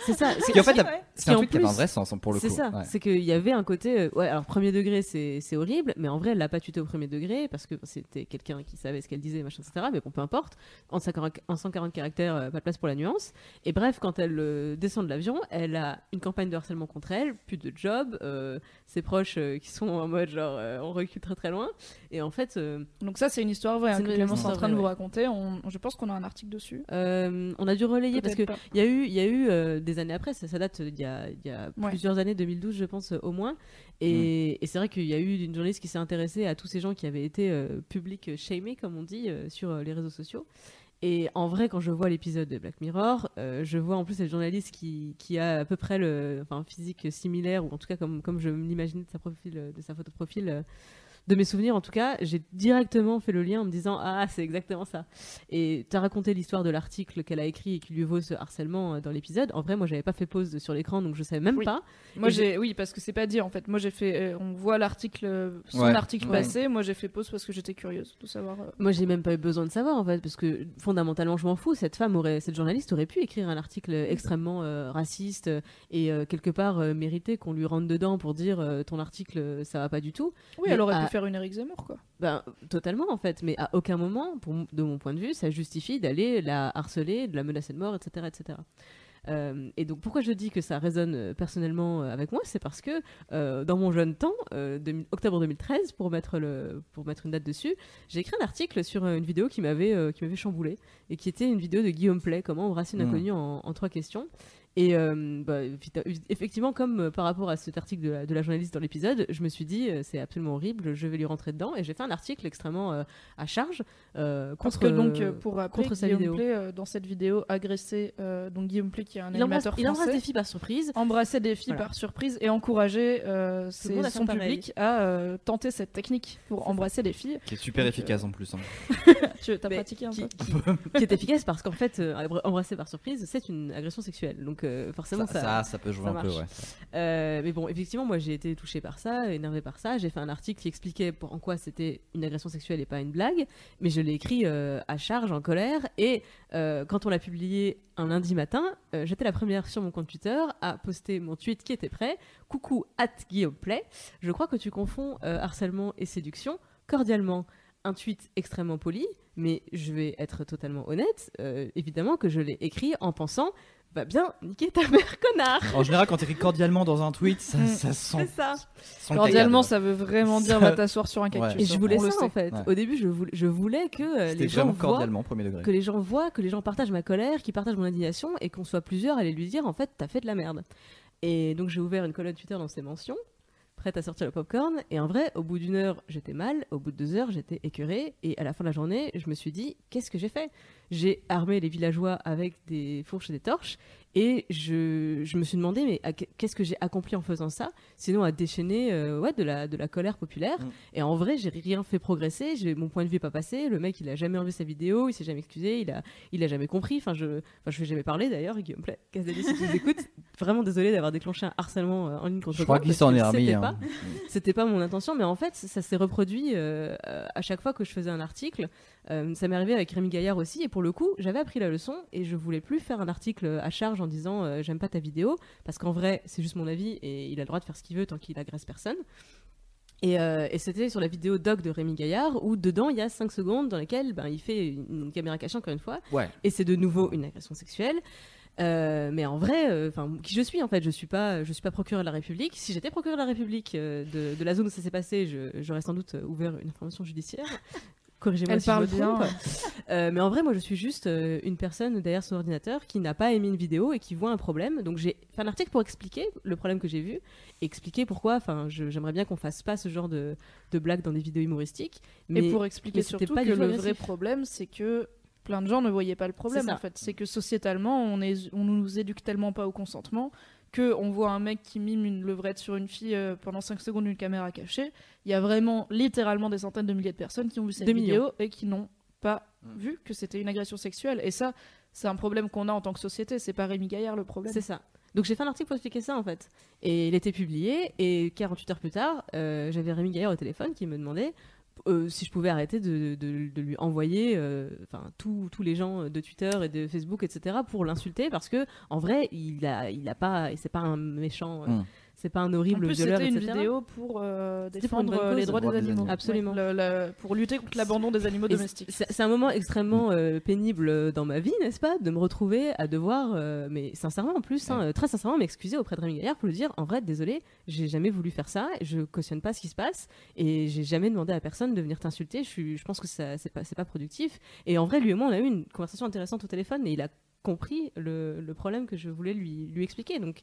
C'est ça. Ce qui en fait, la- ouais. c'est un truc qui avait un vrai sens hein, pour le coup. C'est ça, ouais. c'est qu'il y avait un côté. euh, ouais, alors premier degré, c'est c'est horrible, mais en vrai, elle l'a pas tuté au premier degré parce que c'était quelqu'un qui savait ce qu'elle disait, machin, etc. Mais bon, peu importe. En 140, en 140 caractères, euh, pas de place pour la nuance. Et bref, quand elle euh, descend de l'avion, elle a une campagne de harcèlement contre elle, plus de job, euh, ses proches euh, qui sont en mode genre euh, on recule très très loin. Et en fait, euh, Donc ça, c'est une histoire vraie hein, C'est que Clémence est en train de vous ouais. raconter. On- je pense qu'on a un article dessus. euh, on a dû relayer parce que. Il y a eu, il y a eu euh, des années après, ça, ça date d'il y a, il y a Ouais. plusieurs années, 2012 je pense euh, au moins. Et, et c'est vrai qu'il y a eu une journaliste qui s'est intéressée à tous ces gens qui avaient été euh, public shamés, comme on dit, euh, sur les réseaux sociaux. Et en vrai, quand je vois l'épisode de Black Mirror, euh, je vois en plus cette journaliste qui, qui a à peu près le, enfin, un physique similaire, ou en tout cas comme, comme je l'imaginais de sa, profil, de sa photo de profil. euh, de mes souvenirs, en tout cas, j'ai directement fait le lien en me disant Ah, c'est exactement ça. Et tu as raconté l'histoire de l'article qu'elle a écrit et qui lui vaut ce harcèlement euh, dans l'épisode. En vrai, moi, j'avais pas fait pause sur l'écran, donc je savais même Oui. pas. Moi, j'ai, oui, parce que c'est pas dit en fait. Moi, j'ai fait, euh, on voit l'article, euh, son Ouais. article Ouais. passé. Moi, j'ai fait pause parce que j'étais curieuse de savoir. euh, Moi, j'ai même pas eu besoin de savoir, en fait, parce que fondamentalement, je m'en fous. Cette femme aurait, cette journaliste aurait pu écrire un article extrêmement euh, raciste et euh, quelque part euh, mériter qu'on lui rentre dedans pour dire euh, ton article, ça va pas du tout. Oui, Mais elle aurait à- pu faire une Eric Zemmour, quoi. Ben, totalement, en fait. Mais à aucun moment, pour, de mon point de vue, ça justifie d'aller la harceler, de la menacer de mort, etc. etc. Euh, et donc, pourquoi je dis que ça résonne euh, personnellement euh, avec moi C'est parce que euh, dans mon jeune temps, euh, 2000 octobre 2013, pour mettre, le, pour mettre une date dessus, j'ai écrit un article sur une vidéo qui m'avait euh, qui m'avait chamboulé et qui était une vidéo de Guillaume Play, comment embrasser une Mm. inconnue en, en trois questions. Et euh, bah, effectivement, comme euh, par rapport à cet article de la, de la journaliste dans l'épisode, je me suis dit euh, c'est absolument horrible, je vais lui rentrer dedans et j'ai fait un article extrêmement euh, à charge euh, Parce contre que donc, pour rappeler, contre sa Guillaume vidéo. Play, dans cette vidéo, agressé euh, donc Guillaume Play, qui est un il embrasse, animateur il embrasse français, des filles par surprise. embrassait des filles Voilà. par surprise et euh, ses- faire son pareil. public à euh, tenter cette technique pour embrasser des filles. Qui est super Donc, efficace en plus. hein. Tu as Mais pratiqué un qui, peu qui- qui est efficace parce qu'en fait, euh, embrasser par surprise, c'est une agression sexuelle. Donc euh, forcément, Ça, ça, ça peut jouer ça un peu, ouais. Euh, mais bon, effectivement, moi j'ai été touchée par ça, énervée par ça. J'ai fait un article qui expliquait pour, en quoi c'était une agression sexuelle et pas une blague, mais je l'ai écrit euh, à charge, en colère. Et quand on l'a publié un lundi matin, j'étais la première sur mon compte Twitter à poster mon tweet qui était prêt. Coucou, at Guillaume Play. Je crois que tu confonds harcèlement et séduction. Cordialement, un tweet extrêmement poli, mais je vais être totalement honnête. euh, évidemment que je l'ai écrit en pensant. Va bien niquer ta mère, connard! En général, quand tu écris cordialement dans un tweet, ça, Mm. ça sent. C'est ça! sent Cordialement, ça veut vraiment dire Ça- va t'asseoir sur un cactus. Ouais. Et je voulais ça en fait. Ouais. Au début, je voulais, je voulais que euh, les gens voient, cordialement, premier degré. que les gens voient, que les gens partagent ma colère, qu'ils partagent mon indignation et qu'on soit plusieurs à aller lui dire en fait t'as fait de la merde. Et donc j'ai ouvert une colonne Twitter dans ces mentions, prête à sortir le popcorn. Et en vrai, au bout d'une heure, j'étais mal. Au bout de deux heures, j'étais écœurée. Et à la fin de la journée, je me suis dit qu'est-ce que j'ai fait? J'ai armé les villageois avec des fourches et des torches. Et je, je me suis demandé, mais qu'est-ce que j'ai accompli en faisant ça? Sinon à déchaîner euh, ouais, de, la, de la colère populaire. Mm. Et en vrai, j'ai rien fait progresser. Mon point de vue n'est pas passé. Le mec, il a jamais enlevé sa vidéo, il s'est jamais excusé, il a, il a jamais compris. Enfin, je, enfin, je vais jamais parler d'ailleurs. Guillaume Play, Casdali, si tu nous écoutes, vraiment désolé d'avoir déclenché un harcèlement euh, en ligne contre Je crois toi, qu'il s'en est remis. hein. pas- c'était pas mon intention, mais en fait, ça s'est reproduit euh, euh, à chaque fois que je faisais un article. Euh, ça m'est arrivé avec Rémi Gaillard aussi, et pour le coup, j'avais appris la leçon et je voulais plus faire un article à charge en disant euh, j'aime pas ta vidéo, parce qu'en vrai, c'est juste mon avis et il a le droit de faire ce qu'il veut tant qu'il agresse personne. Et, euh, et c'était sur la vidéo doc de Rémi Gaillard où dedans il y a 5 secondes dans lesquelles ben, il fait une, une caméra cachée encore une fois Ouais. et c'est de nouveau une agression sexuelle. Euh, mais en vrai, euh, enfin, qui je suis en fait, je suis pas, je suis pas procureur de la République. Si j'étais procureur de la République euh, de, de la zone où ça s'est passé, j'aurais sans doute ouvert une information judiciaire. Corrigez-moi Elle si parle je me bien. trompe. Euh, mais en vrai, moi, je suis juste euh, une personne derrière son ordinateur qui n'a pas émis une vidéo et qui voit un problème. Donc, j'ai fait un article pour expliquer le problème que j'ai vu, et expliquer pourquoi. Enfin, j'aimerais bien qu'on fasse pas ce genre de, de blagues dans des vidéos humoristiques. Mais Et pour expliquer mais surtout pas que le vrai problème, c'est que plein de gens ne voyaient pas le problème en fait. C'est que sociétalement, on, est, on nous éduque tellement pas au consentement que on voit un mec qui mime une levrette sur une fille euh, pendant 5 secondes d'une caméra cachée. Il y a vraiment littéralement des centaines de milliers de personnes qui ont vu cette vidéo et qui n'ont pas Mm. vu que c'était une agression sexuelle. Et ça, c'est un problème qu'on a en tant que société. C'est pas Rémi Gaillard le problème. C'est ça. Donc j'ai fait un article pour expliquer ça en fait. Et il était publié et 48 heures plus tard, euh, j'avais Rémi Gaillard au téléphone qui me demandait euh, si je pouvais arrêter de, lui envoyer euh, enfin tous les gens de Twitter et de Facebook etc pour l'insulter parce que en vrai il a il a pas c'est pas un méchant euh, Mm. C'est pas un En horrible plus, violeur c'était une etc. vidéo pour euh, pour défendre euh, les droits des des animaux. animaux. Absolument. Ouais, le- le- pour lutter contre l'abandon des animaux Et domestiques. C'est un moment extrêmement euh, pénible dans ma vie, n'est-ce pas De me retrouver à devoir, euh, mais sincèrement en plus, hein, Ouais. très sincèrement, m'excuser auprès de Rémi Gaillard pour lui dire en vrai, désolé, j'ai jamais voulu faire ça, je cautionne pas ce qui se passe et j'ai jamais demandé à personne de venir t'insulter. Je, suis- je pense que ça c'est pas, c'est pas productif. Et en vrai, lui et moi, on a eu une conversation intéressante au téléphone et il a compris le, le problème que je voulais lui, lui expliquer. Donc,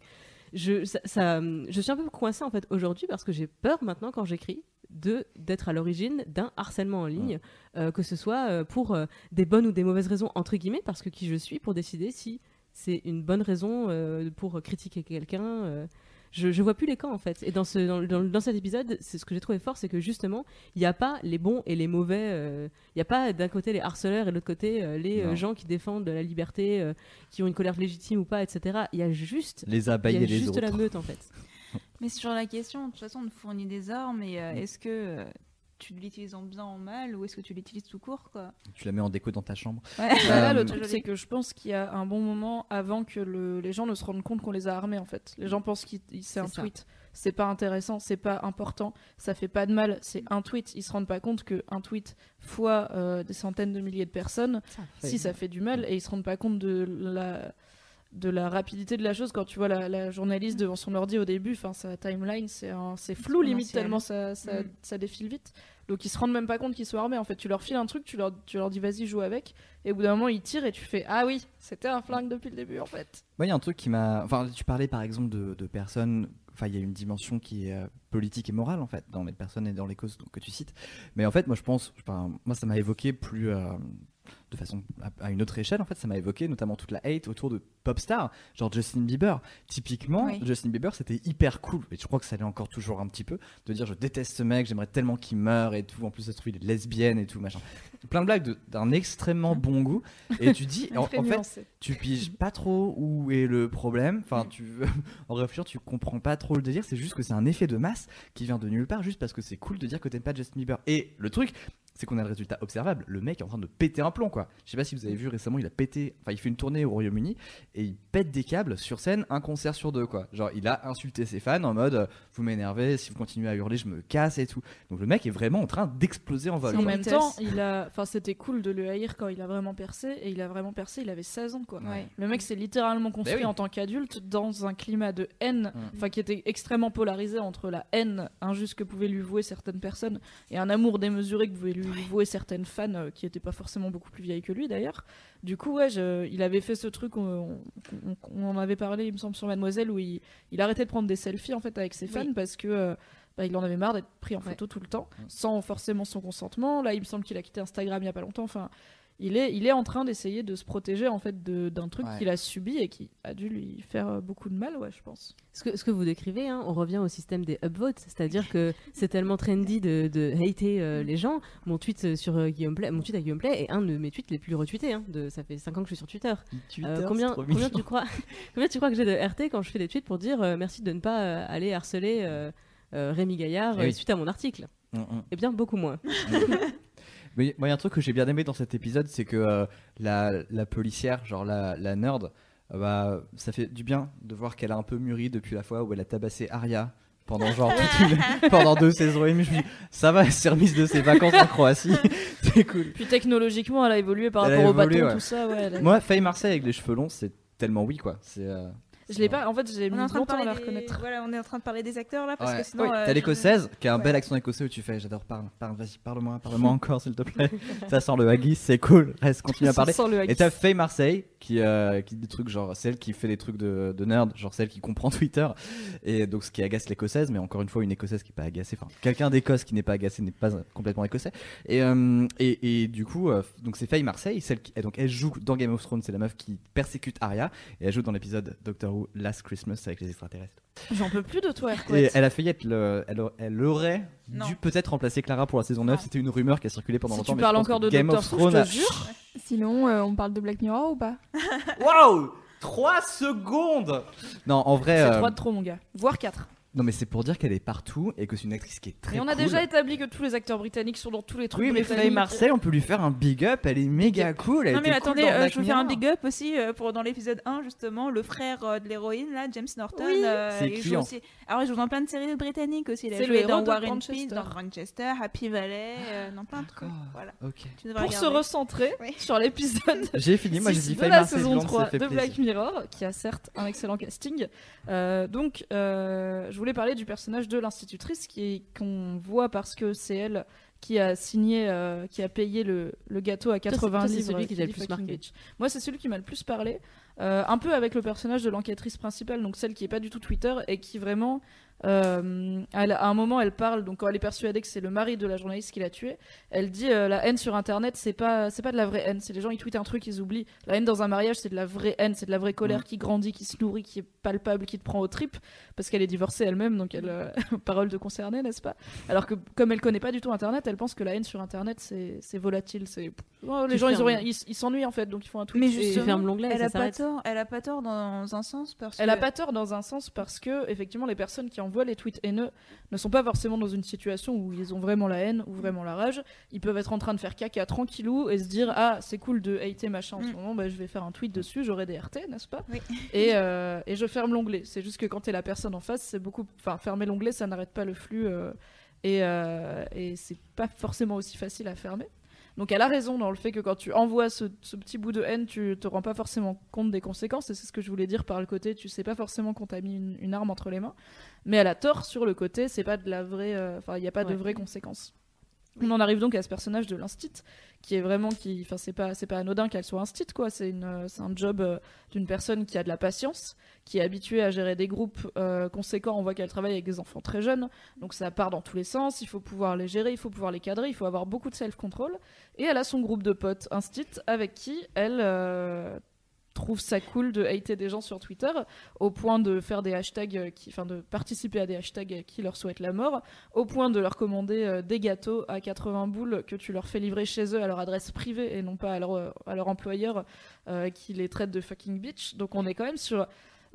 je, ça, ça- je suis un peu coincée en fait aujourd'hui parce que j'ai peur maintenant quand j'écris de d'être à l'origine d'un harcèlement en ligne, euh, que ce soit euh, pour euh, des bonnes ou des mauvaises raisons entre guillemets, parce que qui je suis pour décider si c'est une bonne raison pour critiquer quelqu'un. Je, je vois plus les camps en fait. Et dans, ce, dans, dans- dans cet épisode, c'est ce que j'ai trouvé fort, c'est que justement, il n'y a pas les bons et les mauvais. euh, Il n'y a pas d'un côté les harceleurs et de l'autre côté euh, les euh, gens qui défendent la liberté, euh, qui ont une colère légitime ou pas, etc. Il y a juste, Les il abeilles y a et les juste autres. la meute en fait. Mais sur la question, de toute façon, on fournit des armes, et euh, Mm. est-ce que euh, tu l'utilises en bien ou en mal, ou est-ce que tu l'utilises tout court, quoi Tu la mets en déco dans ta chambre. Ouais. Là, Euh, le truc, c'est que je pense qu'il y a un bon moment avant que le- les gens ne se rendent compte qu'on les a armés, en fait. Les gens pensent que c'est un ça. tweet. C'est pas intéressant, c'est pas important, ça fait pas de mal, c'est un tweet. Ils se rendent pas compte qu'un tweet fois euh, des centaines de milliers de personnes, si ça fait du mal, et ils se rendent pas compte de la de la rapidité de la chose quand tu vois la, la journaliste devant son ordi au début enfin sa timeline c'est flou limite tellement ça, ça, Mm. ça défile vite donc ils se rendent même pas compte qu'ils sont armés en fait tu leur files un truc tu leur, tu leur dis vas-y joue avec et au bout d'un moment ils tirent et tu fais ah oui c'était un flingue depuis le début en fait Moi, il y a un truc qui m'a. Enfin, tu parlais par exemple de, de personnes. Enfin, il y a une dimension qui est euh, politique et morale en fait dans les personnes et dans les causes que tu cites. Mais en fait, moi, je pense. enfin, moi, ça m'a évoqué plus. euh, de façon à, à une autre échelle, en fait, ça m'a évoqué notamment toute la hate autour de pop stars, genre Justin Bieber. Typiquement, Oui. Justin Bieber, c'était hyper cool, et je crois que ça l'est encore toujours un petit peu, de dire je déteste ce mec, j'aimerais tellement qu'il meure et tout. En plus, ça se trouve, il est lesbienne et tout, machin. Plein de blagues d'un extrêmement bon goût, et tu dis, en, fait, tu piges pas trop où est le problème. Enfin, tu en réfléchissant, tu comprends pas trop le délire. C'est juste que c'est un effet de masse qui vient de nulle part, juste parce que c'est cool de dire que t'aimes pas Justin Bieber. Et le truc, c'est qu'on a le résultat observable. Le mec est en train de péter un plomb, quoi. Je sais pas si vous avez vu récemment, il a pété. Enfin, il fait une tournée au Royaume-Uni et il pète des câbles sur scène, un concert sur deux, quoi. Genre, il a insulté ses fans en mode, euh, vous m'énervez, si vous continuez à hurler, je me casse et tout. Donc le mec est vraiment en train d'exploser en vol. en quoi. même temps il a enfin c'était cool de le haïr quand il a vraiment percé et il a vraiment percé il avait 16 ans quoi Ouais. Le mec s'est littéralement construit Ben oui. en tant qu'adulte dans un climat de haine, Mm. enfin qui était extrêmement polarisé entre la haine injuste que pouvaient lui vouer certaines personnes et un amour démesuré que pouvaient lui vouer certaines fans euh, qui n'étaient pas forcément beaucoup plus vieilles que lui d'ailleurs. Du coup, ouais, je- il avait fait ce truc, on, on- on en avait parlé, il me semble, sur Mademoiselle, où il, il arrêtait de prendre des selfies en fait avec ses fans Oui. parce que euh, bah, il en avait marre d'être pris en Ouais. photo tout le temps, sans forcément son consentement. Là, il me semble qu'il a quitté Instagram il y a pas longtemps. Enfin, il est, il est en train d'essayer de se protéger en fait de- d'un truc Ouais. qu'il a subi et qui a dû lui faire euh, beaucoup de mal, ouais, je pense. Ce que, ce que vous décrivez, hein, on revient au système des upvotes, c'est-à-dire que c'est tellement trendy de, de hater euh, les gens. Mon tweet euh, sur euh, Guillaume Play, mon tweet à Guillaume Play est un de mes tweets les plus retweetés. hein, de, ça fait 5 ans que je suis sur Twitter. Euh, combien, trop combien tu crois, combien tu crois que j'ai de RT quand je fais des tweets pour dire euh, merci de ne pas euh, aller harceler euh, euh, Rémi Gaillard Eh oui. suite à mon article? Mm, mm. Eh bien, beaucoup moins. Mais moi, il y a un truc que j'ai bien aimé dans cet épisode, c'est que euh, la, la policière, genre la, la nerd, euh, bah, ça fait du bien de voir qu'elle a un peu mûri depuis la fois où elle a tabassé Arya pendant genre toute une- pendant deux saisons et demie. Je me dis, ça va, elle s'est remise de ses vacances en Croatie, c'est cool. Puis technologiquement, elle a évolué par Elle rapport au bâton, ouais. tout ça. Ouais, elle a- Moi, Faye Marseille avec les cheveux longs, c'est tellement oui quoi. C'est. euh, je l'ai pas. En fait, j'ai mis est en train de longtemps à la des... reconnaître. Voilà, on est en train de parler des acteurs là parce Ouais. que sinon. euh, T'as je- l'écossaise qui a un Ouais. bel accent écossais où tu fais j'adore parle parle vas-y parle-moi parle-moi encore s'il te plaît ça sent le haggis c'est cool reste continue à Ça parler sent le Et haggis. t'as Faye Marseille qui, euh, qui dit des trucs genre celle qui fait des trucs de, de nerd, genre celle qui comprend Twitter, et donc ce qui agace l'écossaise, mais encore une fois une écossaise qui n'est pas agacée, enfin quelqu'un d'Écosse qui n'est pas agacé n'est pas complètement écossais. Et, euh, et, et du coup, euh, donc c'est Faye Marseille, celle qui, et donc elle joue dans Game of Thrones, c'est la meuf qui persécute Arya, et elle joue dans l'épisode Doctor ou Last Christmas avec les extraterrestres. J'en peux plus de toi, Et Erquette. elle a failli être le, elle, a- elle aurait Non. dû peut-être remplacer Clara pour la saison 9. Non. C'était une rumeur qui a circulé pendant Si longtemps. tu mais parles pense encore que de Game Doctor of Who, Thrones. je a- te jure. Sinon, euh, on parle de Black Mirror ou pas? Waouh 3 secondes Non, en vrai. C'est euh, 3 de trop, mon gars. Voire 4. Non, mais c'est pour dire qu'elle est partout et que c'est une actrice qui est très Et on a cool. déjà établi que tous les acteurs britanniques sont dans tous les trucs Oui, mais. Faye Marcel, on peut lui faire un big up. Elle est méga cool. Elle Non mais cool attendez, dans euh, je veux faire un big up aussi euh, pour dans l'épisode 1 justement le frère euh, de l'héroïne là, James Norton. Oui. euh, C'est il joue aussi. Alors il joue dans plein de séries britanniques aussi. Il a joué dans War and. Peace, dans Manchester, Happy Valley, euh, dans plein de trucs. Voilà. Ok. Tu Pour se regarder. recentrer Oui. sur l'épisode J'ai fini, moi j'ai dit Faye la Marcel saison Blanc, ça 3 fait de. Black Mirror, qui a certes un excellent casting. Donc, je voulais parler du personnage de l'institutrice qui qu'on voit parce que c'est elle qui a signé, euh, qui a payé le, le gâteau à c'est- 80 toi, c'est livres. celui qui t'a le dit plus fucking marqué. bitch. Moi, c'est celui qui m'a le plus parlé. Euh, un peu avec le personnage de l'enquêtrice principale, donc celle qui est pas du tout Twitter et qui vraiment, euh, elle- à un moment, elle parle. Donc, quand elle est persuadée que c'est le mari de la journaliste qui l'a tué, elle dit euh, la haine sur Internet, c'est pas, c'est pas de la vraie haine. C'est les gens ils tweetent un truc, ils oublient. La haine dans un mariage, c'est de la vraie haine, c'est de la vraie colère qui grandit, qui se nourrit, qui est palpable, qui te prend aux tripes, parce qu'elle est divorcée elle-même, donc elle, euh, parole de concernée, n'est-ce pas? Alors que comme elle connaît pas du tout Internet, elle pense que la haine sur Internet, c'est, c'est volatile, c'est Oh, les Tu gens ils ont fermes. rien, ils ils s'ennuient en fait, donc ils font un tweet. Mais justement, l'onglet et Elle ça a pas tort. Elle a pas tort dans un sens parce Elle que a pas tort dans un sens parce que effectivement les personnes qui envoient les tweets haineux ne sont pas forcément dans une situation où ils ont vraiment la haine ou vraiment la rage. Ils peuvent être en train de faire caca tranquillou et se dire ah c'est cool de hater machin en ce Mm. moment, bah, je vais faire un tweet dessus, j'aurai des RT n'est-ce pas? Oui. et, euh, et je ferme l'onglet. C'est juste que quand t'es la personne en face, c'est beaucoup. Enfin fermer l'onglet ça n'arrête pas le flux euh, et, euh, et c'est pas forcément aussi facile à fermer. Donc elle a raison dans le fait que quand tu envoies ce, ce petit bout de haine, tu te rends pas forcément compte des conséquences, et c'est ce que je voulais dire par le côté, tu sais pas forcément qu'on t'a mis une, une arme entre les mains, mais elle a tort sur le côté, c'est pas de la vraie, euh, enfin il n'y a pas de vraies conséquences. On en arrive donc à ce personnage de l'instit, qui est vraiment qui, enfin c'est pas c'est pas anodin qu'elle soit instit quoi, c'est une c'est un job euh, d'une personne qui a de la patience, qui est habituée à gérer des groupes euh, conséquents. On voit qu'elle travaille avec des enfants très jeunes, donc ça part dans tous les sens. Il faut pouvoir les gérer, il faut pouvoir les cadrer, il faut avoir beaucoup de self-control. Et elle a son groupe de potes instit avec qui elle euh, trouve ça cool de hater des gens sur Twitter au point de faire des hashtags euh, qui enfin de participer à des hashtags qui leur souhaitent la mort au point de leur commander euh, des gâteaux à 80 boules que tu leur fais livrer chez eux à leur adresse privée et non pas à leur, euh, employeur qui les traite de fucking bitch. Donc on est quand même sur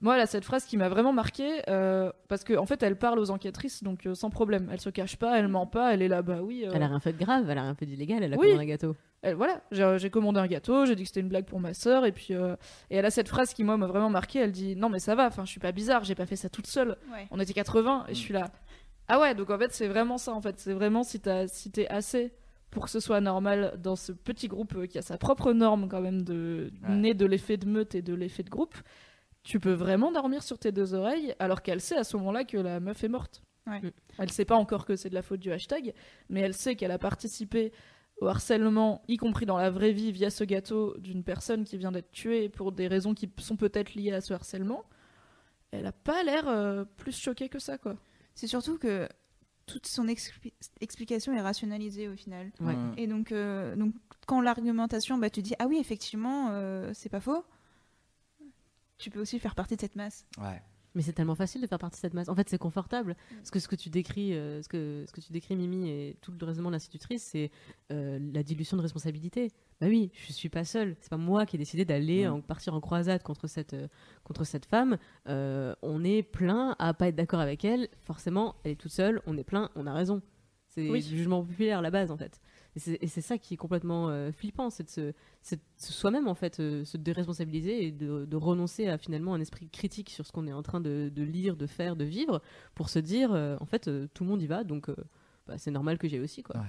moi, là, cette phrase qui m'a vraiment marqué, euh, parce qu'en en fait, elle parle aux enquêtrices, donc euh, sans problème. Elle se cache pas, elle ment pas, elle est là, bah oui. euh, Elle a rien fait de grave, elle a rien fait d'illégal, elle a Oui. commandé un gâteau. elle- voilà, j'ai commandé un gâteau, j'ai dit que c'était une blague pour ma sœur, et puis euh, et elle a cette phrase qui moi m'a vraiment marqué. Elle dit non mais ça va, enfin je suis pas bizarre, j'ai pas fait ça toute seule. Ouais. On était 80 et je suis là. Ah ouais, donc en fait c'est vraiment ça en fait, c'est vraiment si t'es assez pour que ce soit normal dans ce petit groupe qui a sa propre norme quand même de Ouais. né de l'effet de meute et de l'effet de groupe, tu peux vraiment dormir sur tes deux oreilles alors qu'elle sait à ce moment-là que la meuf est morte. Ouais. Mm. Elle sait pas encore que c'est de la faute du hashtag, mais elle sait qu'elle a participé au harcèlement, y compris dans la vraie vie, via ce gâteau d'une personne qui vient d'être tuée pour des raisons qui sont peut-être liées à ce harcèlement. Elle a pas l'air euh, plus choquée que ça, quoi. C'est surtout que toute son expli- explication est rationalisée au final. Ouais. Et donc, euh, donc quand l'argumentation, bah, tu dis ah oui effectivement euh, c'est pas faux. Tu peux aussi faire partie de cette masse. Ouais. Mais c'est tellement facile de faire partie de cette masse. En fait, c'est confortable. Parce que ce que tu décris, euh, ce que ce que tu décris, Mimi et tout le raisonnement de l'institutrice, c'est euh, la dilution de responsabilité. Bah oui, je suis pas seule. C'est pas moi qui ai décidé d'aller Mm. en- partir en croisade contre cette euh, contre cette femme. Euh, on est plein à pas être d'accord avec elle. Forcément, elle est toute seule. On est plein. On a raison. C'est Oui. du jugement populaire à la base en fait. Et c'est ça qui est complètement euh, flippant, c'est de se, soi-même en fait euh, se déresponsabiliser et de, renoncer à finalement un esprit critique sur ce qu'on est en train de, lire, de faire, de vivre, pour se dire euh, en fait tout le monde y va, donc bah, c'est normal que j'aille aussi quoi.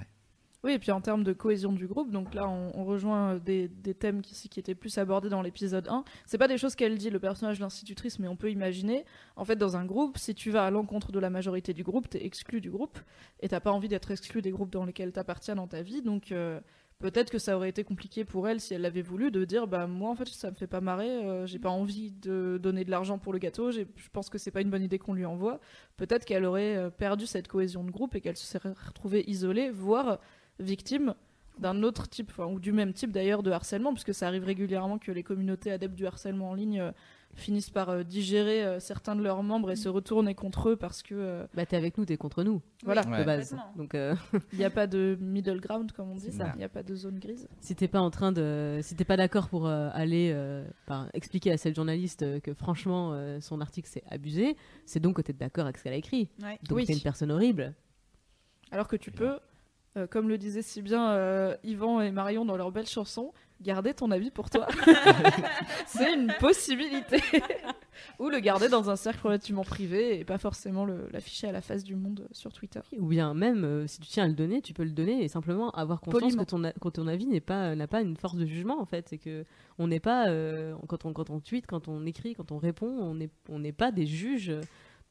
Oui, et puis en termes de cohésion du groupe, donc là on, rejoint euh, des, thèmes qui, qui étaient plus abordés dans l'épisode 1. C'est pas des choses qu'elle dit, le personnage de l'institutrice, mais on peut imaginer. En fait, dans un groupe, si tu vas à l'encontre de la majorité du groupe, t'es exclu du groupe, et t'as pas envie d'être exclu des groupes dans lesquels t'appartiens dans ta vie, donc euh, peut-être que ça aurait été compliqué pour elle si elle l'avait voulu de dire bah moi en fait ça me fait pas marrer, euh, j'ai pas envie de donner de l'argent pour le gâteau, je pense que c'est pas une bonne idée qu'on lui envoie. Peut-être qu'elle aurait euh, perdu cette cohésion de groupe et qu'elle se serait retrouvée isolée, voire victime d'un autre type, enfin, ou du même type d'ailleurs de harcèlement, puisque ça arrive régulièrement que les communautés adeptes du harcèlement en ligne euh, finissent par euh, digérer euh, certains de leurs membres et se retourner contre eux parce que euh, Bah, t'es avec nous, t'es contre nous, voilà, Ouais. de base. Donc, euh, il n'y a pas de middle ground comme on dit, il n'y a pas de zone grise. si t'es pas en train de. Si t'es pas d'accord pour euh, aller euh, expliquer à cette journaliste que franchement, euh, son article c'est abusé, c'est donc que t'es d'accord avec ce qu'elle a écrit. Ouais. Donc Oui. t'es une personne horrible. Alors que tu peux, euh, comme le disaient si bien euh, Yvan et Marion dans leur belle chanson, garder ton avis pour toi. c'est une possibilité. Ou le garder dans un cercle relativement privé et pas forcément l'afficher à la face du monde sur Twitter. Ou bien même, euh, si tu tiens à le donner, tu peux le donner et simplement avoir conscience Poliment. que ton, a- que ton avis pas n'a pas une force de jugement en fait. C'est que on n'est pas quand on quand on tweet, quand on écrit, quand on répond, on n'est on n'est pas des juges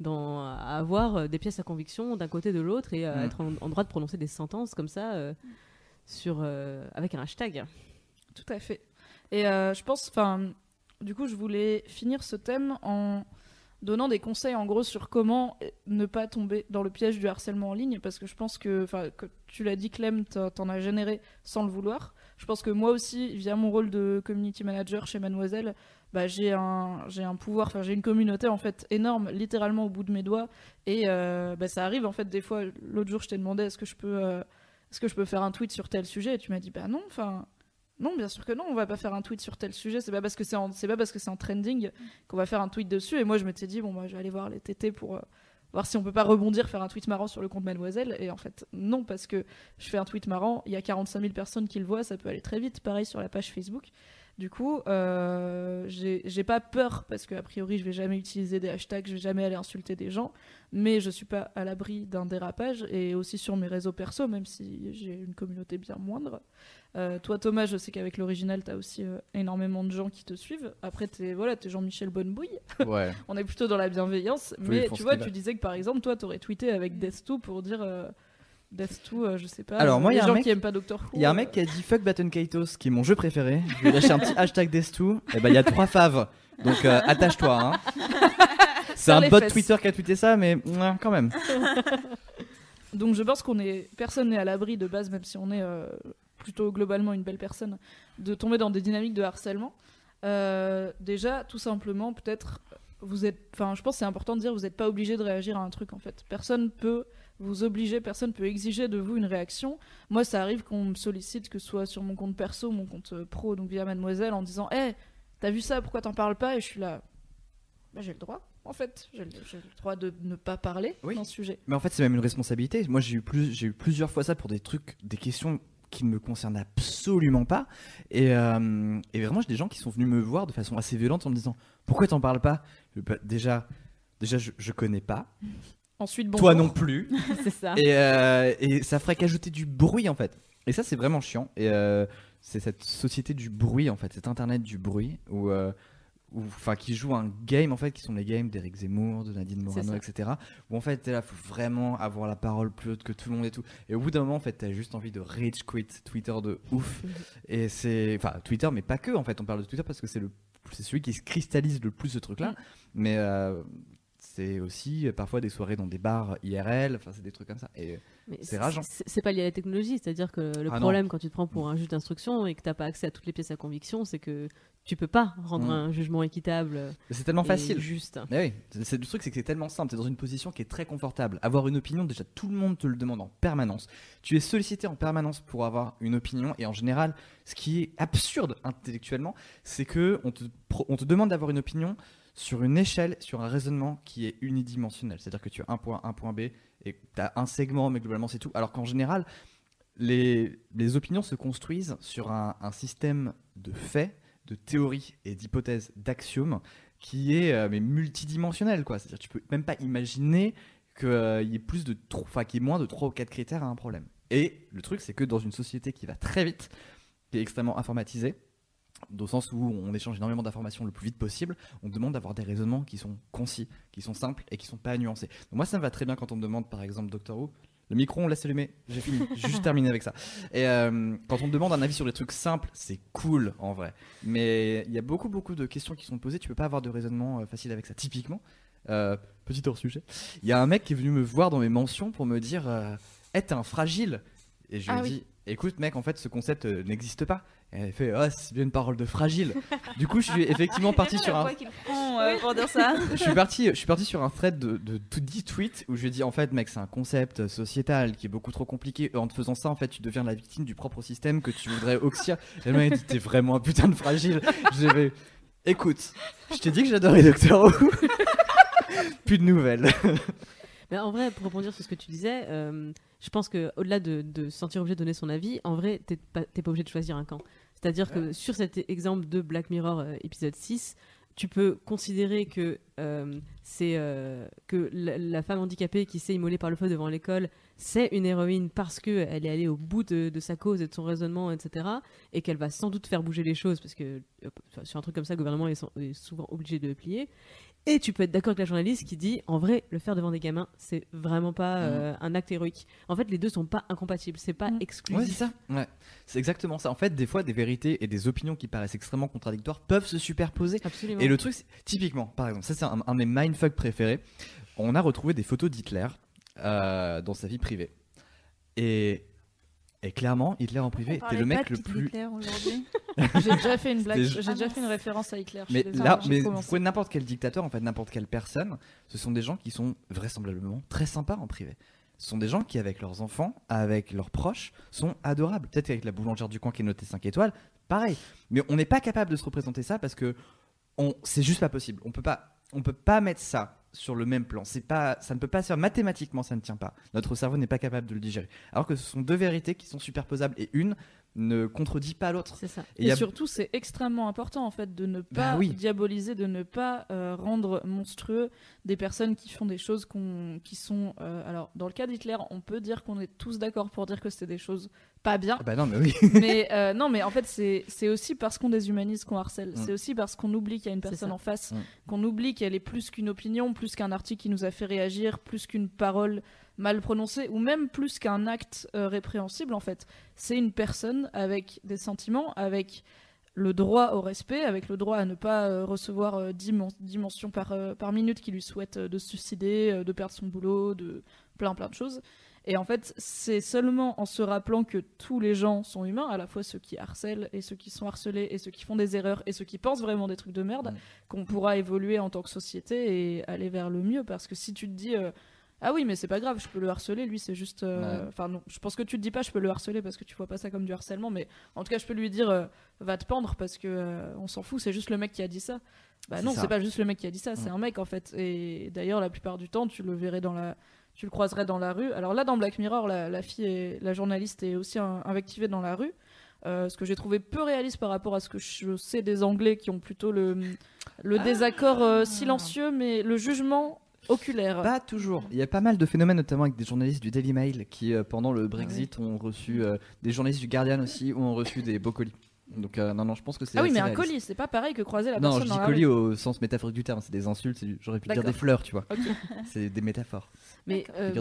dans à avoir euh, des pièces à conviction d'un côté de l'autre et euh, Mm. être en, en droit de prononcer des sentences comme ça euh, sur euh, avec un hashtag. Tout à fait. Et euh, je pense, enfin, du coup, je voulais finir ce thème en donnant des conseils en gros sur comment ne pas tomber dans le piège du harcèlement en ligne parce que je pense que, enfin, que tu l'as dit Clem, t'en t'en as généré sans le vouloir. Je pense que moi aussi, via mon rôle de community manager chez Mademoiselle, bah, j'ai un, un pouvoir, j'ai une communauté en fait énorme, littéralement au bout de mes doigts. Et euh, bah, ça arrive en fait des fois. L'autre jour, je t'ai demandé est-ce que je peux, euh, est-ce que je peux faire un tweet sur tel sujet? Et tu m'as dit bah non, enfin. Non, bien sûr que non, on va pas faire un tweet sur tel sujet. C'est pas parce que c'est pas parce que c'est en trending qu'on va faire un tweet dessus. Et moi, je m'étais dit bon, moi, je vais aller voir les TT pour euh, voir si on peut pas rebondir, faire un tweet marrant sur le compte Mademoiselle. Et en fait, non, parce que je fais un tweet marrant, il y a 45 000 personnes qui le voient, ça peut aller très vite. Pareil sur la page Facebook. Du coup, euh, j'ai pas peur parce que a priori, je vais jamais utiliser des hashtags, je vais jamais aller insulter des gens, mais je suis pas à l'abri d'un dérapage et aussi sur mes réseaux perso, même si j'ai une communauté bien moindre. Euh, toi, Thomas, je sais qu'avec l'original, t'as aussi euh, énormément de gens qui te suivent. Après, t'es voilà, Jean-Michel Bonnebouille. Ouais. On est plutôt dans la bienveillance. Mais tu vois, tu disais que par exemple, toi, t'aurais tweeté avec Death2 pour dire euh, Death2, euh, je sais pas. Alors, moi, il y a un gens mec- qui aiment pas Doctor Who. Il y a un euh, mec qui a dit fuck Baton Kaitos, qui est mon jeu préféré. Je vais lâcher un petit hashtag Destu. Et ben il y a trois faves. Donc euh, attache-toi. Hein. C'est Serre un les bot fesses. Twitter qui a tweeté ça, mais quand même. Donc je pense qu'on est personne n'est à l'abri de base, même si on est euh, plutôt globalement une belle personne, de tomber dans des dynamiques de harcèlement. Euh, déjà, tout simplement, peut-être, vous êtes, enfin, je pense que c'est important de dire, vous n'êtes pas obligé de réagir à un truc en fait. Personne peut vous obliger, personne peut exiger de vous une réaction. Moi, ça arrive qu'on me sollicite, que ce soit sur mon compte perso, mon compte euh, pro, donc via Mademoiselle, en disant, hé, t'as vu ça, pourquoi t'en parles pas? Et je suis là, bah, j'ai le droit. En fait, j'ai le, droit de ne pas parler Oui. dans ce sujet. Mais en fait, c'est même une responsabilité. Moi, j'ai eu, plus, j'ai eu plusieurs fois ça pour des trucs, des questions qui ne me concernent absolument pas. Et, euh, et vraiment, j'ai des gens qui sont venus me voir de façon assez violente en me disant Pourquoi t'en parles pas? Bah, Déjà, déjà je, je connais pas. Ensuite, bon. Toi non plus. c'est ça. et, euh, et ça ferait qu'ajouter du bruit en fait. Et ça c'est vraiment chiant. Et euh, c'est cette société du bruit en fait, cet internet du bruit où, euh, où- enfin qui joue un game en fait, qui sont les games d'Eric Zemmour, de Nadine Morano, etc. Où en fait t'es là, faut vraiment avoir la parole plus haute que tout le monde et tout. Et au bout d'un moment en fait t'as juste envie de rage quit Twitter de ouf. et c'est, enfin Twitter mais pas que en fait. On parle de Twitter parce que c'est le, c'est celui qui se cristallise le plus ce truc là. Mm. Mais euh, c'est aussi euh, parfois des soirées dans des bars IRL, enfin c'est des trucs comme ça. Et Mais C'est rageant. C'est pas lié à la technologie, c'est-à-dire que le Ah non. problème quand tu te prends pour un juge d'instruction et que t'as pas accès à toutes les pièces à conviction, c'est que tu peux pas rendre Mm. un jugement équitable c'est tellement facile. juste. Mais oui, c'est- le truc, c'est que c'est tellement simple. T'es dans une position qui est très confortable. Avoir une opinion, déjà tout le monde te le demande en permanence. Tu es sollicité en permanence pour avoir une opinion, et en général, ce qui est absurde intellectuellement, c'est que on te, pro- on te demande d'avoir une opinion sur une échelle, sur un raisonnement qui est unidimensionnel. C'est-à-dire que tu as un point, un point B, et tu as un segment, mais globalement c'est tout. Alors qu'en général, les, les opinions se construisent sur un, un système de faits, de théories et d'hypothèses, d'axiomes qui est euh, mais multidimensionnel. C'est-à-dire tu peux même pas imaginer qu'il y ait qu'il y ait moins de 3 ou 4 critères à un problème. Et le truc c'est que dans une société qui va très vite, qui est extrêmement informatisée, dans le sens où on échange énormément d'informations le plus vite possible, on demande d'avoir des raisonnements qui sont concis, qui sont simples et qui sont pas nuancés. Donc moi ça me va très bien quand on me demande par exemple Doctor Who, le micro on laisse allumer, j'ai fini, juste terminé avec ça. Et euh, quand on me demande un avis sur des trucs simples, c'est cool en vrai. Mais il y a beaucoup beaucoup de questions qui sont posées, tu peux pas avoir de raisonnement euh, facile avec ça. Typiquement, euh, petit hors sujet, il y a un mec qui est venu me voir dans mes mentions pour me dire euh, Eh, t'es un fragile !» Et je lui Ah ai oui. dit écoute mec, en fait ce concept n'existe pas. Et elle fait, oh, c'est bien une parole de fragile. du coup, je suis effectivement parti sur un. prend euh, pour dire ça. je suis parti, je suis parti sur un thread de, de, de 10 tweets où je lui ai dit en fait mec c'est un concept sociétal qui est beaucoup trop compliqué. En te faisant ça en fait tu deviens la victime du propre système que tu voudrais oxyre. Et le mec a dit t'es vraiment un putain de fragile. J'ai fait écoute, je t'ai dit que j'adorais Doctor Who. Plus de nouvelles. Mais en vrai, pour rebondir sur ce que tu disais, euh, je pense que au-delà de, de se sentir obligé de donner son avis, en vrai, t'es pas, t'es pas obligé de choisir un camp. C'est-à-dire que sur cet exemple de Black Mirror euh, épisode 6, tu peux considérer que euh, c'est euh, que la, la femme handicapée qui s'est immolée par le feu devant l'école, c'est une héroïne parce que elle est allée au bout de, de sa cause et de son raisonnement, etc. Et qu'elle va sans doute faire bouger les choses parce que euh, sur un truc comme ça, le gouvernement est, est souvent obligé de plier. Et tu peux être d'accord avec la journaliste qui dit en vrai, le faire devant des gamins, c'est vraiment pas euh, un acte héroïque. En fait, les deux sont pas incompatibles, c'est pas. Ouais, exclusif. c'est ça. Ouais. C'est exactement ça. En fait, des fois, des vérités et des opinions qui paraissent extrêmement contradictoires peuvent se superposer. Absolument. Et le truc, typiquement, par exemple, ça c'est un, un de mes mindfuck préférés. On a retrouvé des photos d'Hitler euh, dans sa vie privée. Et, et clairement, Hitler en privé était le mec le plus. J'ai déjà fait une blague, j'ai déjà fait une référence à Hitler. Mais là, mais n'importe quel dictateur, en fait, n'importe quelle personne, ce sont des gens qui sont vraisemblablement très sympas en privé. Ce sont des gens qui, avec leurs enfants, avec leurs proches, sont adorables. Peut-être qu'avec la boulangère du coin qui est notée 5 étoiles, pareil. Mais on n'est pas capable de se représenter ça parce que on, c'est juste pas possible. On peut pas, on peut pas mettre ça sur le même plan. C'est pas, ça ne peut pas se faire mathématiquement, ça ne tient pas. Notre cerveau n'est pas capable de le digérer. Alors que ce sont deux vérités qui sont superposables et une ne contredit pas l'autre. C'est ça. Et Et, a- surtout, c'est extrêmement important en fait de ne Bah pas oui. diaboliser, de ne pas euh, rendre monstrueux des personnes qui font des choses qui sont. euh, alors, dans le cas d'Hitler, on peut dire qu'on est tous d'accord pour dire que c'est des choses pas bien. Ah bah non, mais oui. mais euh, non, mais en fait, c'est c'est aussi parce qu'on déshumanise qu'on harcèle. Mm. C'est aussi parce qu'on oublie qu'il y a une personne en face, Mm. qu'on oublie qu'elle est plus qu'une opinion, plus qu'un article qui nous a fait réagir, plus qu'une parole mal prononcée, ou même plus qu'un acte euh, répréhensible, en fait. C'est une personne avec des sentiments, avec le droit au respect, avec le droit à ne pas euh, recevoir euh, 10, men- 10 mentions par, euh, par minute qui lui souhaitent euh, de se suicider, de perdre son boulot, de plein plein de choses. Et en fait, c'est seulement en se rappelant que tous les gens sont humains, à la fois ceux qui harcèlent et ceux qui sont harcelés et ceux qui font des erreurs et ceux qui pensent vraiment des trucs de merde, qu'on pourra évoluer en tant que société et aller vers le mieux. Parce que si tu te dis euh, ah oui, mais c'est pas grave, je peux le harceler, lui c'est juste. euh, Ouais. Enfin non, je pense que tu te dis pas je peux le harceler parce que tu vois pas ça comme du harcèlement, mais en tout cas je peux lui dire euh, va te pendre parce que euh, on s'en fout, c'est juste le mec qui a dit ça. Bah non, c'est pas juste le mec qui a dit ça, c'est un mec en fait. Et d'ailleurs la plupart du temps tu le verrais dans la tu le croiserais dans la rue. Alors là, dans Black Mirror, la, la fille, est, la journaliste est aussi un- invectivée dans la rue. Euh, ce que j'ai trouvé peu réaliste par rapport à ce que je sais des Anglais qui ont plutôt le, le désaccord euh, silencieux, mais le jugement oculaire. Pas toujours. Il y a pas mal de phénomènes, notamment avec des journalistes du Daily Mail qui, euh, pendant le Brexit, ont reçu euh, des journalistes du Guardian aussi, ont reçu des beaux colis. Donc, euh, non, non, je pense que c'est. ah oui, mais un réaliste. colis, c'est pas pareil que croiser la Non, personne je dans dis colis au sens métaphorique du terme, c'est des insultes, c'est- j'aurais pu dire des fleurs, tu vois. Ok. C'est des métaphores. Mais euh,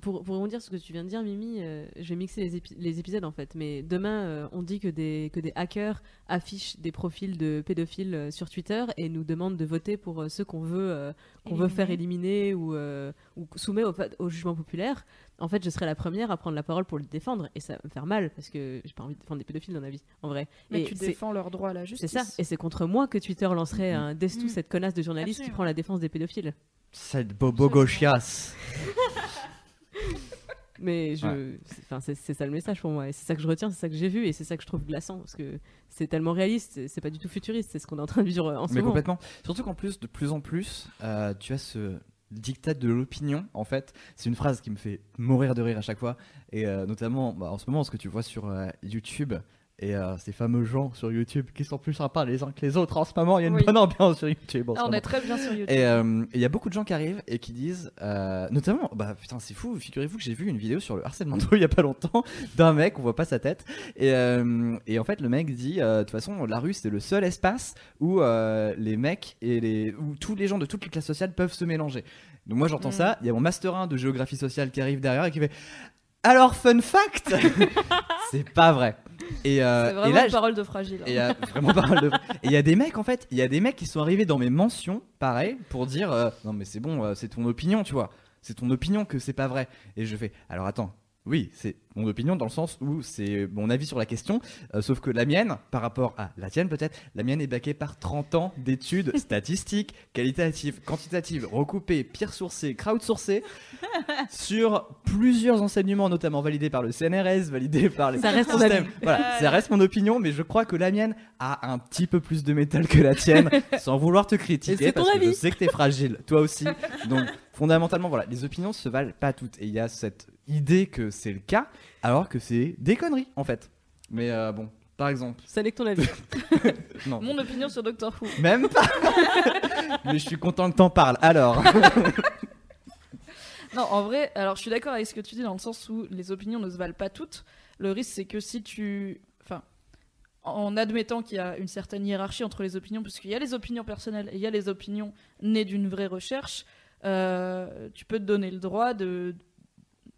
pour, pour rebondir sur ce que tu viens de dire, Mimi, euh, je vais mixer les, épi- les épisodes en fait. Mais demain, euh, on dit que des, que des hackers affichent des profils de pédophiles euh, sur Twitter et nous demandent de voter pour euh, ceux qu'on veut, euh, qu'on veut faire éliminer ou, euh, ou soumettre au, jugement populaire. En fait, je serai la première à prendre la parole pour le défendre et ça va me faire mal parce que j'ai pas envie de défendre des pédophiles dans la vie, en vrai. Mais et tu c'est- défends leur droit à la c'est justice. ça, et c'est contre moi que Twitter lancerait un Destou, Mm. cette connasse de journaliste qui prend la défense des pédophiles. Cette bobo gauchias. Mais je, Ouais. c'est- enfin, c'est c'est ça le message pour moi. Et c'est ça que je retiens, c'est ça que j'ai vu, et c'est ça que je trouve glaçant parce que c'est tellement réaliste. c'est- C'est pas du tout futuriste, c'est ce qu'on est en train de vivre en ce Mais moment. complètement. Surtout qu'en plus, de plus en plus, euh, tu as ce dictat de l'opinion. En fait, c'est une phrase qui me fait mourir de rire à chaque fois. Et euh, notamment, bah, en ce moment, ce que tu vois sur euh, YouTube. Et euh, ces fameux gens sur YouTube qui sont plus sympas les uns que les autres en ce moment, il y a une Oui. bonne ambiance sur YouTube. en ce Ah, on moment. est très bien sur YouTube. Et euh, il y a beaucoup de gens qui arrivent et qui disent, euh, notamment, bah putain, c'est fou, figurez-vous que j'ai vu une vidéo sur le harcèlement de rue il y a pas longtemps d'un mec, on voit pas sa tête. Et, et en fait, le mec dit, de toute façon, la rue c'est le seul espace où les mecs et les, où tous les gens de toutes les classes sociales peuvent se mélanger. Donc moi j'entends Mm. ça, il y a mon master 1 de géographie sociale qui arrive derrière et qui fait, alors fun fact, c'est pas vrai. Et, euh, c'est et vraiment là, une parole de fragile. hein. et vraiment de. Et il y a des mecs en fait, il y a des mecs qui sont arrivés dans mes mentions, pareil, pour dire euh, non mais c'est bon, euh, c'est ton opinion, tu vois. C'est ton opinion que c'est pas vrai. Et je fais alors attends, Oui, c'est mon opinion dans le sens où c'est mon avis sur la question, euh, sauf que la mienne, par rapport à la tienne peut-être, la mienne est baquée par 30 ans d'études statistiques, qualitatives, quantitatives, recoupées, peer sourcées, crowdsourcées, sur plusieurs enseignements, notamment validés par le CNRS, validés par les Ça reste systèmes. avis. Voilà, ça reste mon opinion, mais je crois que la mienne a un petit peu plus de métal que la tienne, sans vouloir te critiquer, parce que je avis. sais que t'es fragile, toi aussi. Donc fondamentalement, voilà, les opinions se valent pas toutes, et il y a cette idée que c'est le cas, alors que c'est des conneries en fait. Mais euh, bon, par exemple, que ton avis. non, Mon opinion sur Doctor Who. même pas. mais je suis content que t'en parles. Alors, Non, en vrai, alors je suis d'accord avec ce que tu dis dans le sens où les opinions ne se valent pas toutes. Le risque, c'est que si tu. Enfin, en admettant qu'il y a une certaine hiérarchie entre les opinions, puisqu'il y a les opinions personnelles et il y a les opinions nées d'une vraie recherche, euh, tu peux te donner le droit de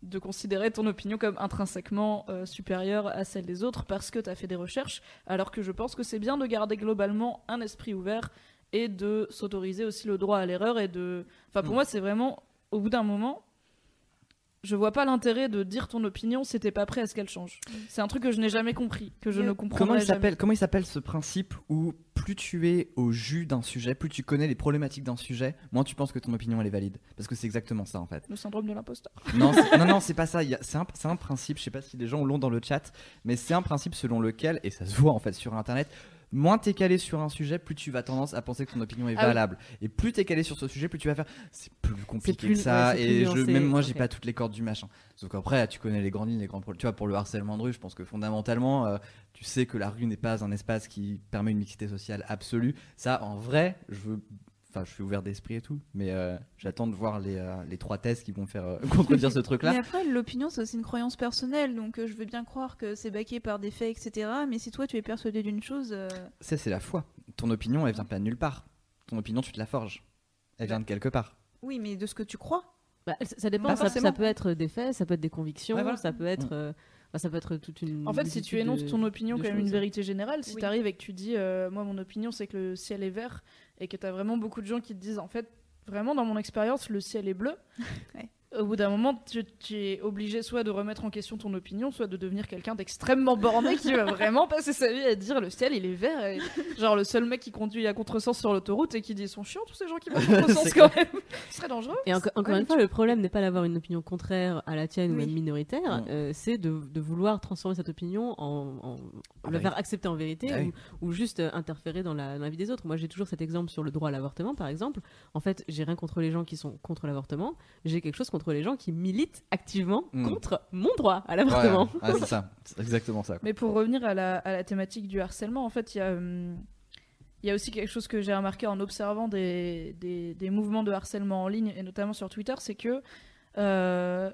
de considérer ton opinion comme intrinsèquement euh, supérieure à celle des autres parce que tu as fait des recherches, alors que je pense que c'est bien de garder globalement un esprit ouvert et de s'autoriser aussi le droit à l'erreur et de... Enfin, pour Mm. moi, c'est vraiment, au bout d'un moment, je vois pas l'intérêt de dire ton opinion si t'es pas prêt à ce qu'elle change. C'est un truc que je n'ai jamais compris, que je ne comment comprendrai il jamais. s'appelle Comment il s'appelle ce principe où plus tu es au jus d'un sujet, plus tu connais les problématiques d'un sujet, moins tu penses que ton opinion elle est valide. Parce que c'est exactement ça en fait. Le syndrome de l'imposteur. Non, c'est- non, non, c'est pas ça. Il y a- C'est un, c'est un principe. Je sais pas si les gens l'ont dans le chat, mais c'est un principe selon lequel, et ça se voit en fait sur Internet, moins t'es calé sur un sujet, plus tu vas tendance à penser que ton opinion est Ah oui. valable. Et plus t'es calé sur ce sujet, plus tu vas faire. C'est plus compliqué plus- que ça. ouais, et je, même moi, j'ai pas toutes les cordes du machin. Sauf qu'après, tu connais les grandes lignes, les grands problèmes. Tu vois, pour le harcèlement de rue, je pense que fondamentalement, euh, tu sais que la rue n'est pas un espace qui permet une mixité sociale absolue. Ça, en vrai, je veux. Enfin, je suis ouvert d'esprit et tout, mais euh, j'attends de voir les, euh, les trois thèses qui vont faire euh, contredire ce truc-là. Mais après, l'opinion, c'est aussi une croyance personnelle, donc euh, je veux bien croire que c'est baqué par des faits, etc. Mais si toi, tu es persuadé d'une chose, euh, Ça, c'est la foi. Ton opinion, elle vient pas de nulle part. Ton opinion, tu te la forges. Elle vient de quelque part. oui, mais de ce que tu crois. Bah, ça ça dépend, ça, ça peut être des faits, ça peut être des convictions, Ouais, voilà. ça peut être, Mm. ça peut être toute une. En fait, si tu énonces de- ton opinion comme une vérité générale, si Oui. tu arrives et que tu dis euh, moi mon opinion c'est que le ciel est vert et que tu as vraiment beaucoup de gens qui te disent en fait vraiment dans mon expérience le ciel est bleu. Au bout d'un moment, tu, tu es obligé soit de remettre en question ton opinion, soit de devenir quelqu'un d'extrêmement borné qui va vraiment passer sa vie à dire le ciel il est vert. et- genre le seul mec qui conduit à contresens sur l'autoroute et qui dit ils sont chiants tous ces gens qui vont à contresens quand même. Ce serait dangereux. Et enco- encore une fois, le problème n'est pas d'avoir une opinion contraire à la tienne ou Oui. même minoritaire, euh, c'est de, de vouloir transformer cette opinion en, en- Ah la bah faire accepter en vérité Ah oui. ou, ou juste euh, interférer dans la, dans la vie des autres. Moi, j'ai toujours cet exemple sur le droit à l'avortement, par exemple. En fait, j'ai rien contre les gens qui sont contre l'avortement, j'ai quelque chose contre les gens qui militent activement Mm. contre mon droit à l'avortement. Ouais, ouais, c'est ça. C'est exactement ça. quoi. Mais pour revenir à la, à la thématique du harcèlement, en fait, il y a, hum, il y a aussi quelque chose que j'ai remarqué en observant des, des, des mouvements de harcèlement en ligne, et notamment sur Twitter, c'est que euh,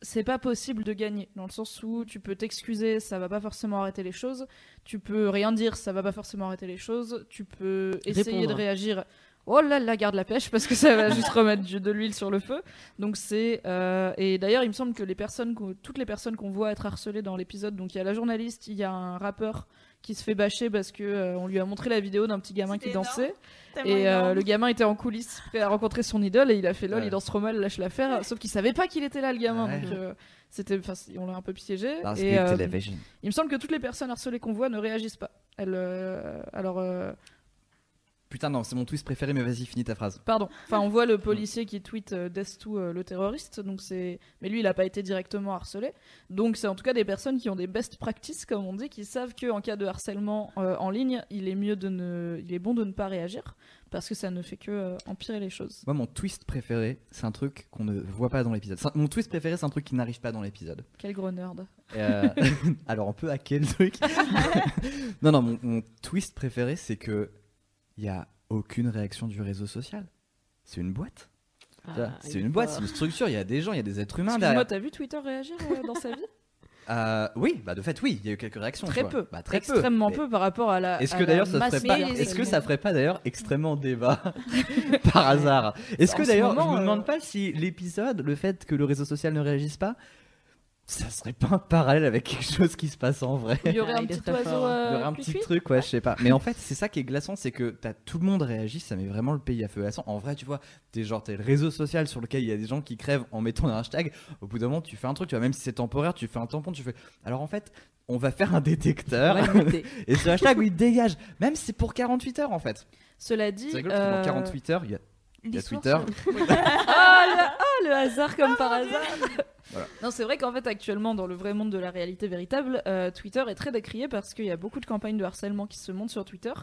c'est pas possible de gagner, dans le sens où tu peux t'excuser, ça va pas forcément arrêter les choses, tu peux rien dire, ça va pas forcément arrêter les choses, tu peux essayer Répondre. de réagir. Oh là là, garde la pêche parce que ça va juste remettre du- de l'huile sur le feu. Donc c'est euh, et d'ailleurs il me semble que les personnes, toutes les personnes qu'on voit être harcelées dans l'épisode, donc il y a la journaliste, il y a un rappeur qui se fait bâcher parce que euh, on lui a montré la vidéo d'un petit gamin qui dansait et euh, le gamin était en coulisses, prêt à rencontrer son idole et il a fait lol, Ouais. il danse trop mal, lâche l'affaire. Sauf qu'il savait pas qu'il était là le gamin, Ouais. donc euh, c'était, enfin on l'a un peu piégé. Et, euh, il me semble que toutes les personnes harcelées qu'on voit ne réagissent pas. Elles, euh, alors euh, Putain, non, c'est mon twist préféré, mais vas-y, finis ta phrase. Pardon. Enfin, on voit le policier qui tweet euh, Death to euh, le terroriste, donc c'est. Mais lui, il a pas été directement harcelé. Donc c'est en tout cas des personnes qui ont des best practices, comme on dit, qui savent que en cas de harcèlement euh, en ligne, il est mieux de ne, il est bon de ne pas réagir parce que ça ne fait que euh, empirer les choses. Moi, mon twist préféré, c'est un truc qu'on ne voit pas dans l'épisode. Un- Mon twist préféré, c'est un truc qui n'arrive pas dans l'épisode. Quel gros nerd. Alors on peut hacker le truc. non, non, mon, mon twist préféré, c'est que il y a aucune réaction du réseau social. C'est une boîte. Ah, c'est une boîte, c'est une structure. Il y a des gens, il y a des êtres humains derrière. t'as vu Twitter réagir euh, dans sa vie? Euh, oui, bah de fait, oui, il y a eu quelques réactions. Très peu. Bah, très peu. Extrêmement Mais peu par rapport à la. Est-ce que d'ailleurs ça ferait pas Est-ce que ça ferait pas d'ailleurs extrêmement débat par hasard? Est-ce que d'ailleurs je me euh, demande pas si l'épisode, le fait que le réseau social ne réagisse pas, ça serait pas un parallèle avec quelque chose qui se passe en vrai. Il y aurait Ah, un est petit oiseau. fort. Il y euh, aurait un petit truc, ouais, je sais pas. Mais en fait, c'est ça qui est glaçant, c'est que t'as tout le monde réagit, ça met vraiment le pays à feu et à sang. En vrai, tu vois, t'es genre, t'es le réseau social sur lequel il y a des gens qui crèvent en mettant un hashtag. Au bout d'un moment, tu fais un truc, tu vois, même si c'est temporaire, tu fais un tampon, tu fais. Alors en fait, on va faire un détecteur. Et ce hashtag, oui, il dégage. Même si c'est pour 48 heures en fait. Cela dit. C'est rigolo parce que euh, dans 48 heures, il y a, il y a Les sources, Twitter. Ah, le, ah, le hasard comme par hasard. Voilà. Non, c'est vrai qu'en fait, actuellement, dans le vrai monde de la réalité véritable, euh, Twitter est très décrié parce qu'il y a beaucoup de campagnes de harcèlement qui se montent sur Twitter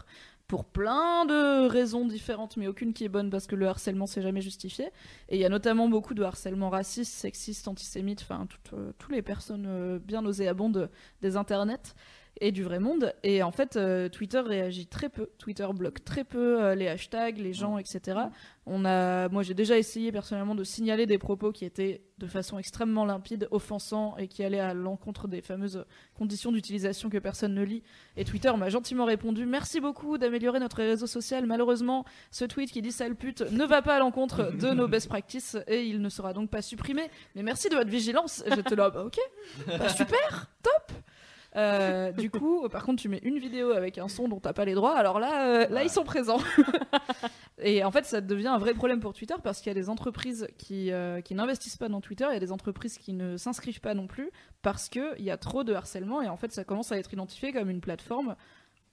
pour plein de raisons différentes, mais aucune qui est bonne parce que le harcèlement s'est jamais justifié. Et il y a notamment beaucoup de harcèlement raciste, sexiste, antisémite, enfin, toutes euh, les personnes euh, bien nauséabondes des internets et du vrai monde. Et en fait, euh, Twitter réagit très peu. Twitter bloque très peu euh, les hashtags, les gens, etc. On a, moi, j'ai déjà essayé personnellement de signaler des propos qui étaient de façon extrêmement limpide, offensants et qui allaient à l'encontre des fameuses conditions d'utilisation que personne ne lit. Et Twitter m'a gentiment répondu Merci beaucoup d'améliorer notre réseau social. Malheureusement, ce tweet qui dit sale pute ne va pas à l'encontre de nos best practices et il ne sera donc pas supprimé. Mais merci de votre vigilance. J'étais là, bah, ok, super, top. Euh, du coup, par contre, tu mets une vidéo avec un son dont t'as pas les droits. Alors là, euh, là, ils sont présents. Et en fait, ça devient un vrai problème pour Twitter parce qu'il y a des entreprises qui, euh, qui n'investissent pas dans Twitter, il y a des entreprises qui ne s'inscrivent pas non plus parce qu'il y a trop de harcèlement et en fait, ça commence à être identifié comme une plateforme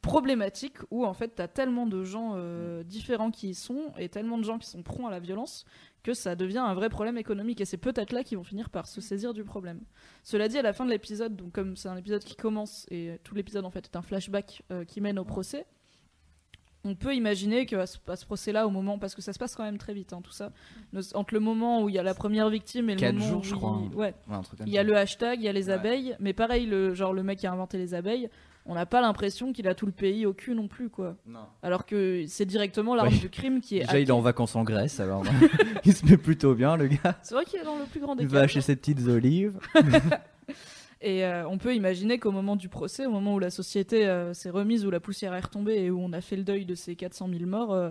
problématique où en fait, t'as tellement de gens euh, différents qui y sont et tellement de gens qui sont prompts à la violence que ça devient un vrai problème économique. Et c'est peut-être là qu'ils vont finir par se saisir du problème. Cela dit, à la fin de l'épisode, donc comme c'est un épisode qui commence et tout l'épisode en fait est un flashback euh, qui mène au procès, on peut imaginer que à ce, procès-là, au moment, parce que ça se passe quand même très vite, hein, tout ça, entre le moment où il y a la première victime et le Quatre moment jours, où je il- crois, ouais, Ouais, un truc comme il y a le hashtag, il y a les Ouais. abeilles, mais pareil, le genre le mec qui a inventé les abeilles, on n'a pas l'impression qu'il a tout le pays au cul non plus, quoi. Non. Alors que c'est directement l'arme Oui. du crime qui est. Déjà, il est en vacances en Grèce, alors il se met plutôt bien, le gars. C'est vrai qu'il est dans le plus grand des Il va acheter ses petites olives. Et euh, on peut imaginer qu'au moment du procès, au moment où la société euh, s'est remise, où la poussière est retombée et où on a fait le deuil de ces 400 000 morts, euh,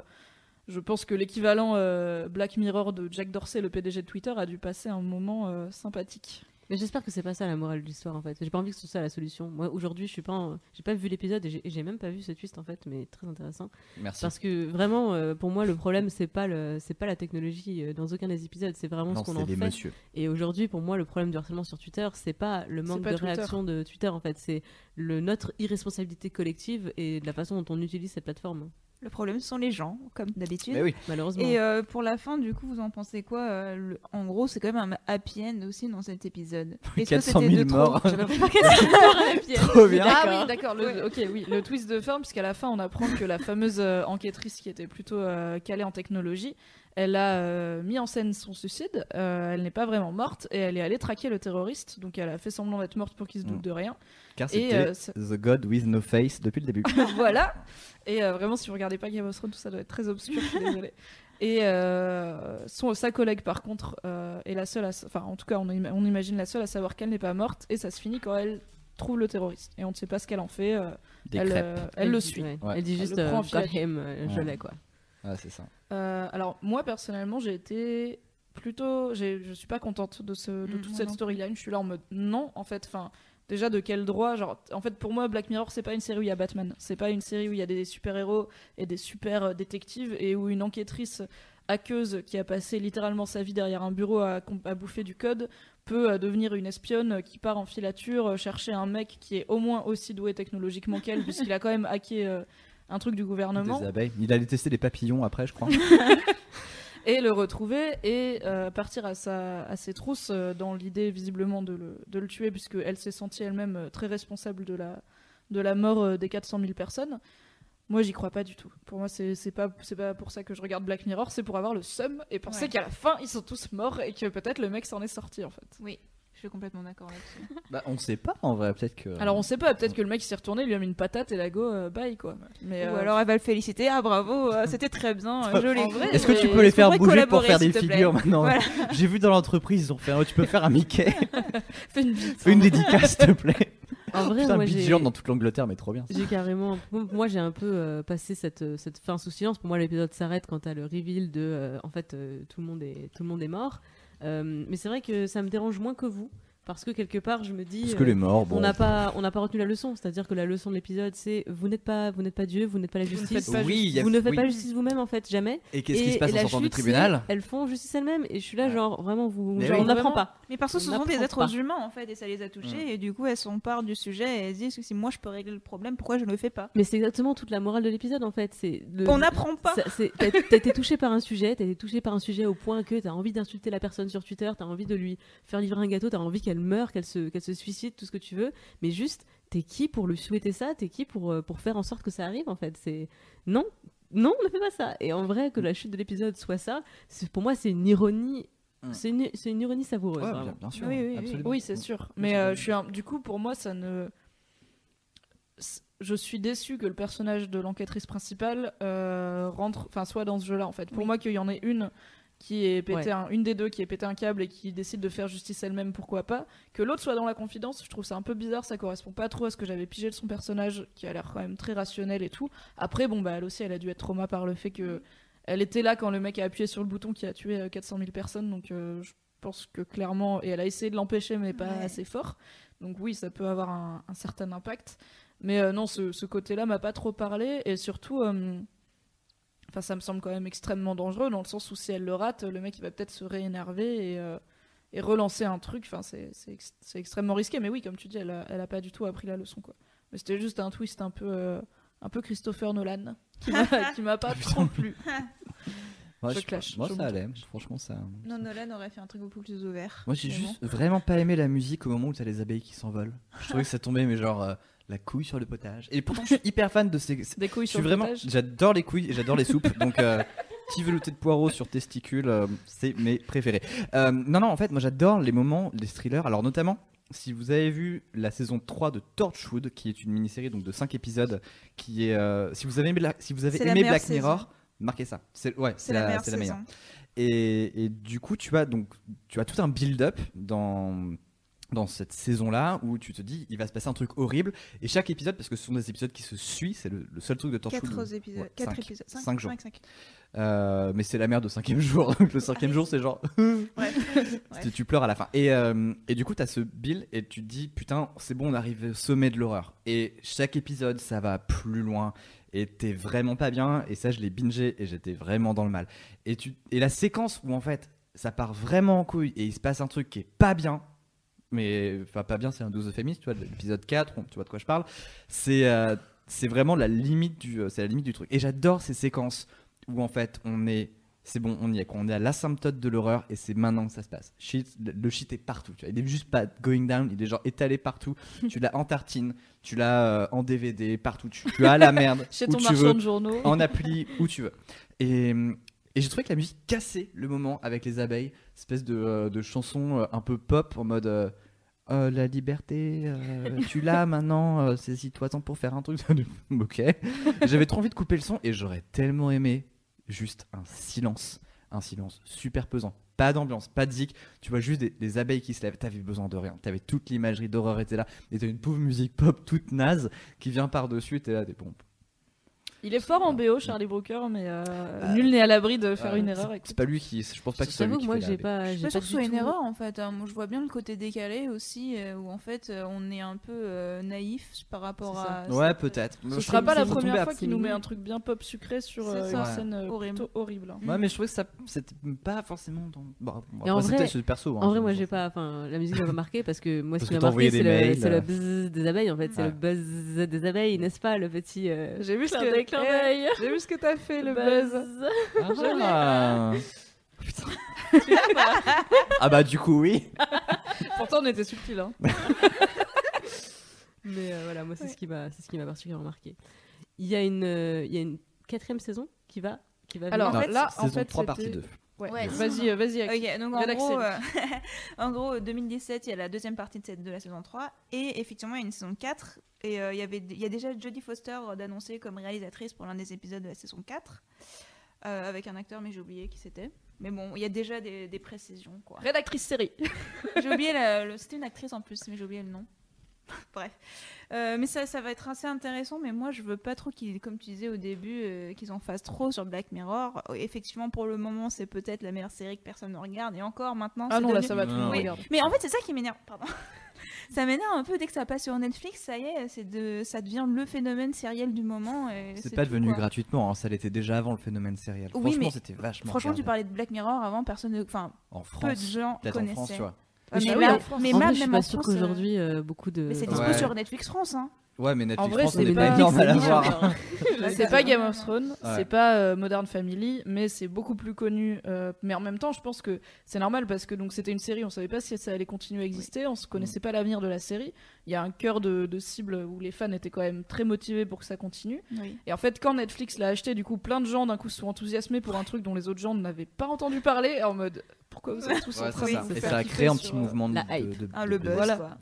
je pense que l'équivalent euh, Black Mirror de Jack Dorsey, le PDG de Twitter, a dû passer un moment euh, sympathique. Mais j'espère que c'est pas ça la morale de l'histoire en fait. J'ai pas envie que ce soit ça la solution. Moi aujourd'hui, je suis pas, en- j'ai pas vu l'épisode et j'ai- même pas vu ce twist en fait, mais très intéressant. Merci. Parce que vraiment, euh, pour moi, le problème c'est pas le, c'est pas la technologie euh, dans aucun des épisodes, c'est vraiment Non, ce qu'on en fait. messieurs. Et aujourd'hui, pour moi, le problème du harcèlement sur Twitter, c'est pas le manque pas de Twitter. réaction de Twitter en fait, c'est le notre irresponsabilité collective et de la façon dont on utilise cette plateforme. Le problème ce sont les gens, comme d'habitude. Mais oui. Malheureusement. Et euh, pour la fin, du coup, vous en pensez quoi euh, le- En gros, c'est quand même un happy end aussi dans cet épisode. Est-ce que 400 c'était 000 de trop morts. J'avais pas 400 000 morts un happy end. Trop bien. Ah oui, d'accord. le- Ok, oui, le twist de fin, puisqu'à la fin, on apprend que la fameuse euh, enquêtrice qui était plutôt euh, calée en technologie, elle a euh, mis en scène son suicide. euh, elle n'est pas vraiment morte et elle est allée traquer le terroriste. Donc elle a fait semblant d'être morte pour qu'il se doute de rien. Car c'était euh, The God with No Face depuis le début. voilà. Et euh, vraiment, si vous regardez pas Game of Thrones, tout ça doit être très obscur. je suis désolée. Et euh, son, sa collègue, par contre, euh, est la seule à. Enfin, en tout cas, on, ima- on imagine la seule à savoir qu'elle n'est pas morte. Et ça se finit quand elle trouve le terroriste. Et on ne sait pas ce qu'elle en fait. euh, Des elle, crêpes. euh, elle le suit. ouais. Elle dit Elle juste le prend euh, him, euh, je Ouais. l'ai quoi. Ah, c'est ça. Euh, alors, moi, personnellement, j'ai été plutôt. Je suis pas contente de, ce, de Mm, toute cette storyline. Je suis là en mode non, en fait. Enfin, déjà, de quel droit genre, En fait, pour moi, Black Mirror, c'est pas une série où il y a Batman. C'est pas une série où il y a des super-héros et des super euh, détectives et où une enquêtrice hackeuse qui a passé littéralement sa vie derrière un bureau à, bouffer du code peut euh, devenir une espionne qui part en filature chercher un mec qui est au moins aussi doué technologiquement qu'elle puisqu'il a quand même hacké euh, un truc du gouvernement Des abeilles. Il allait tester des papillons après, je crois. et le retrouver et euh, partir à, sa, à ses trousses euh, dans l'idée visiblement de le, de le tuer puisque elle s'est sentie elle-même euh, très responsable de la, de la mort euh, des 400 000 personnes. Moi, j'y crois pas du tout. Pour moi, c'est c'est pas, c'est pas pour ça que je regarde Black Mirror, c'est pour avoir le seum et penser Ouais. qu'à la fin, ils sont tous morts et que peut-être le mec s'en est sorti en fait. Oui, suis complètement d'accord là-dessus. bah, on sait pas en vrai, peut-être que. Alors on sait pas, peut-être que le mec il s'est retourné, il lui a mis une patate et la go, euh, bye quoi. Mais Ou euh, alors elle va le féliciter. Ah bravo, euh, c'était très bien, euh, joli. Est-ce que tu peux les faire bouger pour faire des figures maintenant Voilà. J'ai vu dans l'entreprise, ils ont fait un- Tu peux faire un Mickey fais une bite. Fais une dédicace, s'il te plaît. En vrai, Putain, moi j'ai. Dans toute l'Angleterre, mais trop bien. J'ai carrément. Moi, j'ai un peu euh, passé cette, euh, cette fin sous silence. Pour moi, l'épisode s'arrête quand t'as le reveal de. euh, en fait, euh, tout, le monde est, tout le monde est mort. Euh, mais c'est vrai que ça me dérange moins que vous. Parce que quelque part, je me dis. Parce que euh, les morts, bon. On n'a pas, on n'a pas retenu la leçon, c'est-à-dire que la leçon de l'épisode, c'est vous n'êtes pas, vous n'êtes pas Dieu, vous n'êtes pas la ne justice, faites pas Oui, il y a- vous ne faites oui. pas justice vous-même en fait, jamais. Et qu'est-ce qui se passe en sortant du tribunal Elles font justice elles-mêmes, et je suis là Ouais. genre vraiment vous, Mais genre, oui. on n'apprend pas. Mais parce que ce On sont des êtres pas. humains en fait et ça les a touchés et du coup elles s'emparent du sujet et elles se disent que si moi je peux régler le problème pourquoi je ne le fais pas? Mais c'est exactement toute la morale de l'épisode en fait. C'est le- On n'apprend pas t'as été touché par un sujet, t'as été touché par un sujet au point que t'as envie d'insulter la personne sur Twitter, t'as envie de lui faire livrer un gâteau, t'as envie qu'elle meure, qu'elle se, qu'elle se suicide, tout ce que tu veux. Mais juste, t'es qui pour lui souhaiter ça? T'es qui pour, euh, pour faire en sorte que ça arrive en fait? C'est non, non, ne fais pas ça. Et en vrai, que la chute de l'épisode soit ça, c'est- pour moi, c'est une ironie. Mm. C'est une, c'est une ironie savoureuse. Ouais, bien, bien sûr. Oui, oui, c'est sûr. Mais euh, je suis un- du coup, pour moi, ça ne. Je suis déçue que le personnage de l'enquêtrice principale euh, rentre, enfin, soit dans ce jeu-là, en fait. Pour Oui. moi, qu'il y en ait une qui est pété Ouais. un- une des deux qui est pété un câble et qui décide de faire justice elle-même, pourquoi pas. Que l'autre soit dans la confidence, je trouve ça un peu bizarre, ça correspond pas trop à ce que j'avais pigé de son personnage, qui a l'air quand même très rationnel et tout. Après, bon, bah, elle aussi, elle a dû être trauma par le fait que elle était là quand le mec a appuyé sur le bouton qui a tué euh, 400 000 personnes, donc euh, je pense que clairement, et elle a essayé de l'empêcher, mais pas Ouais. assez fort. Donc oui, ça peut avoir un, un certain impact. Mais euh, non, ce, ce côté-là m'a pas trop parlé, et surtout, euh, enfin, ça me semble quand même extrêmement dangereux, dans le sens où si elle le rate, le mec il va peut-être se réénerver et, euh, et relancer un truc. Enfin, c'est c'est ex- c'est extrêmement risqué, mais oui, comme tu dis, elle a, elle a pas du tout appris la leçon, quoi. Mais c'était juste un twist un peu, euh, un peu Christopher Nolan, qui m'a qui m'a pas trop plu. Moi, Je je- clash, Moi, je ça me allait. Franchement, ça. non Nolan aurait fait un truc beaucoup plus ouvert Moi, j'ai juste vraiment pas aimé la musique au moment où t'as les abeilles qui s'envolent. Je trouvais que ça tombait, mais genre euh, la couille sur le potage. Et pourtant, je suis hyper fan de ces. Des couilles Je sur suis le vraiment. potage. J'adore les couilles et j'adore les soupes. donc, euh, petit velouté de poireaux sur testicules, euh, c'est mes préférés. Euh, non, non, en fait, moi, j'adore les moments, les thrillers. Alors, notamment. Si vous avez vu la saison 3 de Torchwood, qui est une mini-série donc de 5 épisodes, qui est euh, si vous avez aimé, la- si vous avez C'est la aimé meilleure Black Mirror, marquez ça. C'est ouais, c'est la, meilleure c'est la meilleure. saison Et, et du coup, tu as donc tu as tout un build-up dans dans cette saison-là où tu te dis il va se passer un truc horrible. Et chaque épisode parce que ce sont des épisodes qui se suivent c'est le, le seul truc de Torchwood. Quatre épisodes ouais, quatre cinq. épisodes Cinq cinq jours. cinq, cinq. Euh, mais c'est la merde au cinquième jour donc le cinquième jour c'est genre tu- tu pleures à la fin. Et, euh, et du coup tu as ce bill et tu te dis putain c'est bon on arrive au sommet de l'horreur. Et chaque épisode ça va plus loin. Et t'es vraiment pas bien. Et ça je l'ai bingé et j'étais vraiment dans le mal. Et, tu, et la séquence où en fait ça part vraiment en couille et il se passe un truc qui est pas bien mais enfin pas bien c'est un 12 euphémisme tu vois de l'épisode 4 on- tu vois de quoi je parle c'est euh, c'est vraiment la limite du euh, c'est la limite du truc et j'adore ces séquences où en fait on est c'est bon on y est on est à l'asymptote de l'horreur et c'est maintenant que ça se passe shit le, le shit est partout tu vois. il est juste pas going down il est genre étalé partout tu l'as en tartine tu l'as euh, en DVD partout tu, tu as la merde Chez où ton tu marchand veux de journaux. en appli où tu veux. Et, et j'ai trouvé que la musique cassait le moment avec les abeilles, espèce de, euh, de chanson euh, un peu pop en mode euh, Euh, la liberté, tu l'as maintenant, euh, saisis-toi-en pour faire un truc. ok. J'avais trop envie de couper le son et j'aurais tellement aimé juste un silence, un silence super pesant. Pas d'ambiance, pas de zik, tu vois juste des, des abeilles qui se lèvent. T'avais besoin de rien, t'avais toute l'imagerie d'horreur était là, et t'as une pauvre musique pop toute naze qui vient par-dessus, t'es là, des pompes. Il est fort en BO, Charlie Brooker, mais euh, Euh, nul n'est à l'abri de faire Euh, une c'est- erreur. C'est pas lui qui. Je pense pas que ce soit lui J'avoue qui que moi j'ai pas. Je suis pas sûre du que ce soit une erreur en fait. hein. Moi, je vois bien le côté décalé aussi, euh, où en fait euh, on est un peu euh, naïf par rapport C'est à. Ouais, peut-être. Ce Je sera pas que la première fois qu'il nous met un truc bien pop sucré sur C'est une scène Horrible. plutôt horrible. hein. Ouais, mais je trouvais que ça c'était pas forcément dans. Bon, en c'est vrai- peut-être le perso. hein, En vrai, moi, j'ai pas. Enfin, la musique m'a pas marqué parce que moi, ce qui que m'a marqué, c'est le, c'est buzz des abeilles, en fait. C'est le buzz des abeilles, n'est-ce pas Le petit. J'ai vu ce clin d'œil. Eh, J'ai vu ce que t'as fait le buzz. Ah. ah bah du coup oui. Pourtant on était subtil. Hein. Mais euh, voilà, moi, c'est Ouais. ce qui m'a, c'est ce qui m'a particulièrement marqué. Il y a une, euh, il y a une quatrième saison qui va, qui va. Alors, venir. en fait, là, en saison fait, 3 partie c'était- 2. Ouais. Ouais, Vas-y, euh, vas-y. Donc en gros, euh, en gros, 2017, il y a la deuxième partie de, cette, de la saison 3, et effectivement, il y a une saison 4, et euh, il y avait, il y a déjà Jodie Foster d'annoncer comme réalisatrice pour l'un des épisodes de la saison 4, euh, avec un acteur, mais j'ai oublié qui c'était. Mais bon, il y a déjà des, des précisions, quoi. Rédactrice série. J'ai oublié, la- le- c'était une actrice en plus, mais j'ai oublié le nom. Bref. Euh, mais ça, ça va être assez intéressant, mais moi je veux pas trop qu'ils, comme tu disais au début, euh, qu'ils en fassent trop sur Black Mirror. Effectivement, pour le moment, c'est peut-être la meilleure série que personne ne regarde, et encore maintenant. Ah non, là ça va tout le monde oui. regarde. Mais en fait, c'est ça qui m'énerve. Pardon. ça m'énerve un peu dès que ça passe sur Netflix, ça y est, c'est de, ça devient le phénomène sériel du moment. et C'est c'est pas devenu quoi. gratuitement, hein, ça l'était déjà avant le phénomène sériel. Oui, Franchement, mais c'était vachement. Franchement, tu parlais de Black Mirror avant, personne, ne- enfin, En peu France, de gens en connaissaient. France, tu vois. Ah, mais oui, là, mais en même, vrai, je suis même pas en sûre France, euh, qu'aujourd'hui, euh, beaucoup de. Mais c'est dispo Ouais. sur Netflix France, hein. Ouais, mais Netflix En vrai, France, on c'est n'est pas- énorme à l'avoir. C'est pas Game of Thrones, Ouais. c'est pas euh, Modern Family, mais c'est beaucoup plus connu. euh, mais en même temps, je pense que c'est normal parce que donc c'était une série, on savait pas si ça allait continuer à exister, on se connaissait pas l'avenir de la série. Il y a un cœur de, de cible où les fans étaient quand même très motivés pour que ça continue. Oui. Et en fait, quand Netflix l'a acheté, du coup, plein de gens d'un coup se sont enthousiasmés pour un truc dont les autres gens n'avaient pas entendu parler, en mode pourquoi vous êtes tous en Ouais, train c'est de Et faire ça a créé un petit euh, mouvement de, la de- hype. de- Ah, le buzz. Voilà. quoi.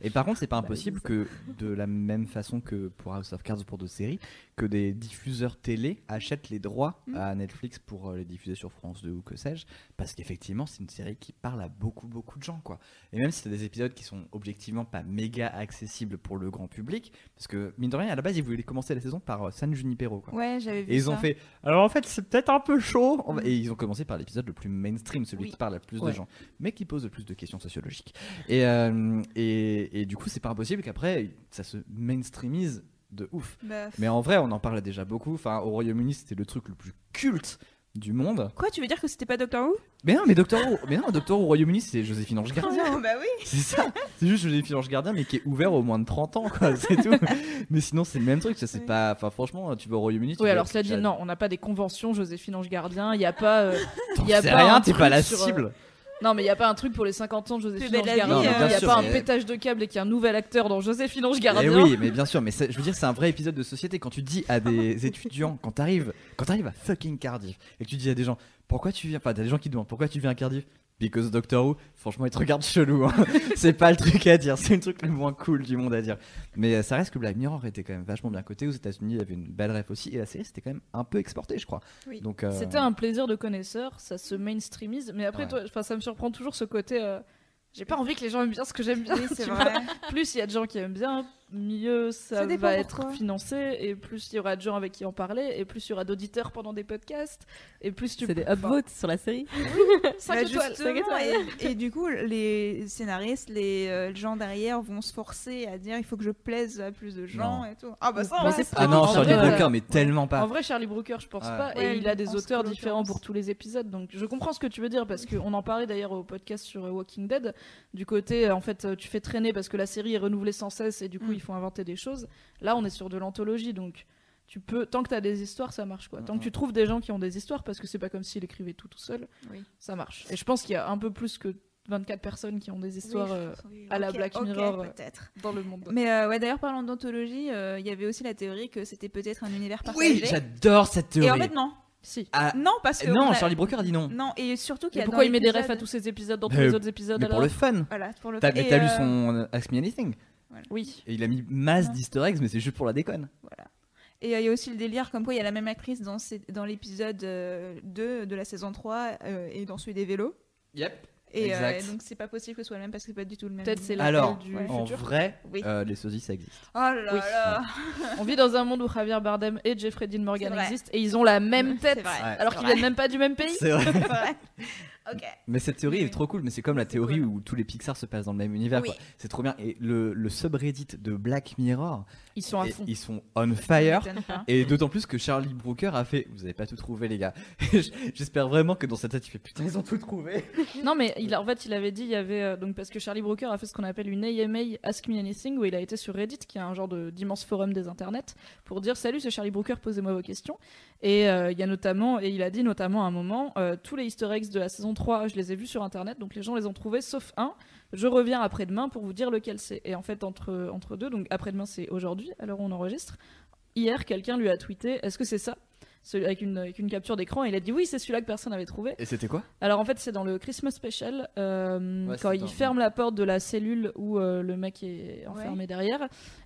Et par contre, c'est pas Bah, impossible que de la même façon que pour House of Cards ou pour d'autres séries, que des diffuseurs télé achètent les droits Mm. à Netflix pour euh, les diffuser sur France 2 ou que sais-je, parce qu'effectivement, c'est une série qui parle à beaucoup beaucoup de gens quoi. Et même si c'est des épisodes qui sont objectivement pas méga accessibles pour le grand public, parce que mine de rien, à la base, ils voulaient commencer la saison par euh, San Junipero quoi. Ouais, j'avais vu Et ils ça. ont fait. Alors en fait, c'est peut-être un peu chaud. Mm. Et ils ont commencé par l'épisode le plus mainstream, celui Oui. qui parle à plus de gens, mais qui pose le plus de questions sociologiques. Et, euh, et, et du coup, c'est pas impossible qu'après, ça se mainstreamise de ouf. Bah, Mais en vrai, on en parlait déjà beaucoup. Enfin, au Royaume-Uni, c'était le truc le plus culte du monde. Quoi, tu veux dire que c'était pas Doctor Who? Mais non, mais Doctor Who, mais non, Doctor Who au Royaume-Uni, c'est Joséphine Ange Gardien. Bah oui. C'est ça, c'est juste Joséphine Ange Gardien, mais qui est ouvert aux moins de 30 ans, quoi, c'est tout. mais sinon, c'est le même truc, ça, c'est Oui. pas. Enfin, franchement, tu vas au Royaume-Uni. tu Oui, alors cela dit, non, on n'a pas des conventions Joséphine Ange Gardien, il n'y a pas. euh, T'en y a pas rien, t'es pas la sur, euh, cible. Non, mais il n'y a pas un truc pour les 50 ans de Joséphine Ange Gardien. Il n'y a sûr, pas un pétage de câble et qu'il y a un nouvel acteur dans Joséphine Ange Eh Gardien. oui, mais bien sûr, mais je veux dire, c'est un vrai épisode de société. Quand tu dis à des étudiants, quand t'arrives, quand t'arrives à fucking Cardiff, et que tu dis à des gens, pourquoi tu viens, enfin, t'as des gens qui te demandent pourquoi tu viens à Cardiff, because Doctor Who, franchement, ils te regardent chelou. hein. c'est pas le truc à dire, c'est le truc le moins cool du monde à dire. Mais euh, ça reste que Black Mirror était quand même vachement bien coté aux États-Unis. Il y avait une belle ref aussi, et la série c'était quand même un peu exporté, je crois. Oui. Donc, euh, C'était un plaisir de connaisseur, ça se mainstreamise, mais après, Ouais. toi, ça me surprend toujours ce côté. euh, J'ai pas envie que les gens aiment bien ce que j'aime bien. Oui, c'est vrai. Plus il y a de gens qui aiment bien, mieux ça, va être financé, et plus il y aura de gens avec qui en parler, et plus il y aura d'auditeurs pendant des podcasts, et plus tu C'est des enfin, upvotes sur la série. cinq Bah, étoiles, et, et du coup, les scénaristes, les euh, gens derrière vont se forcer à dire il faut que je plaise à plus de gens Non. et tout. Ah bah ça, Bah, c'est sait Ah pas. non, Charlie vrai, Brooker, mais tellement pas. En vrai, Charlie Brooker, je pense Ouais. pas. Ouais, et il a des auteurs différents pour tous les épisodes. Donc je comprends ce que tu veux dire parce qu'on en parlait d'ailleurs au podcast sur euh, Walking Dead. Du côté, en fait, tu fais traîner parce que la série est renouvelée sans cesse et du coup, Mm. Il faut inventer des choses. Là, on est sur de l'anthologie. Donc tu peux, tant que tu as des histoires, ça marche quoi. Tant que tu trouves des gens qui ont des histoires parce que c'est pas comme s'il écrivait tout tout seul, Oui. ça marche. Et je pense qu'il y a un peu plus que 24 personnes qui ont des histoires Oui, euh, oui, à la Black Mirror, euh, peut-être. dans le monde. Mais euh, ouais, d'ailleurs, parlant d'anthologie, euh, il y avait aussi la théorie que c'était peut-être un univers partagé. Oui, j'adore cette théorie. et en fait, non. Si. Ah, Non, parce que. non, a- Charlie Brooker a dit non. Non, et surtout qu'il y a. pourquoi il met des refs à tous ces épisodes dans tous les autres épisodes Mais pour le fun. Voilà, pour le et, t'as lu son Ask Me Anything Oui. Et il a mis masse Non. d'easter eggs, mais c'est juste pour la déconne. Et euh, il y a aussi le délire comme quoi il y a la même actrice dans, ces- dans l'épisode euh, 2 de la saison 3 euh, et dans celui des vélos. Yep. Et euh, Exact. donc c'est pas possible que ce soit le même parce que c'est pas du tout le même. Peut-être c'est la Alors, du ouais. En futur. vrai, Oui. euh, les sosies, ça existe. Oh là là Oui. là. On vit dans un monde où Javier Bardem et Jeffrey Dean Morgan existent et ils ont la même tête. Ouais. alors qu'ils viennent même pas du même pays. C'est vrai. Mais cette théorie Mais- est trop cool, mais c'est comme la théorie cool. où tous les Pixar se passent dans le même univers. Oui. C'est trop bien. Et le, le subreddit de Black Mirror, Ils sont à fond. ils sont on fire. Et d'autant plus que Charlie Brooker a fait. Vous avez pas tout trouvé, les gars. J'espère vraiment que dans sa tête, il fait putain, ils ont tout trouvé. Non mais il a- en fait il avait dit il y avait euh, donc parce que Charlie Brooker a fait ce qu'on appelle une AMA Ask Me Anything où il a été sur Reddit qui est un genre de d'immense forum des internets pour dire salut c'est Charlie Brooker posez-moi vos questions et euh, il y a notamment et il a dit notamment à un moment euh, tous les Easter eggs de la saison 3 je les ai vus sur internet donc les gens les ont trouvés sauf un. Je reviens après-demain pour vous dire lequel c'est. Et en fait entre entre deux donc après-demain c'est aujourd'hui où on enregistre. Hier quelqu'un lui a tweeté est-ce que c'est ça? Avec une, avec une capture d'écran, et il a dit oui, c'est celui-là que personne n'avait trouvé. Et c'était quoi? Alors en fait, c'est dans le Christmas Special, euh, Ouais, quand il dans- ferme la porte de la cellule où euh, le mec est enfermé derrière,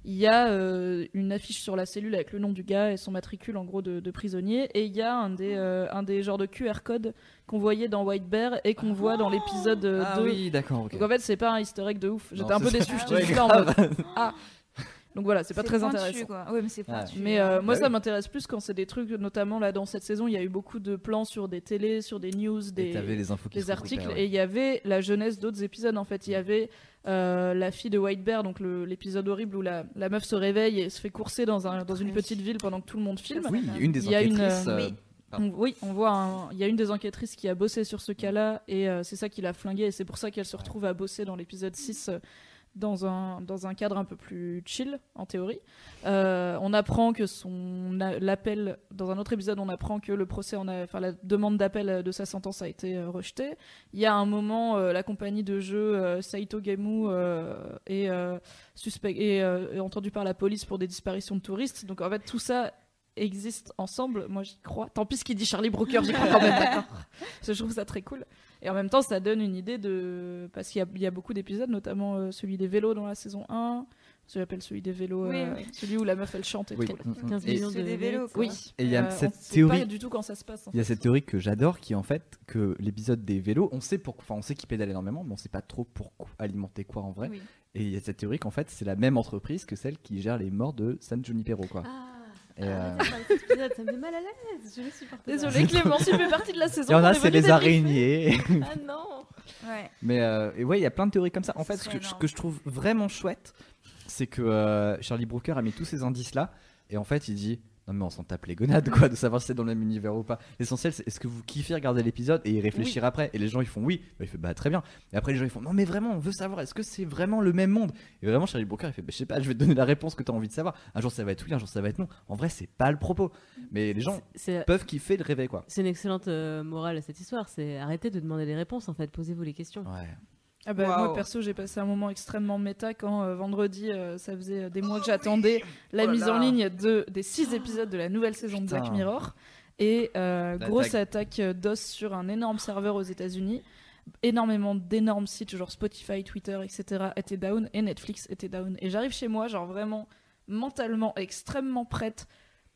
il y a euh, une affiche sur la cellule avec le nom du gars et son matricule en gros de, de prisonnier, et il y a un des, euh, un des genres de QR code qu'on voyait dans White Bear et qu'on voit dans l'épisode Ah 2. oui, d'accord, ok. Donc en fait, c'est pas un easter egg de ouf. J'étais un peu déçu, j'étais Ouais, juste là en mode ah. Donc voilà, c'est pas très pointu, intéressant. Quoi. Ouais, mais c'est pointu. Mais euh, moi, Bah ça oui. m'intéresse plus quand c'est des trucs, notamment là dans cette saison, il y a eu beaucoup de plans sur des télés, sur des news, des, les infos des articles, et il y avait la jeunesse d'autres épisodes en fait. Il y avait euh, la fille de White Bear, donc l'épisode horrible où la, la meuf se réveille et se fait courser dans, un, dans une petite ville pendant que tout le monde filme. Oui, une des Il y a une, enquêtrices. euh, oui. On- oui, on voit, il y a une des enquêtrices qui a bossé sur ce cas-là et euh, c'est ça qui l'a flinguée et c'est pour ça qu'elle se retrouve à bosser dans l'épisode 6 euh, dans un, dans un cadre un peu plus chill en théorie. Euh, on apprend que son l'appel dans un autre épisode, on apprend que le procès, en a- enfin la demande d'appel de sa sentence a été euh, rejetée. Il y a un moment, euh, la compagnie de jeu Saito Gamu est, suspect, est, est entendue par la police pour des disparitions de touristes. Donc en fait tout ça existe ensemble. Moi j'y crois. Tant pis ce qu'il dit Charlie Brooker, j'y crois quand même. D'accord. Je trouve ça très cool. Et en même temps, ça donne une idée de parce qu'il y a, il y a beaucoup d'épisodes, notamment euh, celui des vélos dans la saison 1. Je l'appelle celui des vélos, Oui, euh, oui. celui où la meuf elle chante et Oui. tout. là. Mm, mm. 15 Et millions de des vélos, quoi. Oui. Et il y a Euh, cette théorie- pas du tout quand ça se passe. Il y a fait. cette théorie que j'adore qui est en fait que l'épisode des vélos, on sait pour, enfin on sait qu'ils pédalent énormément, mais on sait pas trop pour alimenter quoi en vrai. Oui. Et il y a cette théorie qu'en fait c'est la même entreprise que celle qui gère les morts de San Junipero quoi. Ah, Et, ah, euh, ça, cet épisode, ça me met mal à l'aise. Je le supporte pas. Désolée Clément, tu fais partie de la saison. Il y en a est c'est les araignées. Ah non. Ouais. mais euh, et ouais il y a plein de théories comme ça. En fait ce que, ce énorme. que je trouve vraiment chouette, c'est que euh, Charlie Brooker a mis tous ces indices là et en fait il dit non mais on s'en tape les gonades quoi de savoir si c'est dans le même univers ou pas. L'essentiel c'est est-ce que vous kiffez regarder l'épisode et y réfléchir après? Et les gens ils font oui, bah, il fait bah très bien. Et après les gens ils font non mais vraiment on veut savoir est-ce que c'est vraiment le même monde? Et vraiment Charlie Brooker il fait bah, je sais pas je vais te donner la réponse que tu as envie de savoir. Un jour ça va être oui, un jour ça va être non. En vrai c'est pas le propos. Mais les gens peuvent kiffer le rêver quoi. c'est une excellente euh, morale à cette histoire. C'est arrêtez de demander des réponses en fait. Posez-vous les questions. Ouais. Ah bah. Moi perso j'ai passé un moment extrêmement méta quand euh, vendredi euh, ça faisait des mois que j'attendais la Oh mise en ligne de, des six épisodes de la nouvelle saison de Black. Mirror et euh, grosse attaque euh, d'os sur un énorme serveur aux États-Unis énormément d'énormes sites genre Spotify, Twitter, etc. étaient down et Netflix était down et j'arrive chez moi genre vraiment mentalement extrêmement prête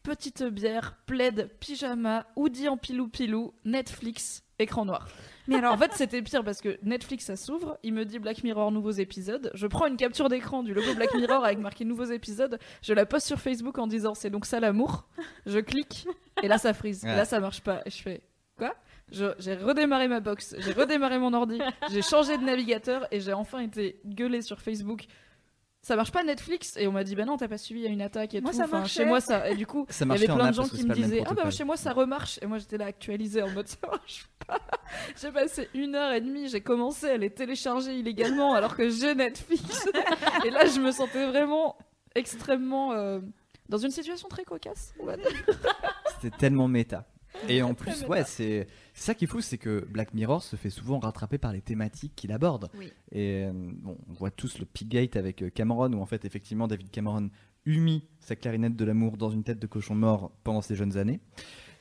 petite bière, plaid, pyjama, hoodie en pilou pilou, Netflix, écran noir. Mais alors en fait c'était pire parce que Netflix ça s'ouvre, il me dit Black Mirror nouveaux épisodes, je prends une capture d'écran du logo Black Mirror avec marqué nouveaux épisodes, je la poste sur Facebook en disant c'est donc ça l'amour, je clique et là ça frise, et là ça marche pas. Et je fais quoi? J'ai redémarré ma box, j'ai redémarré mon ordi, j'ai changé de navigateur et j'ai enfin été gueulé sur Facebook. Ça marche pas Netflix? Et on m'a dit bah non t'as pas suivi il y a une attaque et Moi, tout. ça Enfin, chez moi ça et du coup Ça il y avait plein de gens qui me disaient ah bah chez moi ça remarche et moi j'étais là actualisée en mode ça marche pas. J'ai passé une heure et demie, j'ai commencé à les télécharger illégalement alors que j'ai Netflix et là je me sentais vraiment extrêmement euh, dans une situation très cocasse. on va dire. C'était tellement méta. Et en plus, ouais, c'est ça qui est fou, c'est que Black Mirror se fait souvent rattraper par les thématiques qu'il aborde. Oui. Et euh, bon, on voit tous le Piggate avec euh, Cameron, où en fait, effectivement, David Cameron humie sa clarinette de l'amour dans une tête de cochon mort pendant ses jeunes années.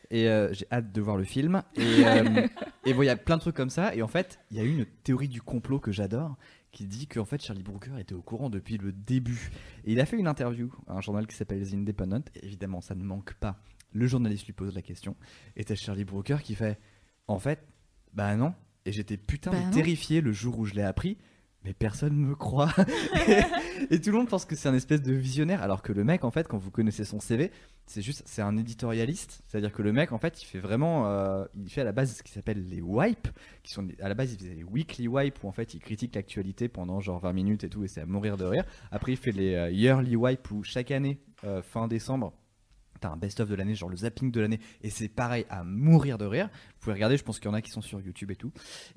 Et euh, j'ai hâte de voir le film. Et euh, et bon, il y a plein de trucs comme ça. Et en fait, il y a une théorie du complot que j'adore qui dit qu'en fait Charlie Brooker était au courant depuis le début. Et il a fait une interview à un journal qui s'appelle The Independent. Et évidemment, ça ne manque pas. Le journaliste lui pose la question. Et t'as Charlie Brooker qui fait En fait, bah non. Et j'étais putain Bah de non. terrifié le jour où je l'ai appris. Mais personne me croit. et, et tout le monde pense que c'est un espèce de visionnaire. Alors que le mec, en fait, quand vous connaissez son CV, c'est juste, c'est un éditorialiste. C'est-à-dire que le mec, en fait, il fait vraiment, euh, il fait à la base ce qui s'appelle les wipes, qui sont à la base il faisait les weekly wipes où en fait il critique l'actualité pendant genre 20 minutes et tout, et c'est à mourir de rire. Après il fait les euh, yearly wipes où chaque année, euh, fin décembre. T'as un best-of de l'année, genre le zapping de l'année, et c'est pareil à mourir de rire. Vous pouvez regarder, je pense qu'il y en a qui sont sur YouTube et tout.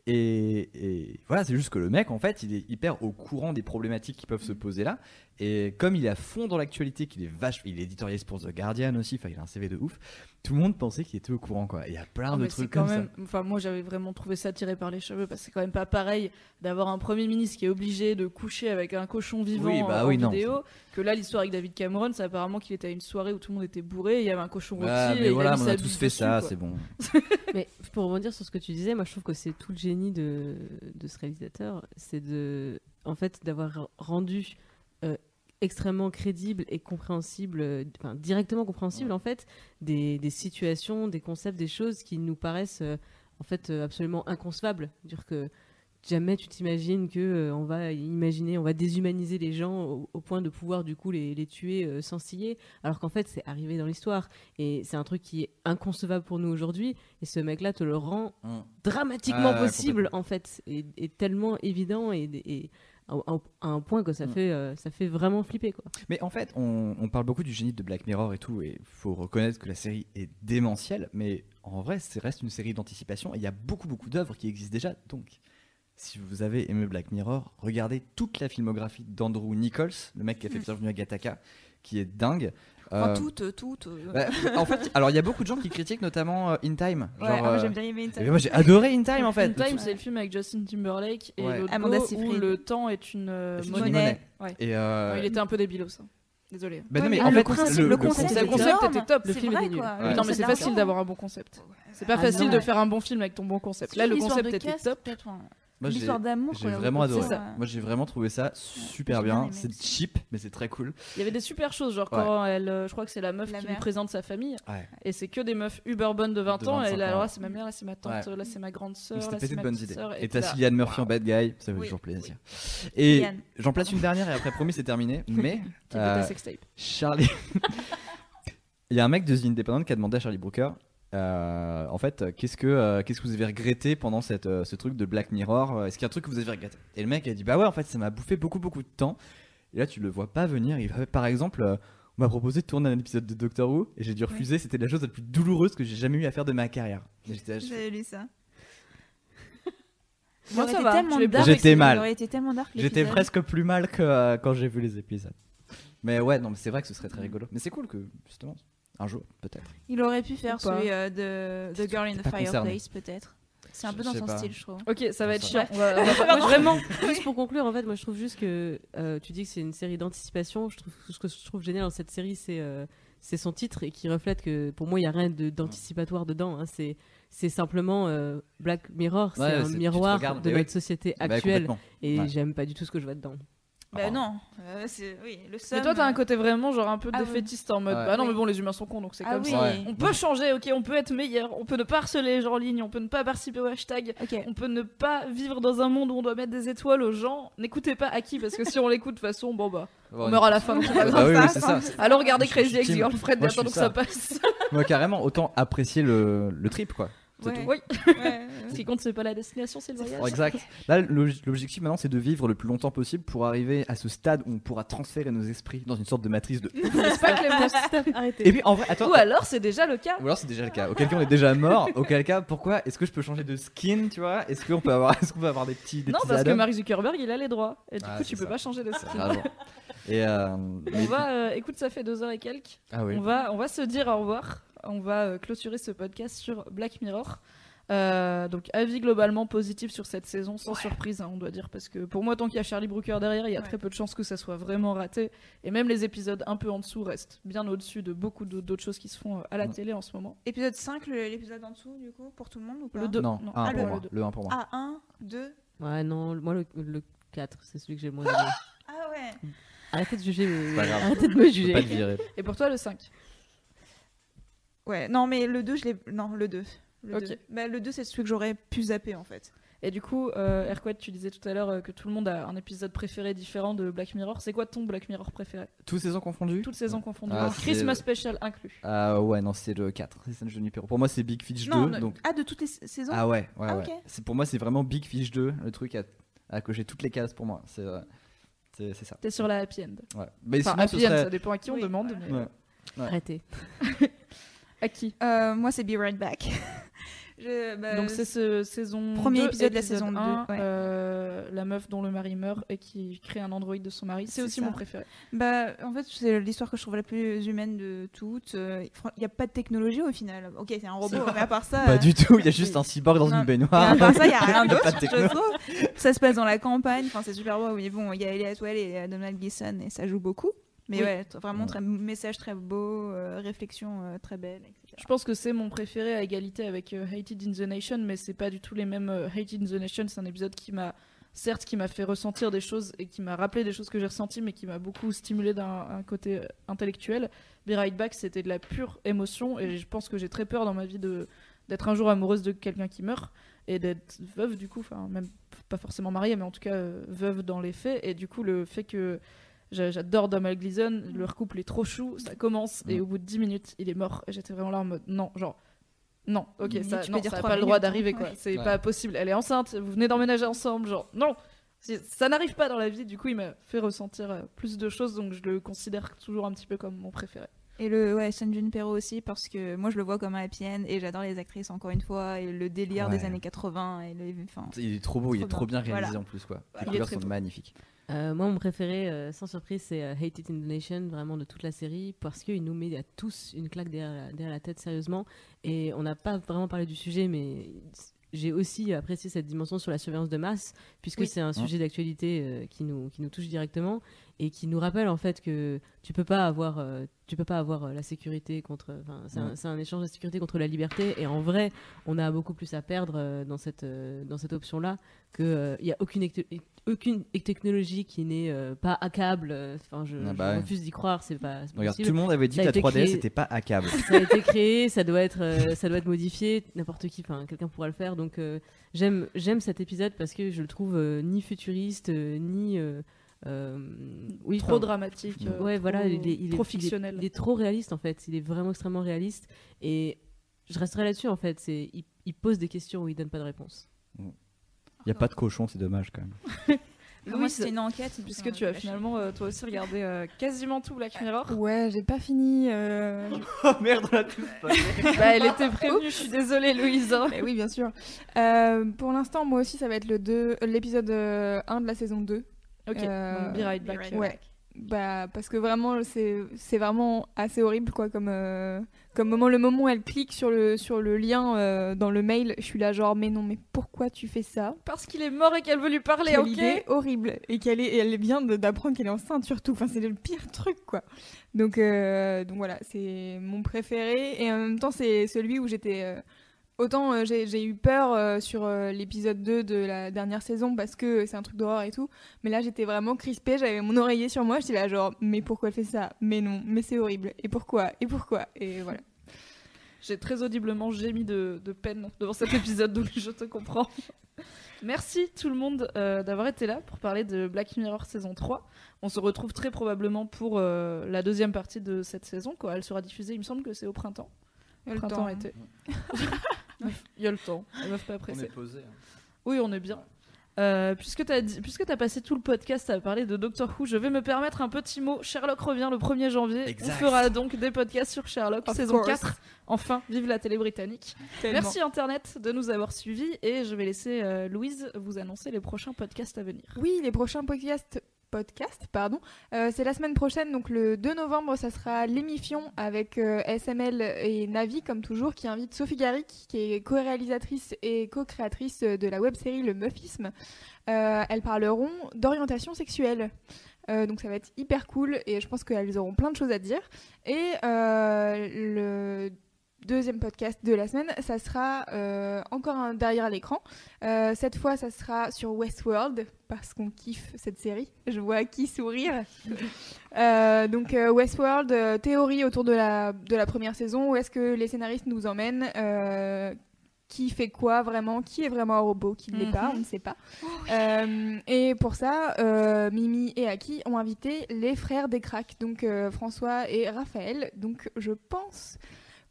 Et, et voilà, c'est juste que le mec, en fait, il est hyper au courant des problématiques qui peuvent se poser là. Et comme il est à fond dans l'actualité, qu'il est vache, il est éditorialiste pour The Guardian aussi, enfin il a un CV de ouf. Tout le monde pensait qu'il était au courant quoi. Et il y a plein Ah, de trucs quand comme même, enfin moi j'avais vraiment trouvé ça tiré par les cheveux parce que c'est quand même pas pareil d'avoir un premier ministre qui est obligé de coucher avec un cochon vivant Oui, bah en oui, non, vidéo que là l'histoire avec David Cameron c'est apparemment qu'il était à une soirée où tout le monde était bourré, il y avait un cochon rôti. Ah, et mais il voilà, a mis on a tous fait dessus, ça, c'est bon. Mais pour rebondir sur ce que tu disais, moi je trouve que c'est tout le génie de, de ce réalisateur, c'est de, en fait, d'avoir rendu euh, extrêmement crédible et compréhensible, euh, enfin directement compréhensible en fait, des, des situations, des concepts, des choses qui nous paraissent euh, en fait absolument inconcevables. Dire que jamais tu t'imagines que euh, on va imaginer, on va déshumaniser les gens au, au point de pouvoir du coup les, les tuer euh, sans ciller, alors qu'en fait c'est arrivé dans l'histoire et c'est un truc qui est inconcevable pour nous aujourd'hui et ce mec-là te le rend Mm. dramatiquement Ah, possible en fait et, et tellement évident et, et à, un point que ça Mm. fait euh, ça fait vraiment flipper quoi. Mais en fait, on, on parle beaucoup du génie de Black Mirror et tout, et faut reconnaître que la série est démentielle, mais en vrai, c'est reste une série d'anticipation, et il y a beaucoup, beaucoup d'œuvres qui existent déjà, donc si vous avez aimé Black Mirror, regardez toute la filmographie d'Andrew Nichols, le mec qui a fait Mm. Bienvenue à Gattaca, qui est dingue. Enfin, Euh, toutes, toutes. euh, bah, en fait, alors il y a beaucoup de gens qui critiquent notamment euh, In Time. Ouais, genre, ah, moi, euh, j'aime bien aimer une et moi j'ai adoré In Time en fait. In Time, Ouais. c'est le film avec Justin Timberlake et Ouais. Amanda go où Seyfried. le temps est une euh, monnaie. monnaie. Ouais. Et euh, Ouais, il était un peu débile ça. Désolé. bah non, mais en le fait, principe- le, le concept Le était concept était top. Le film vrai, était nul. quoi. Ouais. Le non, mais concept c'est facile d'avoir un bon concept. C'est pas Ah facile non. de faire un bon film avec ton bon concept. Là, le concept était top. L'histoire d'amour. J'ai vraiment adoré. ça. Moi j'ai vraiment trouvé ça super bien C'est cheap, mais c'est très cool. Il y avait des super choses, genre quand elle, euh, je crois que c'est la meuf La qui lui présente sa famille, Ouais. et c'est que des meufs uber bonnes de 20 De ans, et 25 là, alors là c'est ma mère, là c'est ma tante, Ouais. là c'est ma grande sœur, c'était ma bonnes petite idées. sœur. Et t'as Cillian Murphy en bad guy, ça fait Oui. toujours plaisir. Et j'en place une dernière et après promis c'est terminé. Mais Qui euh. Charlie, il y a un mec de The Independent qui a demandé à Charlie Brooker. Euh, en fait, qu'est-ce que euh, qu'est-ce que vous avez regretté pendant cette, euh, ce truc de Black Mirror Est-ce qu'il y a un truc que vous avez regretté? Et le mec a dit bah ouais en fait ça m'a bouffé beaucoup beaucoup de temps. Et là tu le vois pas venir. Il va- par exemple, euh, on m'a proposé de tourner un épisode de Doctor Who et j'ai dû refuser. C'était la chose la plus douloureuse que j'ai jamais eu à faire de ma carrière. J'avais lu ça. Moi, ça va, J'étais mal. J'étais presque plus mal que euh, quand j'ai vu les épisodes. Mais ouais, non, mais c'est vrai que ce serait très rigolo. Mais c'est cool que, justement, un jour, peut-être. Il aurait pu faire celui euh, de The Girl in the. Fireplace, peut-être. C'est un peu dans son pas. style, je trouve. Ok, ça va être chiant. On va- on va- moi, vraiment. Juste pour conclure, en fait, moi je trouve juste que euh, tu dis que c'est une série d'anticipation. Je trouve ce que je trouve génial dans cette série, c'est euh, c'est son titre et qui reflète que pour moi il y a rien de- d'anticipatoire dedans. hein. C'est c'est simplement euh, Black Mirror, c'est Ouais, un c'est- miroir de oui. notre société Bah, actuelle et Ouais. j'aime pas du tout ce que je vois dedans. Bah non, euh, c'est oui, le Mais seum. toi, t'as un euh, côté vraiment genre un peu Ah oui. défaitiste en mode Ouais. bah non, mais bon, les humains sont cons donc c'est Ah comme oui. ça. Ouais. On peut changer, ok, on peut être meilleur, on peut ne pas harceler les gens en ligne, on peut ne pas participer au hashtag, on peut ne pas vivre dans un monde où on doit mettre des étoiles aux gens. N'écoutez pas Aki parce que si on l'écoute de toute façon, bon bah, on meurt à la fin. donc c'est pas Bah grave. oui, oui, c'est ça. Alors regardez Crazy suis attendons que ça. ça passe. Moi, carrément, autant apprécier le, le trip, quoi. C'est Ouais. tout. oui, Ouais, ce qui compte c'est pas la destination, c'est le voyage. Exact. Là, l'obj- l'objectif maintenant, c'est de vivre le plus longtemps possible pour arriver à ce stade où on pourra transférer nos esprits dans une sorte de matrice de. C'est pas Clément. Arrêtez. Et puis, en vrai, attends. Ou alors c'est déjà le cas. Ou alors c'est déjà le cas. Auquel cas on est déjà mort. Auquel cas, pourquoi Est-ce que je peux changer de skin, tu vois? Est-ce qu'on peut avoir, est-ce qu'on peut avoir des petits, des Non, petits parce que Mark Zuckerberg il a les droits et du Ah, coup tu peux ça. pas changer de skin. rageant. Et euh, On mais- va, euh, écoute, ça fait deux heures et quelques. Ah oui. On va, on va se dire au revoir. On va euh, clôturer ce podcast sur Black Mirror. Euh, donc avis globalement positif sur cette saison, sans surprise, hein, on doit dire, parce que pour moi, tant qu'il y a Charlie Brooker derrière, il y a Ouais. très peu de chances que ça soit vraiment raté. Et même les épisodes un peu en dessous restent bien au-dessus de beaucoup d'autres choses qui se font euh, à la Ouais. télé en ce moment. Épisode 5, le- l'épisode en dessous, du coup, pour tout le monde ou pas? Le 2. Non, un Ah, pour le- moi. deux. Le 1 pour moi. Ah, 1, 2. Ouais, non, moi le, le 4, c'est celui que j'ai le moins aimé. Ah ouais. Arrêtez de juger, mais- arrêtez de me juger. pas te virer. Et pour toi, le 5. Ouais, non, mais le 2, je l'ai. Non, le 2. Le Ok. 2, bah, le 2 c'est celui que j'aurais pu zapper en fait. Et du coup, euh, Erquette, tu disais tout à l'heure euh, que tout le monde a un épisode préféré différent de Black Mirror. C'est quoi ton Black Mirror préféré? Toutes saisons confondues? Toutes saisons confondues. Ah, Christmas Special inclus. Ah ouais, non, c'est le 4. C'est San Junipero. Pour moi, c'est Big Fish 2. non, ne- donc... Ah, de toutes les saisons? Ah ouais, ouais, Ah, ouais. C'est pour moi, c'est vraiment Big Fish 2, le truc à, à cocher toutes les cases pour moi. C'est euh, c'est c'est ça. T'es sur la happy end. Ouais. Mais Enfin, sinon, ce happy end, serait- ça dépend à qui on Oui, demande. voilà. mais- Ouais. Ouais. Arrêtez. À qui? Euh, Moi, c'est Be Right Back. Je- bah, Donc c'est ce saison Premier 2, épisode de la saison 2, 1, ouais. euh, la meuf dont le mari meurt et qui crée un androïde de son mari. C'est aussi ça. mon préféré. Bah, en fait, c'est l'histoire que je trouve la plus humaine de toutes. Euh, Il n'y a pas de technologie au final. Ok, c'est un robot, mais à part ça. Pas euh, du tout, il y a juste un cyborg dans Non. une baignoire. à part ça, il n'y a rien y d'autre, pas de je techno. trouve. Ça se passe dans la campagne, enfin, c'est super beau. Mais bon, il y a Elliot Well et euh, Donald Gleason et ça joue beaucoup. Mais Oui. ouais, vraiment Ouais. très message très beau, euh, réflexion euh, très belle, etc. Je pense que c'est mon préféré à égalité avec euh, Hated in the Nation, mais c'est pas du tout les mêmes. euh, Hated in the Nation, c'est un épisode qui m'a, certes, qui m'a fait ressentir des choses et qui m'a rappelé des choses que j'ai ressenties, mais qui m'a beaucoup stimulé d'un un côté intellectuel. Be Right Back, c'était de la pure émotion, et je pense que j'ai très peur dans ma vie de d'être un jour amoureuse de quelqu'un qui meurt et d'être veuve du coup, enfin même pas forcément mariée, mais en tout cas euh, veuve dans les faits. Et du coup, le fait que J'adore Domhnall Gleeson, leur couple est trop chou, ça commence et Mm. au bout de 10 minutes, il est mort. Et j'étais vraiment là en mode non, genre non, ok, Limite, ça, tu peux non, dire ça a trois pas le droit d'arriver quoi, Ouais. c'est Ouais. pas possible. Elle est enceinte, vous venez d'emménager ensemble, genre non, ça n'arrive pas dans la vie. Du coup, il m'a fait ressentir euh, plus de choses, donc je le considère toujours un petit peu comme mon préféré. Et le ouais, San Junipero aussi, parce que moi je le vois comme un happy end et j'adore les actrices encore une fois, et le délire des années 80. Et le, Il est trop beau, il est Trop trop bien réalisé Voilà. en plus quoi. Les couleurs sont beau. magnifiques. Euh, moi, mon préféré, euh, sans surprise, c'est euh, Hate It in the Nation, vraiment de toute la série, parce qu'il nous met à tous une claque derrière la, derrière la tête, sérieusement. Et on n'a pas vraiment parlé du sujet, mais j'ai aussi apprécié cette dimension sur la surveillance de masse, puisque Oui. c'est un sujet d'actualité euh, qui, nous, qui nous touche directement et qui nous rappelle en fait que tu peux pas avoir, euh, tu peux pas avoir euh, la sécurité contre. C'est un, Ouais. c'est un échange de sécurité contre la liberté, et en vrai, on a beaucoup plus à perdre euh, dans cette, dans cette option-là qu'il n'y a aucune, aucune technologie qui n'est pas hackable. Enfin, je, Ah je bah ouais. refuse d'y croire, c'est pas, Regarde, tout le monde avait dit que la été 3DS créé- c'était pas hackable. Ça a été créé, ça doit être, ça doit être modifié, n'importe qui, enfin, quelqu'un pourra le faire. Donc, j'aime, j'aime cet épisode parce que je le trouve euh, ni futuriste, euh, ni. euh, oui, trop enfin, dramatique. euh, ouais, trop- voilà, il est, il est- trop il est- fictionnel. Il est, trop réaliste en fait. Il est vraiment extrêmement réaliste et je resterai là-dessus en fait. C'est, il, il pose des questions où il donne pas de réponse. Il y a pas de cochon, c'est dommage quand même. moi Louise, c'était une enquête. puisque euh, tu as finalement euh, toi aussi regardé euh, quasiment tout Black Mirror. Ouais, j'ai pas fini. euh, Oh merde, on l'a tous bah, elle était prévenue, je suis désolée Louise. hein. Mais oui, bien sûr. Euh, pour l'instant, moi aussi, ça va être le deux- l'épisode euh, 1 de la saison 2. Ok, Euh, donc Be Right Be Back. Right Ouais. Bah, parce que vraiment, c'est c'est vraiment assez horrible, quoi, comme, euh, comme moment. Le moment où elle clique sur le, sur le lien euh, dans le mail, je suis là, genre, mais non, mais pourquoi tu fais ça? Parce qu'il est mort et qu'elle veut lui parler, Quelle ok? idée horrible. Et qu'elle est, et elle vient d'apprendre qu'elle est enceinte, surtout. Enfin, c'est le pire truc, quoi. Donc, euh, donc voilà, c'est mon préféré. Et en même temps, c'est celui où j'étais. Autant euh, j'ai eu peur euh, sur euh, l'épisode 2 de la dernière saison parce que c'est un truc d'horreur et tout. Mais là, j'étais vraiment crispée. J'avais mon oreiller sur moi. J'étais là, genre, mais pourquoi elle fait ça? Mais non, mais c'est horrible. Et pourquoi? Et pourquoi? Et voilà. J'ai très audiblement gémi de, de peine devant cet épisode, donc je te comprends. Merci tout le monde d'avoir été là pour parler de Black Mirror saison 3. On se retrouve très probablement pour la deuxième partie de cette saison. Quoi. Elle sera diffusée, il me semble que c'est au printemps. Le printemps, temps. été. il y a le temps, les meufs pas pressées. posé. Oui, on est bien. Euh, puisque tu as, passé tout le podcast à parler de Doctor Who, je vais me permettre un petit mot. Sherlock revient le 1er janvier. Exact. On fera donc des podcasts sur Sherlock, Of saison course. 4. Enfin, vive la télé britannique. Tellement. Merci Internet de nous avoir suivis et je vais laisser euh, Louise vous annoncer les prochains podcasts à venir. Oui, les prochains podcasts, podcasts pardon, euh, c'est la semaine prochaine, donc le 2 novembre, ça sera l'émission avec euh, SML et Navi, comme toujours, qui invite Sophie Garrick, qui est co-réalisatrice et co-créatrice de la web-série Le Meufisme. Euh, elles parleront d'orientation sexuelle. Donc ça va être hyper cool et je pense qu'elles auront plein de choses à dire. Et le deuxième podcast de la semaine, ça sera euh, encore un derrière l'écran. Euh, cette fois, ça sera sur Westworld parce qu'on kiffe cette série. Je vois qui sourire. Euh, donc Westworld, théorie autour de la, de la première saison. Où est-ce que les scénaristes nous emmènent Qui fait quoi vraiment? Qui est vraiment un robot Qui ne l'est pas? Mhm. On ne sait pas. Euh, et pour ça, euh, Mimi et Aki ont invité les frères des cracks, donc euh, François et Raphaël. Donc je pense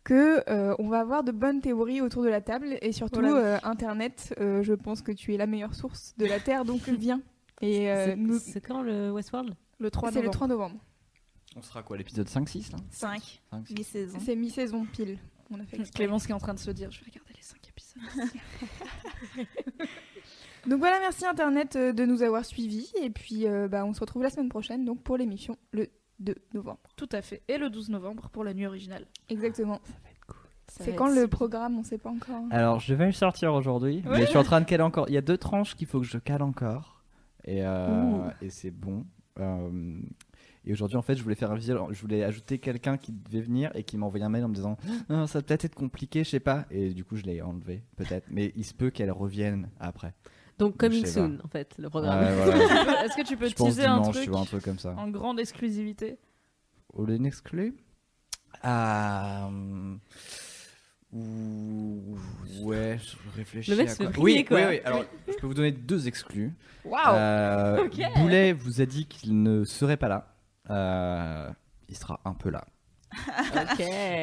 que euh, on va avoir de bonnes théories autour de la table et surtout Voilà. euh, Internet. euh, je pense que tu es la meilleure source de la terre, donc viens. Et euh, c'est, nous, c'est quand le Westworld? Le 3 c'est le novembre. 3 novembre. On sera quoi, l'épisode 5-6 là? 5 5, 6. mi-saison. C'est mi-saison pile. On a fait. Clémence qui est en train de se dire je vais regarder les 5 épisodes. Donc voilà, merci Internet de nous avoir suivis et puis euh, bah, on se retrouve la semaine prochaine donc pour l'émission le 2 novembre. Tout à fait. Et le 12 novembre pour la nuit originale. Exactement. Ça C'est va quand être le si programme On sait pas encore. Alors, je vais le sortir aujourd'hui, mais je suis en train de caler encore. Il y a deux tranches qu'il faut que je cale encore. Et, euh, et c'est bon. Euh, Et aujourd'hui, en fait, je voulais faire un visuel, je voulais ajouter quelqu'un qui devait venir et qui m'a envoyé un mail en me disant Ah, ça va peut-être être compliqué, je sais pas. Et du coup, je l'ai enlevé, peut-être. Mais il se peut qu'elle revienne après. Donc coming soon, en fait, le programme. Ouais, voilà. Est-ce que tu peux je teaser un dimanche, truc tu vois, un truc comme ça. en grande exclusivité Au lieu exclu Ah. ou- Ouais, je réfléchis. Le mec à quoi. oui, quoi. oui, oui. Alors, je peux vous donner deux exclus. Waouh Euh. Boulet vous a dit qu'il ne serait pas là. Euh, il sera un peu là.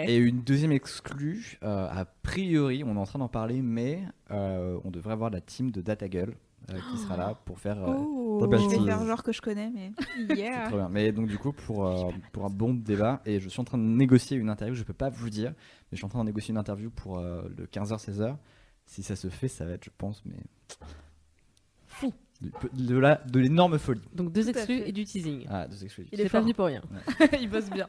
Et une deuxième exclue, euh, a priori, on est en train d'en parler, mais euh, on devrait avoir la team de DataGull euh, qui sera là pour faire. euh, Oh, je vais faire genre que je connais, mais. Yeah. très bien. Mais donc du coup pour, euh, pour un bon débat et je suis en train de négocier une interview, je peux pas vous dire, mais je suis en train de négocier une interview pour euh, le 15h-16h. Si ça se fait, ça va être je pense mais Fou. de, de la de l'énorme folie. Donc deux exclus et du teasing. Ah, deux exclus. Il est pas venu pour rien. Il bosse bien.